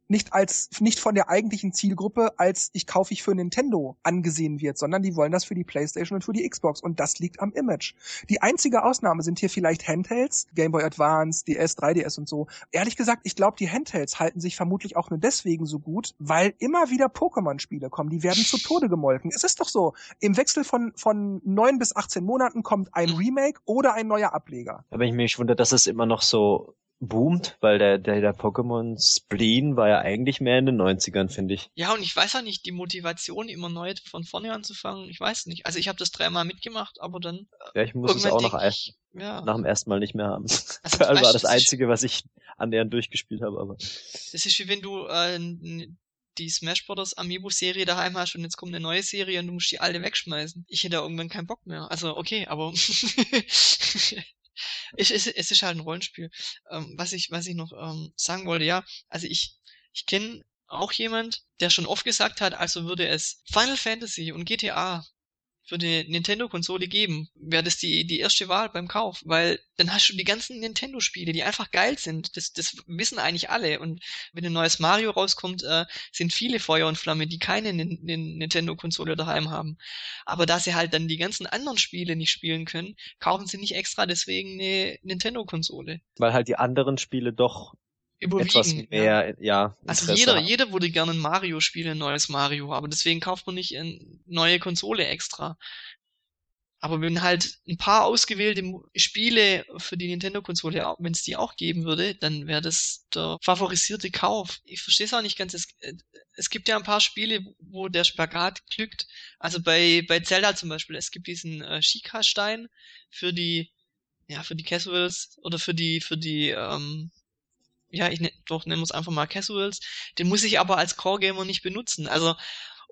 nicht als nicht von der eigentlichen Zielgruppe als ich kaufe ich für Nintendo angesehen wird, sondern die wollen das für die PlayStation und für die Xbox und das liegt am Image. Die einzige Ausnahme sind hier vielleicht Handhelds, Game Boy Advance, DS, 3DS und so. Ehrlich gesagt, ich glaube, die Handhelds halten sich vermutlich auch nur deswegen so gut, weil immer wieder Pokémon-Spiele kommen, die werden zu Tode gemolken. Es ist doch so, im Wechsel von von neun bis 18 Monaten kommt ein Remake oder ein neuer Ableger. Aber ich mich wundere, dass es immer noch so boomt, weil der, der, der Pokémon Spleen war ja eigentlich mehr in den 90ern, finde ich. Ja, und ich weiß ja nicht, die Motivation immer neu von vorne anzufangen, ich weiß nicht. Also ich habe das dreimal mitgemacht, aber dann. Äh, ja, ich muss es auch noch ich, ja. nach dem ersten Mal nicht mehr haben. Also, das war das Einzige, was ich annähernd durchgespielt habe, aber. Das ist wie wenn du äh, die Smash Bros. Amiibo-Serie daheim hast und jetzt kommt eine neue Serie und du musst die alte wegschmeißen. Ich hätte irgendwann keinen Bock mehr. Also, okay, aber ich, es, es ist halt ein Rollenspiel. Ähm, was ich, was ich noch ähm, sagen wollte, ja, also ich, ich kenne auch jemand, der schon oft gesagt hat, also würde es Final Fantasy und GTA für die Nintendo-Konsole geben, wäre das die, die erste Wahl beim Kauf, weil dann hast du die ganzen Nintendo-Spiele, die einfach geil sind. Das, das wissen eigentlich alle. Und wenn ein neues Mario rauskommt, äh, sind viele Feuer und Flamme, die keine Nintendo-Konsole daheim haben. Aber da sie halt dann die ganzen anderen Spiele nicht spielen können, kaufen sie nicht extra deswegen eine Nintendo-Konsole. Weil halt die anderen Spiele doch überwiegen. Etwas mehr, ja. ja also jeder, jeder würde gerne ein Mario spielen, ein neues Mario, aber deswegen kauft man nicht eine neue Konsole extra. Aber wenn halt ein paar ausgewählte Spiele für die Nintendo-Konsole, wenn es die auch geben würde, dann wäre das der favorisierte Kauf. Ich verstehe es auch nicht ganz. Es, äh, es gibt ja ein paar Spiele, wo der Spagat glückt. Also bei, bei Zelda zum Beispiel, es gibt diesen äh, Shika-Stein für die, ja, für die Casuals oder für die, für die, ähm, ja, ich ne, doch nenne es einfach mal Casuals, den muss ich aber als Core Gamer nicht benutzen. Also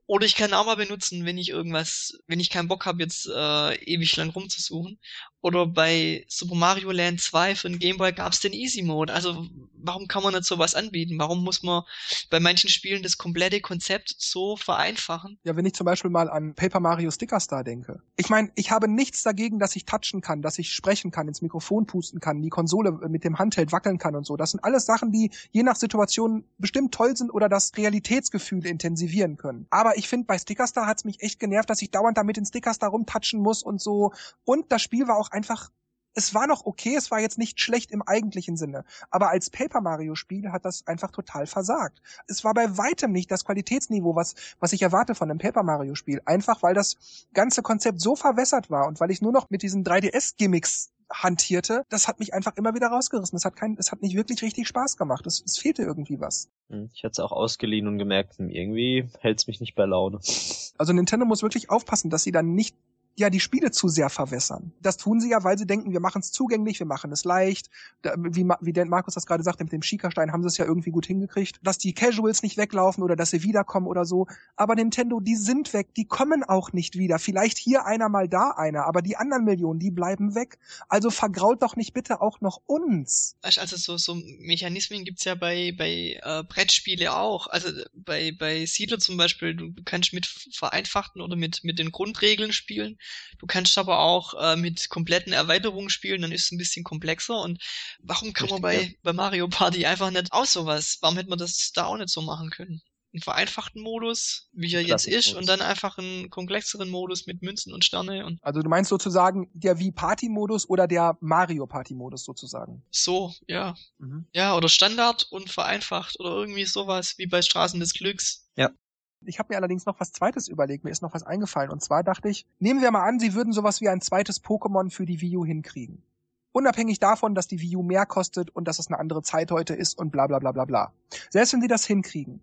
oder ich kann mal benutzen, wenn ich irgendwas, wenn ich keinen Bock habe, jetzt äh, ewig lang rumzusuchen. Oder bei Super Mario Land 2 für den Game Boy gab es den Easy Mode. Also warum kann man nicht sowas anbieten? Warum muss man bei manchen Spielen das komplette Konzept so vereinfachen? Ja, wenn ich zum Beispiel mal an Paper Mario Sticker Star denke. Ich meine, ich habe nichts dagegen, dass ich touchen kann, dass ich sprechen kann, ins Mikrofon pusten kann, die Konsole mit dem Handheld wackeln kann und so. Das sind alles Sachen, die je nach Situation bestimmt toll sind oder das Realitätsgefühl intensivieren können. Aber ich finde, bei Sticker Star hat es mich echt genervt, dass ich dauernd damit in Sticker Star rumtatschen muss und so. Und das Spiel war auch einfach es war noch okay, es war jetzt nicht schlecht im eigentlichen Sinne, aber als Paper Mario Spiel hat das einfach total versagt. Es war bei weitem nicht das Qualitätsniveau, was was ich erwarte von einem Paper Mario Spiel, einfach weil das ganze Konzept so verwässert war und weil ich nur noch mit diesen 3DS Gimmicks hantierte, das hat mich einfach immer wieder rausgerissen. Es hat kein, es hat nicht wirklich richtig Spaß gemacht. Es, es fehlte irgendwie was. Hm, ich hatte es auch ausgeliehen und gemerkt, hm, irgendwie hält es mich nicht bei Laune. Also Nintendo muss wirklich aufpassen, dass sie dann nicht ja die Spiele zu sehr verwässern. Das tun sie ja, weil sie denken, wir machen es zugänglich, wir machen es leicht. Wie, wie der Markus das gerade sagte, mit dem Schiekerstein haben sie es ja irgendwie gut hingekriegt, dass die Casuals nicht weglaufen oder dass sie wiederkommen oder so. Aber Nintendo, die sind weg, die kommen auch nicht wieder. Vielleicht hier einer mal da einer, aber die anderen Millionen, die bleiben weg. Also vergrault doch nicht bitte auch noch uns. Also so, so Mechanismen gibt's ja bei, bei äh, Brettspiele auch. Also bei, bei Siedler zum Beispiel, du kannst mit vereinfachten oder mit, mit den Grundregeln spielen. Du kannst aber auch äh, mit kompletten Erweiterungen spielen, dann ist es ein bisschen komplexer. Und warum kann Richtig, man bei, ja. bei Mario Party einfach nicht aus sowas? Warum hätte man das da auch nicht so machen können? einen vereinfachten Modus, wie er jetzt ist, und dann einfach einen komplexeren Modus mit Münzen und Sterne und. Also du meinst sozusagen der Wii Party Modus oder der Mario Party Modus sozusagen? So, ja. Mhm. Ja, oder Standard und vereinfacht oder irgendwie sowas wie bei Straßen des Glücks. Ja. Ich habe mir allerdings noch was Zweites überlegt, mir ist noch was eingefallen. Und zwar dachte ich, nehmen wir mal an, sie würden sowas wie ein zweites Pokémon für die Wii U hinkriegen. Unabhängig davon, dass die Wii U mehr kostet und dass es eine andere Zeit heute ist und bla bla bla bla bla. Selbst wenn sie das hinkriegen,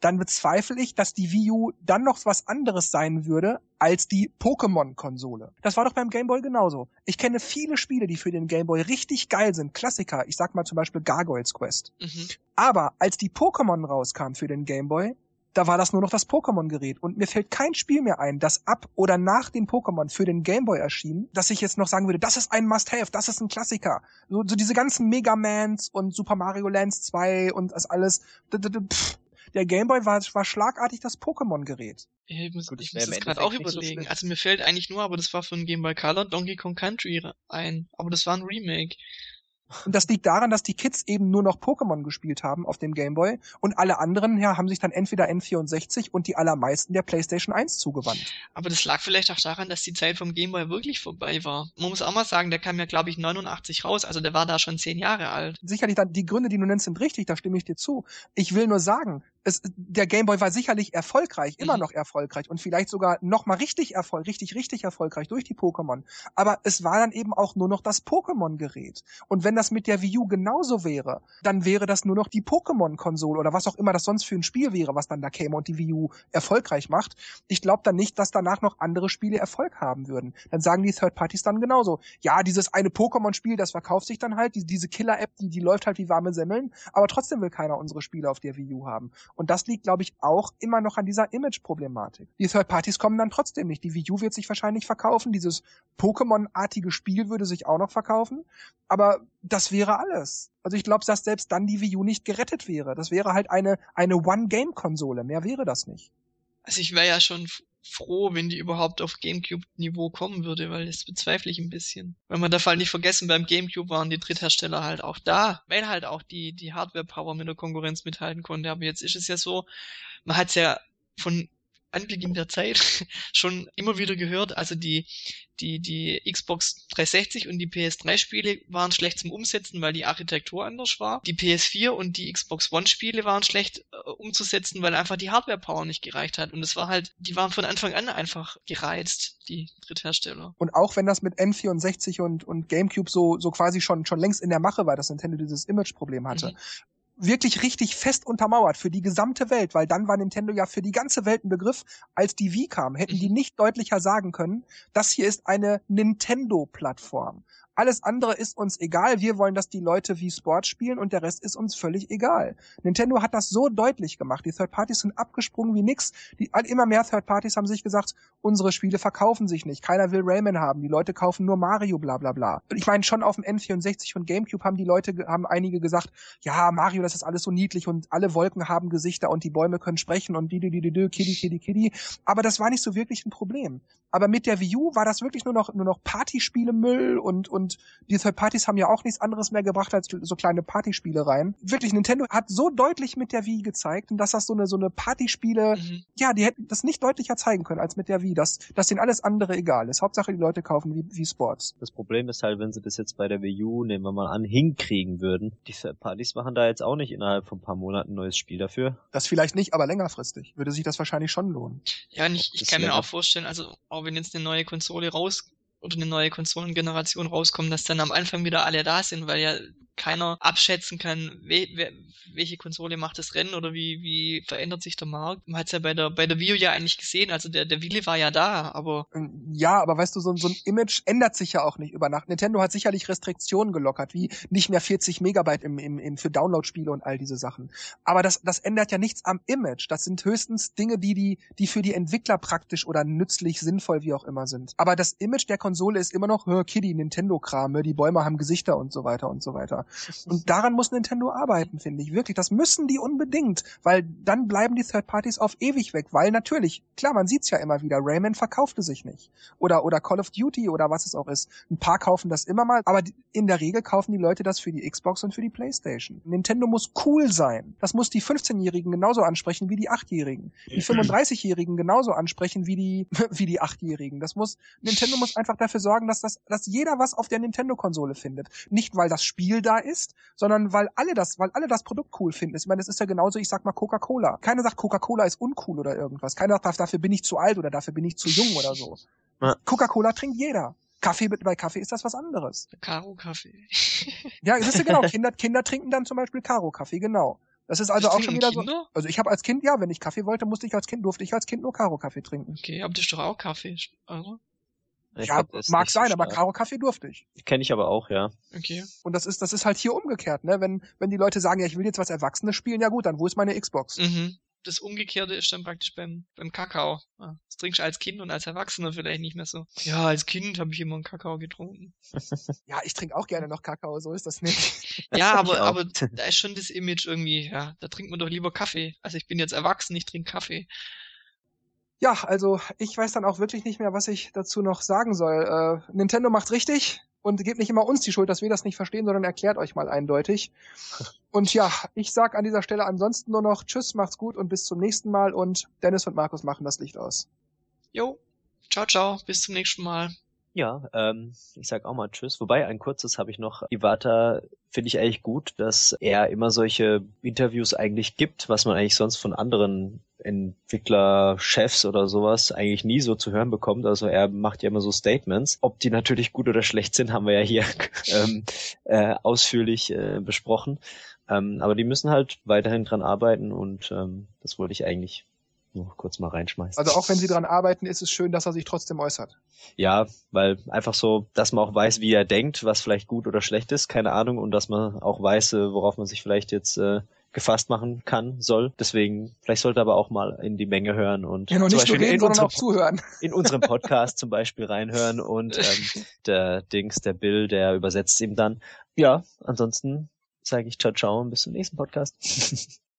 dann bezweifle ich, dass die Wii U dann noch was anderes sein würde als die Pokémon-Konsole. Das war doch beim Game Boy genauso. Ich kenne viele Spiele, die für den Game Boy richtig geil sind. Klassiker. Ich sag mal zum Beispiel Gargoyles Quest. Mhm. Aber als die Pokémon rauskam für den Game Boy, da war das nur noch das Pokémon-Gerät. Und mir fällt kein Spiel mehr ein, das ab oder nach den Pokémon für den Gameboy erschien, dass ich jetzt noch sagen würde, das ist ein Must-Have, das ist ein Klassiker. So, so diese ganzen Megamans und Super Mario Lands 2 und das alles. Der Gameboy war, war schlagartig das Pokémon-Gerät. Ich muss, Gut, ich muss das gerade auch überlegen. So also mir fällt eigentlich nur, aber das war für ein Game Boy Color Donkey Kong Country ein. Aber das war ein Remake. Und das liegt daran, dass die Kids eben nur noch Pokémon gespielt haben auf dem Gameboy und alle anderen ja, haben sich dann entweder N64 und die allermeisten der PlayStation 1 zugewandt. Aber das lag vielleicht auch daran, dass die Zeit vom Gameboy wirklich vorbei war. Man muss auch mal sagen, der kam ja, glaube ich, 89 raus, also der war da schon zehn Jahre alt. Sicherlich, dann, die Gründe, die du nennst, sind richtig, da stimme ich dir zu. Ich will nur sagen, es, der Gameboy war sicherlich erfolgreich, immer mhm. noch erfolgreich und vielleicht sogar noch mal richtig erfolgreich, richtig, richtig erfolgreich durch die Pokémon. Aber es war dann eben auch nur noch das Pokémon-Gerät. Und wenn das mit der Wii U genauso wäre, dann wäre das nur noch die Pokémon-Konsole oder was auch immer das sonst für ein Spiel wäre, was dann da käme und die Wii U erfolgreich macht. Ich glaube dann nicht, dass danach noch andere Spiele Erfolg haben würden. Dann sagen die Third Parties dann genauso. Ja, dieses eine Pokémon-Spiel, das verkauft sich dann halt, die, diese Killer-App, die, die läuft halt wie warme Semmeln, aber trotzdem will keiner unsere Spiele auf der Wii U haben. Und das liegt, glaube ich, auch immer noch an dieser Image-Problematik. Die Third Parties kommen dann trotzdem nicht. Die Wii U wird sich wahrscheinlich verkaufen, dieses Pokémon-artige Spiel würde sich auch noch verkaufen, aber das wäre alles. Also ich glaube, dass selbst dann die Wii U nicht gerettet wäre. Das wäre halt eine, eine One-Game-Konsole. Mehr wäre das nicht. Also ich wäre ja schon froh, wenn die überhaupt auf Gamecube-Niveau kommen würde, weil das bezweifle ich ein bisschen. Weil man darf halt nicht vergessen, beim Gamecube waren die Dritthersteller halt auch da, weil halt auch die, die Hardware-Power mit der Konkurrenz mithalten konnte. Aber jetzt ist es ja so, man hat es ja von Anbeginn der Zeit schon immer wieder gehört. Also die, die, die Xbox 360 und die PS3 Spiele waren schlecht zum Umsetzen, weil die Architektur anders war. Die PS4 und die Xbox One Spiele waren schlecht äh, umzusetzen, weil einfach die Hardware Power nicht gereicht hat. Und es war halt, die waren von Anfang an einfach gereizt, die Dritthersteller. Und auch wenn das mit N64 und, und GameCube so, so quasi schon, schon längst in der Mache war, dass Nintendo dieses Image-Problem hatte, mhm wirklich richtig fest untermauert für die gesamte Welt, weil dann war Nintendo ja für die ganze Welt ein Begriff. Als die Wii kam, hätten die mhm. nicht deutlicher sagen können, das hier ist eine Nintendo-Plattform. Alles andere ist uns egal. Wir wollen, dass die Leute wie Sport spielen und der Rest ist uns völlig egal. Nintendo hat das so deutlich gemacht. Die Third Parties sind abgesprungen wie nix. Die, immer mehr Third Parties haben sich gesagt, unsere Spiele verkaufen sich nicht. Keiner will Rayman haben. Die Leute kaufen nur Mario, bla bla bla. Ich meine, schon auf dem N64 und GameCube haben die Leute, haben einige gesagt, ja, Mario, das ist alles so niedlich und alle Wolken haben Gesichter und die Bäume können sprechen und die, die, die, die, kitty, kitty, kitty. Aber das war nicht so wirklich ein Problem. Aber mit der Wii U war das wirklich nur noch, nur noch Partyspiele-Müll und, und die Third Parties haben ja auch nichts anderes mehr gebracht als so kleine Partyspielereien. Wirklich, Nintendo hat so deutlich mit der Wii gezeigt, dass das so eine, so eine Partyspiele, mhm. ja, die hätten das nicht deutlicher zeigen können als mit der Wii, dass, dass denen alles andere egal ist. Hauptsache die Leute kaufen wie, wie Sports. Das Problem ist halt, wenn sie das jetzt bei der Wii U, nehmen wir mal an, hinkriegen würden. Die Third Parties machen da jetzt auch nicht innerhalb von ein paar Monaten ein neues Spiel dafür. Das vielleicht nicht, aber längerfristig würde sich das wahrscheinlich schon lohnen. Ja, und ich, ich kann mir auch vorstellen, also auch wenn jetzt eine neue Konsole raus oder eine neue Konsolengeneration rauskommt, dass dann am Anfang wieder alle da sind, weil ja keiner abschätzen kann, we, we, welche Konsole macht das Rennen oder wie, wie verändert sich der Markt. Man hat es ja bei der, bei der Wii U ja eigentlich gesehen, also der, der Wille war ja da, aber... Ähm, ja, aber weißt du, so, so ein Image ändert sich ja auch nicht über Nacht. Nintendo hat sicherlich Restriktionen gelockert, wie nicht mehr 40 Megabyte im, im, im, für Download-Spiele und all diese Sachen. Aber das, das ändert ja nichts am Image. Das sind höchstens Dinge, die, die, die für die Entwickler praktisch oder nützlich, sinnvoll, wie auch immer sind. Aber das Image der Konsole ist immer noch, Kiddie, Nintendo-Kram, die Bäume haben Gesichter und so weiter und so weiter. Und daran muss Nintendo arbeiten, finde ich. Wirklich, das müssen die unbedingt, weil dann bleiben die Third Parties auf ewig weg, weil natürlich, klar, man sieht's ja immer wieder, Rayman verkaufte sich nicht. Oder, oder Call of Duty oder was es auch ist. Ein paar kaufen das immer mal, aber in der Regel kaufen die Leute das für die Xbox und für die Playstation. Nintendo muss cool sein. Das muss die 15-Jährigen genauso ansprechen wie die 8-Jährigen. Die 35-Jährigen genauso ansprechen wie die, wie die 8-Jährigen. Das muss, Nintendo muss einfach dafür sorgen, dass das, dass jeder was auf der Nintendo-Konsole findet. Nicht, weil das Spiel da ist, sondern weil alle das, weil alle das Produkt cool finden. Ich meine, das ist ja genauso, ich sag mal Coca-Cola. Keiner sagt, Coca-Cola ist uncool oder irgendwas. Keiner sagt, dafür bin ich zu alt oder dafür bin ich zu jung oder so. Ja. Coca-Cola trinkt jeder. Kaffee, bei Kaffee ist das was anderes. Karo-Kaffee. Ja, das ist ja genau. Kinder, Kinder trinken dann zum Beispiel Karo-Kaffee, genau. Das ist also Das auch schon wieder so. Kinder? Also ich habe als Kind, ja, wenn ich Kaffee wollte, musste ich als Kind, durfte ich als Kind nur Karo-Kaffee trinken. Okay, aber das ist doch auch Kaffee, oder? Ich ja, mag nicht so sein, aber stark. Karo-Kaffee durfte ich. Kenne ich aber auch, ja. Okay. Und das ist, das ist halt hier umgekehrt, ne? Wenn, wenn die Leute sagen, ja, ich will jetzt was Erwachsenes spielen, ja gut, dann wo ist meine Xbox? Mhm. Das Umgekehrte ist dann praktisch beim, beim Kakao. Ja, das trinkst du als Kind und als Erwachsener vielleicht nicht mehr so. Ja, als Kind habe ich immer einen Kakao getrunken. Ja, ich trinke auch gerne noch Kakao, so ist das nicht. Ja, aber, aber da ist schon das Image irgendwie, ja, da trinkt man doch lieber Kaffee. Also ich bin jetzt erwachsen, ich trinke Kaffee. Ja, also ich weiß dann auch wirklich nicht mehr, was ich dazu noch sagen soll. Äh, Nintendo macht richtig und gebt nicht immer uns die Schuld, dass wir das nicht verstehen, sondern erklärt euch mal eindeutig. Und ja, ich sag an dieser Stelle ansonsten nur noch Tschüss, macht's gut und bis zum nächsten Mal und Dennis und Markus machen das Licht aus. Jo, ciao, ciao, bis zum nächsten Mal. Ja, ähm, ich sag auch mal Tschüss. Wobei, ein kurzes habe ich noch. Iwata finde ich eigentlich gut, dass er immer solche Interviews eigentlich gibt, was man eigentlich sonst von anderen Entwicklerchefs oder sowas eigentlich nie so zu hören bekommt. Also er macht ja immer so Statements. Ob die natürlich gut oder schlecht sind, haben wir ja hier ähm, äh, ausführlich äh, besprochen. Ähm, aber die müssen halt weiterhin dran arbeiten und ähm, das wollte ich eigentlich nur kurz mal reinschmeißen. Also auch wenn sie dran arbeiten, ist es schön, dass er sich trotzdem äußert. Ja, weil einfach so, dass man auch weiß, wie er denkt, was vielleicht gut oder schlecht ist, keine Ahnung, und dass man auch weiß, äh, worauf man sich vielleicht jetzt äh, gefasst machen kann, soll. Deswegen, vielleicht sollte er aber auch mal in die Menge hören und Ja, noch nicht reden, in, unserem, zuhören. in unserem Podcast zum Beispiel reinhören und ähm, der Dings, der Bill, der übersetzt ihm dann. Ja, ansonsten sage ich ciao ciao und bis zum nächsten Podcast.